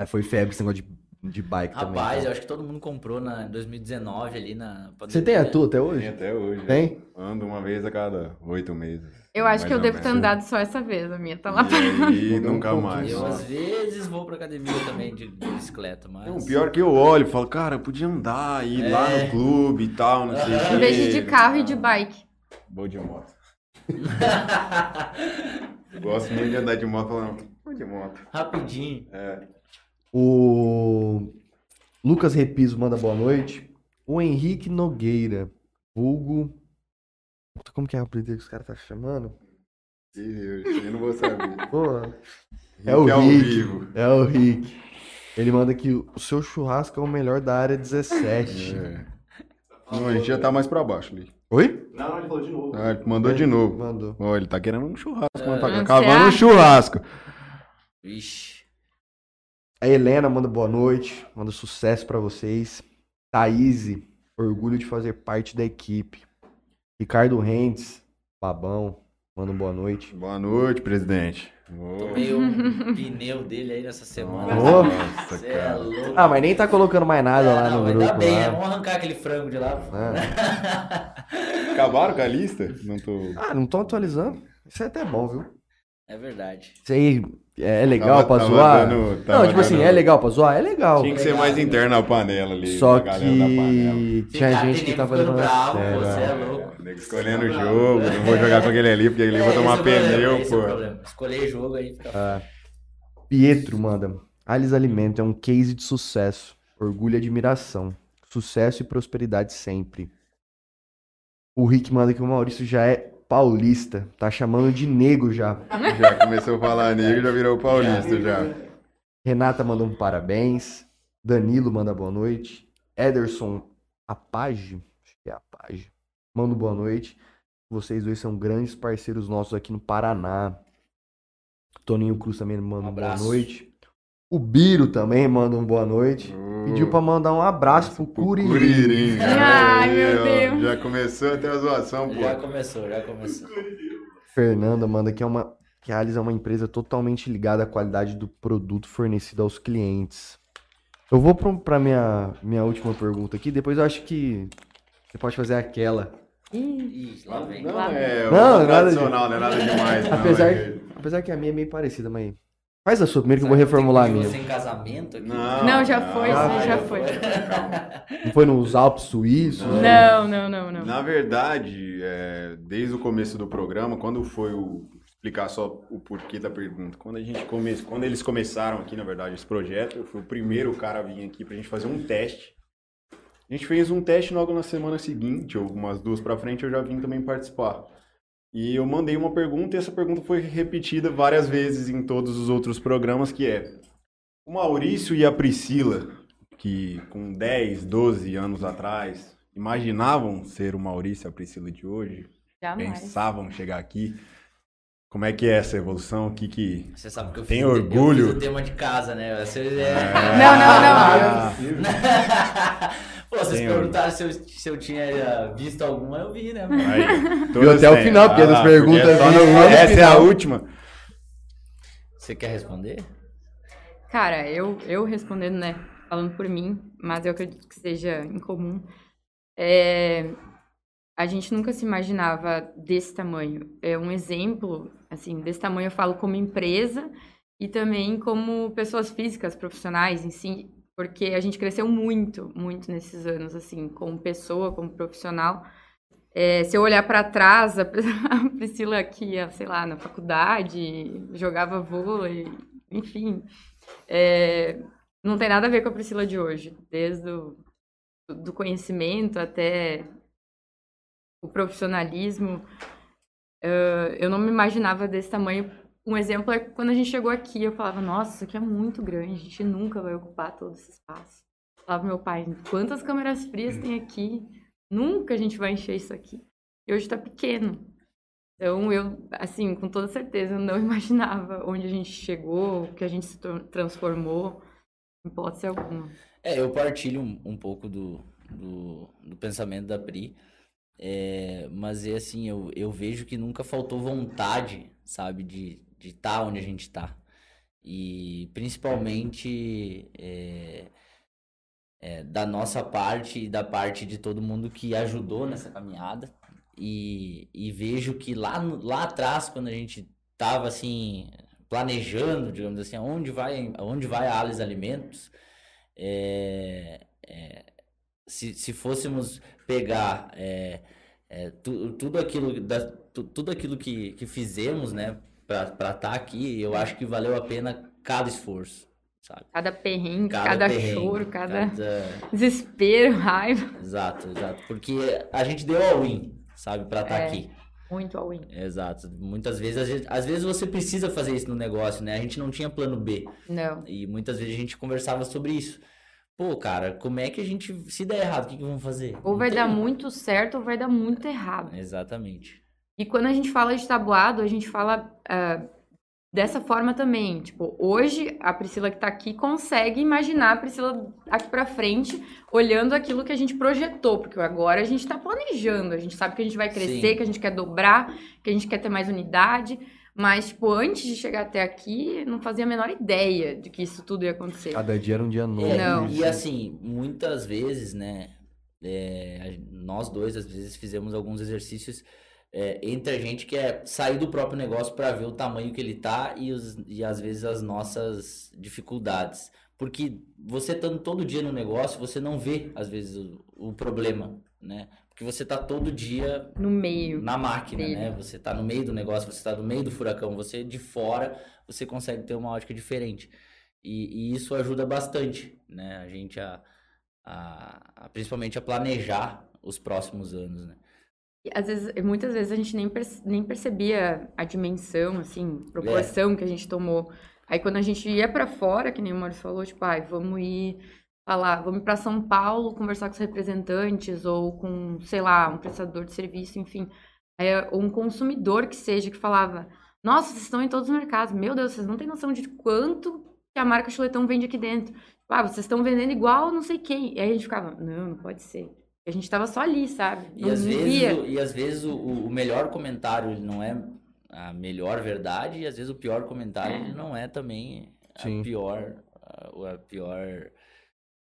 Aí foi febre esse negócio de, de bike também. Rapaz, então. eu acho que todo mundo comprou na, em 2019 ali na. Você tem a tua até Tem hoje? até hoje. Tem? Ando uma vez a cada oito meses. Eu acho que eu devo ter andado só essa vez. A minha tá lá. E Mudou um nunca mais. Eu, às vezes, vou pra academia também de, de bicicleta, mas... Não, pior que eu olho e falo, cara, eu podia andar, ir lá É. no clube e tal, não sei o quê. Em vez de de carro e de bike. Vou de moto. Gosto muito de andar de moto, falando, vou de moto. Rapidinho. É. O Lucas Repiso manda boa noite. O Henrique Nogueira, vulgo. Como que é o apelido que os caras tá chamando? Eu não vou saber. Pô, é o Rick. É o Rick. Ele manda que o seu churrasco é o melhor da área 17. É. Não, a gente já tá mais pra baixo ali. Oi? Não, ele falou de novo. Ah, ele mandou de novo. Mandou. Ó, ele tá querendo um churrasco, mano. Tá cavando um churrasco. Vixe. A Helena manda boa noite, manda sucesso pra vocês. Thaís, orgulho de fazer parte da equipe. Ricardo Rentes, babão, manda boa noite. Boa noite, presidente. Tomei um pneu dele aí nessa semana. Nossa, Cê é cara. louco. Ah, mas nem tá colocando mais nada lá não, no grupo. ainda bem, né? lá. Vamos arrancar aquele frango de lá. É. Acabaram com a lista? Não tô. Ah, não tô atualizando. Isso é até bom, viu? É verdade. Isso aí é legal Tava- pra tava zoar. dando- não, tipo assim, dando- é legal pra zoar? É legal. Tinha que ser mais né? interno a panela ali. Só que tinha gente que tava levando a bravo, você é. é louco. Nego escolhendo o jogo, não vou jogar com aquele ali porque ele vai É, tomar é o problema, pneu, é pô. problema. Escolher jogo aí fica. Pietro manda. Alice Alimento é um case de sucesso. Orgulho e admiração. Sucesso e prosperidade sempre. O Rick manda que o Maurício já é paulista. Tá chamando de nego já. Já começou a falar negro, já virou paulista já. Renata manda um parabéns. Danilo manda boa noite. Ederson Apage, acho que é Apage, manda boa noite. Vocês dois são grandes parceiros nossos aqui no Paraná. Toninho Cruz também manda Um boa noite. O Biro também manda um boa noite. Pediu pra mandar um abraço pro Curirim. Curirim. Ai, meu Deus. Já começou até a zoação, Já pô. começou, já começou. Fernanda manda que é uma que a Alice é uma empresa totalmente ligada à qualidade do produto fornecido aos clientes. Eu vou pro- pra minha minha última pergunta aqui, depois eu acho que você pode fazer aquela. Ih, lá vem. Não, Lá- é Não, não, nada tradicional, não é nada demais. não, Apesar, é- apesar que a minha é meio parecida, mas faz a sua primeiro que eu vou que reformular a minha. Você em casamento aqui? Não, Não, já foi, não, aí já foi. Calma. Não foi nos Alpes Suíços? Não, não, não, não. Na verdade, é, desde o começo do programa, quando foi o explicar só o porquê da pergunta, quando a gente come, quando eles começaram aqui, na verdade, esse projeto, eu fui o primeiro cara a vir aqui pra gente fazer um teste. A gente fez um teste logo na semana seguinte, ou umas duas pra frente, eu já vim também participar. E eu mandei uma pergunta e essa pergunta foi repetida várias vezes em todos os outros programas, que é o Maurício e a Priscila, que com 10, 12 anos atrás imaginavam ser o Maurício e a Priscila de hoje, Jamais. pensavam chegar aqui. Como é que é essa evolução? O que que... Você sabe que eu Tem fiz, o- orgulho? Eu fiz o tema de casa, né? Você, é... Não, não, não. Ah, Pô, vocês Tem perguntaram se eu, se eu tinha eh, visto alguma, eu vi, né? mano? Aí, Viu até o final, porque das perguntas é só Essa é a última. Você quer responder? Cara, eu, eu respondendo, né? Falando por mim, mas eu acredito que seja incomum. É, a gente nunca se imaginava desse tamanho. É um exemplo, assim, desse tamanho eu falo como empresa e também como pessoas físicas, profissionais em si. Porque a gente cresceu muito, muito nesses anos, assim, como pessoa, como profissional. É, se eu olhar para trás, a Priscila aqui, ia, sei lá, na faculdade, jogava vôlei, enfim, é, não tem nada a ver com a Priscila de hoje, desde o do conhecimento até o profissionalismo. Eh, eu não me imaginava desse tamanho. Um exemplo é quando a gente chegou aqui, eu falava, nossa, isso aqui é muito grande, a gente nunca vai ocupar todo esse espaço. Eu falava meu pai, quantas câmeras frias tem aqui? Nunca a gente vai encher isso aqui. E hoje tá pequeno. Então, eu, assim, com toda certeza, não imaginava onde a gente chegou, o que a gente se tr- transformou, em hipótese alguma. É, eu partilho um, um pouco do, do, do pensamento da Pri, é, mas é assim, eu, eu vejo que nunca faltou vontade, sabe, de estar de tá onde a gente está. E principalmente é, é, da nossa parte e da parte de todo mundo que ajudou nessa caminhada. E, e vejo que lá, lá atrás, quando a gente estava assim, planejando, digamos assim, aonde vai, aonde vai a Alice Alimentos, é, é, se, se fôssemos pegar é, é, tu- tudo aquilo, da, tu- tudo aquilo que, que fizemos, né, para estar aqui, eu acho que valeu a pena cada esforço, sabe? Cada perrengue, cada, perrengue, choro, cada cada- desespero, raiva. Exato, exato. Porque a gente deu all-in, sabe, para estar É. aqui. Muito all-in. Exato. Muitas vezes, às vezes, às vezes você precisa fazer isso no negócio, né? A gente não tinha plano B. Não. E muitas vezes a gente conversava sobre isso. Pô, cara, como é que a gente. Se der errado, o que, que vamos fazer? Ou vai dar muito certo ou vai dar muito errado. Exatamente. E quando a gente fala de tabuado, a gente fala ah, dessa forma também. Tipo, hoje a Priscila que tá aqui consegue imaginar a Priscila aqui pra frente, olhando aquilo que a gente projetou, porque agora a gente tá planejando, a gente sabe que a gente vai crescer, Sim. que a gente quer dobrar, que a gente quer ter mais unidade. Mas, tipo, antes de chegar até aqui, não fazia a menor ideia de que isso tudo ia acontecer. Cada dia era um dia novo. É, Não. E assim, muitas vezes, né? é, nós dois, às vezes, fizemos alguns exercícios é, entre a gente que é sair do próprio negócio para ver o tamanho que ele tá e, os, e às vezes as nossas dificuldades. Porque você estando todo dia no negócio, você não vê, às vezes, o, o problema, né? Porque você tá todo dia No meio. na máquina, dele. né? Você tá no meio do negócio, você tá no meio do furacão, você de fora, você consegue ter uma ótica diferente. E, e isso ajuda bastante, né? A gente a, a- a- principalmente a planejar os próximos anos, né? Às vezes, muitas vezes a gente nem, perce- nem percebia a dimensão, assim, proporção que a gente tomou. Aí quando a gente ia pra fora, que nem o Maurício falou, tipo, ai, vamos ir falar, vamos pra São Paulo conversar com os representantes ou com, sei lá, um prestador de serviço, enfim, Aí, ou um consumidor que seja que falava, nossa, vocês estão em todos os mercados, meu Deus, vocês não têm noção de quanto que a marca Chuletão vende aqui dentro. Ah, vocês estão vendendo igual não sei quem. E aí a gente ficava, não, não pode ser. A gente tava só ali, sabe? E Não às vezes, o, e às vezes o, o melhor comentário não é a melhor verdade e às vezes o pior comentário ele não é também a Sim. pior a, a pior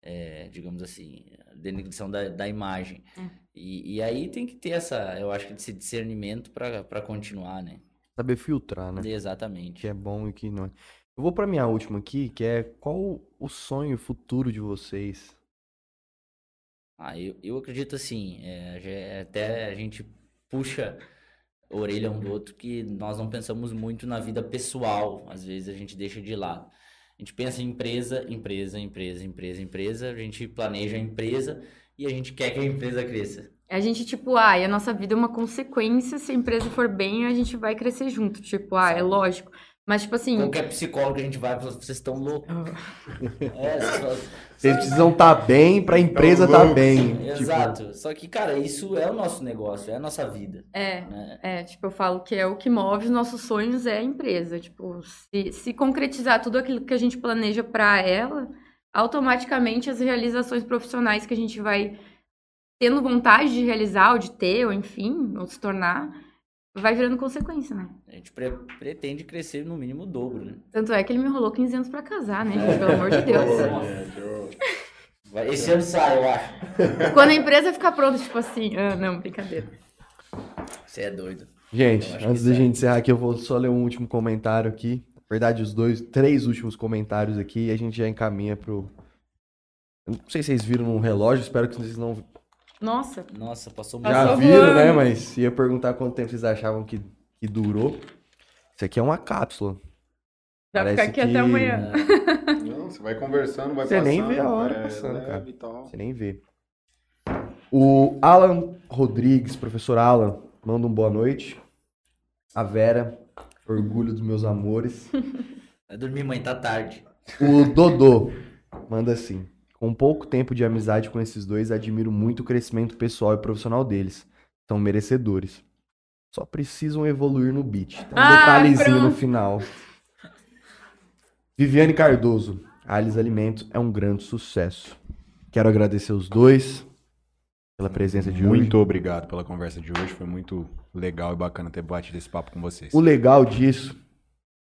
é, digamos assim a denigrição da, da imagem É. e, e aí tem que ter essa eu acho que esse discernimento para para continuar né Saber filtrar, né? exatamente que é bom e que não é. Eu vou pra minha última aqui, que é qual o sonho futuro de vocês? Ah, eu, eu acredito assim, é, já- até a gente puxa a orelha um do outro que nós não pensamos muito na vida pessoal, às vezes a gente deixa de lado. A gente pensa em empresa, empresa, empresa, empresa, empresa, a gente planeja a empresa e a gente quer que a empresa cresça. A gente, tipo, ah, e a nossa vida é uma consequência. Se a empresa for bem, a gente vai crescer junto. Tipo, ah, é lógico. Mas, tipo assim. Qualquer psicólogo que a gente vai, fala, vocês estão loucos. É, vocês falam, Vocês precisam estar bem pra empresa estar loucos. bem. Tipo, Exato. Só que, cara, isso é o nosso negócio, é a nossa vida, É, né? é, tipo, eu falo que é o que move os nossos sonhos é a empresa. Tipo, se, se concretizar tudo aquilo que a gente planeja pra ela, automaticamente as realizações profissionais que a gente vai tendo vontade de realizar, ou de ter, ou enfim, ou se tornar, vai virando consequência, né? A gente pre- pretende crescer no mínimo o dobro, né? Tanto é que ele me enrolou 15 anos pra casar, né? Pelo amor de Deus. Esse ano sai, eu acho. Quando a empresa ficar pronta, tipo assim, ah, não, brincadeira. Você é doido. Gente, Eu acho antes da gente encerrar aqui, eu vou só ler um último comentário aqui. Na verdade, os dois, três últimos comentários aqui, e a gente já encaminha pro, Eu não sei se vocês viram no relógio, espero que vocês não Nossa, Nossa, passou Passou já muito. viram, voando. né? Mas ia perguntar quanto tempo vocês achavam que, que durou. Isso aqui é uma cápsula. vai Parece ficar aqui que- até amanhã. Não, você vai conversando, vai Você nem passando, vê a hora é, passando, leve cara. tal. Você nem vê. O Alan Rodrigues, professor Alan, manda um boa noite. A Vera, orgulho dos meus amores. Vai dormir, mãe, tá tarde. O Dodô manda assim: Com pouco tempo de amizade com esses dois, admiro muito o crescimento pessoal e profissional deles. São merecedores. Só precisam evoluir no beat. Tem um Ah, detalhezinho no pronto. final. Viviane Cardoso, Alice Alimentos é um grande sucesso. Quero agradecer os dois pela presença de hoje. Muito obrigado pela conversa de hoje. Foi muito legal e bacana ter batido esse papo com vocês. O legal disso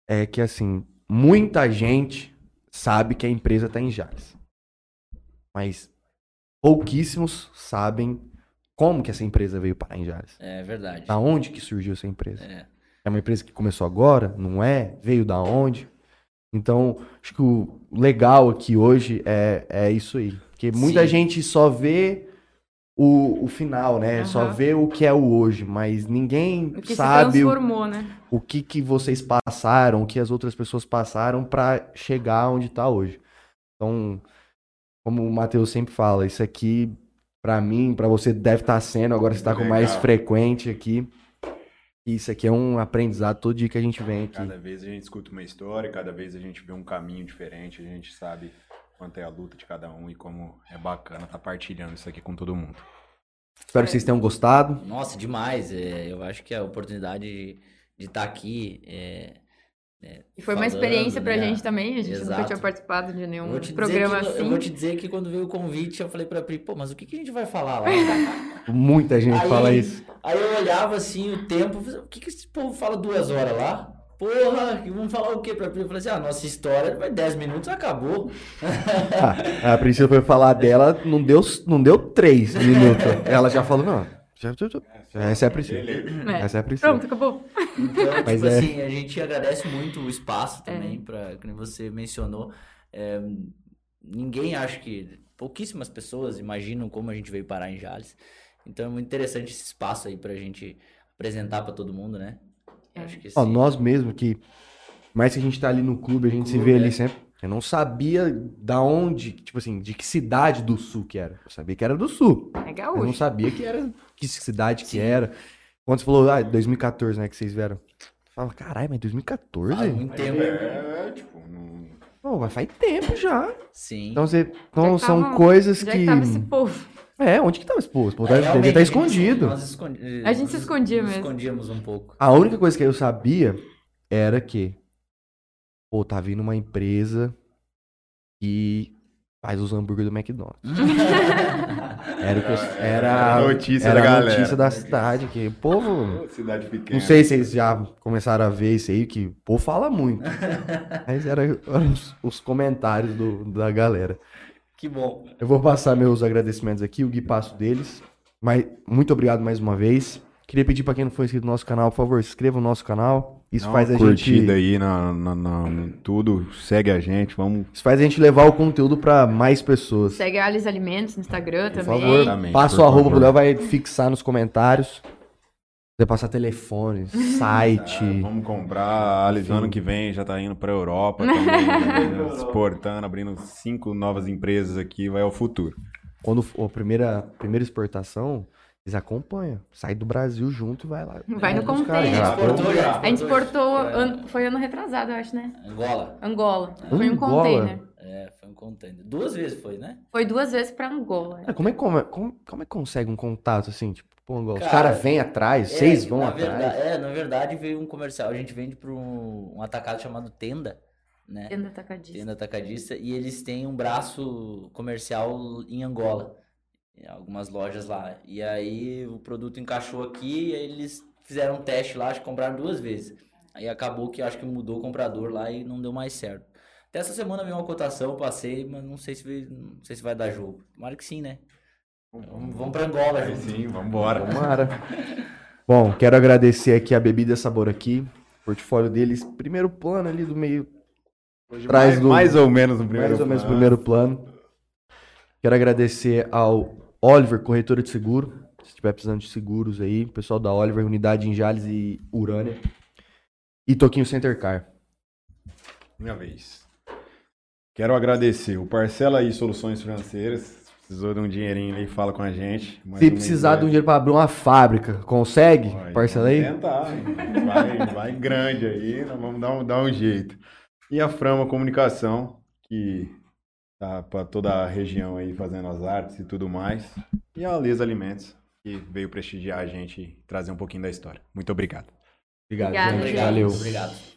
é que, assim, muita gente sabe que a empresa está em Jales. Mas pouquíssimos sabem como que essa empresa veio parar em Jales. É verdade. Da onde que surgiu essa empresa? É. É uma empresa que começou agora? Não é? Veio da onde? Então, acho que o legal aqui hoje é, é isso aí. Porque muita Sim. gente só vê o, o final, né? Só Aham. vê o que é o hoje, mas ninguém O que sabe se o, transformou, né? o que, que vocês passaram, o que as outras pessoas passaram pra chegar onde tá hoje. Então, como o Matheus sempre fala, isso aqui, pra mim, pra você deve estar sendo, agora você tá com mais frequente aqui. Isso aqui é um aprendizado todo dia que a gente vem aqui. Cada vez a gente escuta uma história, cada vez a gente vê um caminho diferente, a gente sabe quanto é a luta de cada um e como é bacana estar partilhando isso aqui com todo mundo. Espero que vocês tenham gostado. Nossa, demais. É, eu acho que a oportunidade de estar aqui é, E foi uma Falando, experiência pra né? gente também. A gente nunca Exato. tinha participado de nenhum programa que, assim. Eu vou te dizer que quando veio o convite, eu falei pra Pri, pô, mas o que, que a gente vai falar lá? Muita gente Aí- fala isso. Aí eu olhava assim o tempo, o que, que esse povo fala duas horas lá? Porra, vamos falar o quê pra Pri? Eu falei assim, ah, nossa história vai 10 minutos, acabou. Ah, a Priscila foi falar dela, não deu, não deu três minutos. Ela já falou, não. Já- já- já- Essa é a. É. Essa é a Priscila. Pronto, acabou. Então, Mas tipo é. assim, a gente agradece muito o espaço É. também, pra, que nem você mencionou. É, ninguém acha que. Pouquíssimas pessoas imaginam como a gente veio parar em Jales. Então é muito interessante esse espaço aí pra gente apresentar pra todo mundo, né? Eu Acho que Ó, sim. nós mesmo que, mais que a gente tá ali no clube, a gente se Clube, vê ali é. sempre. Eu não sabia da onde, tipo assim, de que cidade do sul que era. Eu sabia que era do sul. É Eu não gaúcho. sabia que era, que cidade que era. Quando você falou, ah, 2014, né, que vocês vieram. Fala, caralho, mas 2014? Faz muito tempo. É, tipo, não... Pô, mas faz tempo já. Sim. Então, você, então Já são tava- coisas Já que... que tava esse povo. É, onde que tava esse povo? Esse povo É, devia estar a gente- escondido. nós escondi- A gente se escondia nos mesmo. escondíamos um pouco. A única coisa que eu sabia era que, pô, tá vindo uma empresa que faz os hambúrguer do McDonald's. Era, que eu- era, a notícia era da a notícia da cidade, que o povo... Cidade pequena. Não sei se vocês já começaram a ver isso aí, que o povo fala muito. Mas eram eram os, os comentários do- da galera. Que bom. Eu vou passar meus agradecimentos aqui, o Gui passo deles. Mas muito obrigado mais uma vez. Queria pedir pra quem não for inscrito no nosso canal, por favor, se inscreva no nosso canal. Isso Dá faz uma a curtida gente, aí na, na, na- tudo, segue a gente, vamos. isso faz a gente levar o conteúdo pra mais pessoas. Segue a Alice Alimentos no Instagram Por também. favor, Exatamente, passa por o arroba pro Léo, vai fixar nos comentários. Vai passar telefone, site. Ah, vamos comprar. A Alice ano que vem já tá indo pra Europa também, exportando, abrindo cinco novas empresas aqui, vai ao futuro. Quando for a primeira, primeira exportação, eles acompanham. Sai do Brasil junto e vai lá. Vai no Buscar, container. já. Exportou já. A gente exportou, É. ano- foi ano retrasado, eu acho, né? Angola. Angola. Foi um Angola? container. É, foi um container. Duas vezes foi, né? Foi duas vezes pra Angola. Ah, Como é, como, é, como, como é que consegue um contato assim? Tipo, pô, Angola, os Cara, caras vêm atrás, vocês É, vão na atrás. verdade- é, na verdade veio um comercial. A gente vende para um, um atacado chamado Tenda, né? Tenda atacadista. Tenda atacadista. E eles têm um braço comercial em Angola. Em algumas lojas lá. E aí o produto encaixou aqui e aí eles fizeram um teste lá, acho que compraram duas vezes. Aí acabou que acho que mudou o comprador lá e não deu mais certo. Até essa semana veio uma cotação, eu passei, mas não sei se, veio- não sei se vai dar jogo. Tomara que sim, né? Vamos, vamos pra Angola junto. sim, vambora. Tomara. Bom, quero agradecer aqui a Bebida Sabor aqui. Portfólio deles, primeiro plano ali do meio, Hoje Traz mais, do- mais ou menos no primeiro mais ou menos plano. primeiro plano. Quero agradecer ao Oliver, corretora de seguro. Se estiver precisando de seguros aí, pessoal da Oliver, unidade em Jales e Urânia. E Toquinho Center Car. Minha vez. Quero agradecer o Parcela aí Soluções Financeiras. Precisou de um dinheirinho aí, fala com a gente. Se precisar de um dinheiro para abrir uma fábrica, consegue? Vai, Parcela aí? Tentar, vai, vai grande aí, nós vamos dar um, dar um jeito. E a Frama Comunicação, que tá para toda a região aí fazendo as artes e tudo mais. E a Les Alimentos, que veio prestigiar a gente e trazer um pouquinho da história. Muito obrigado. Obrigado, Obrigada, gente. gente. Obrigado, Valeu. Obrigado.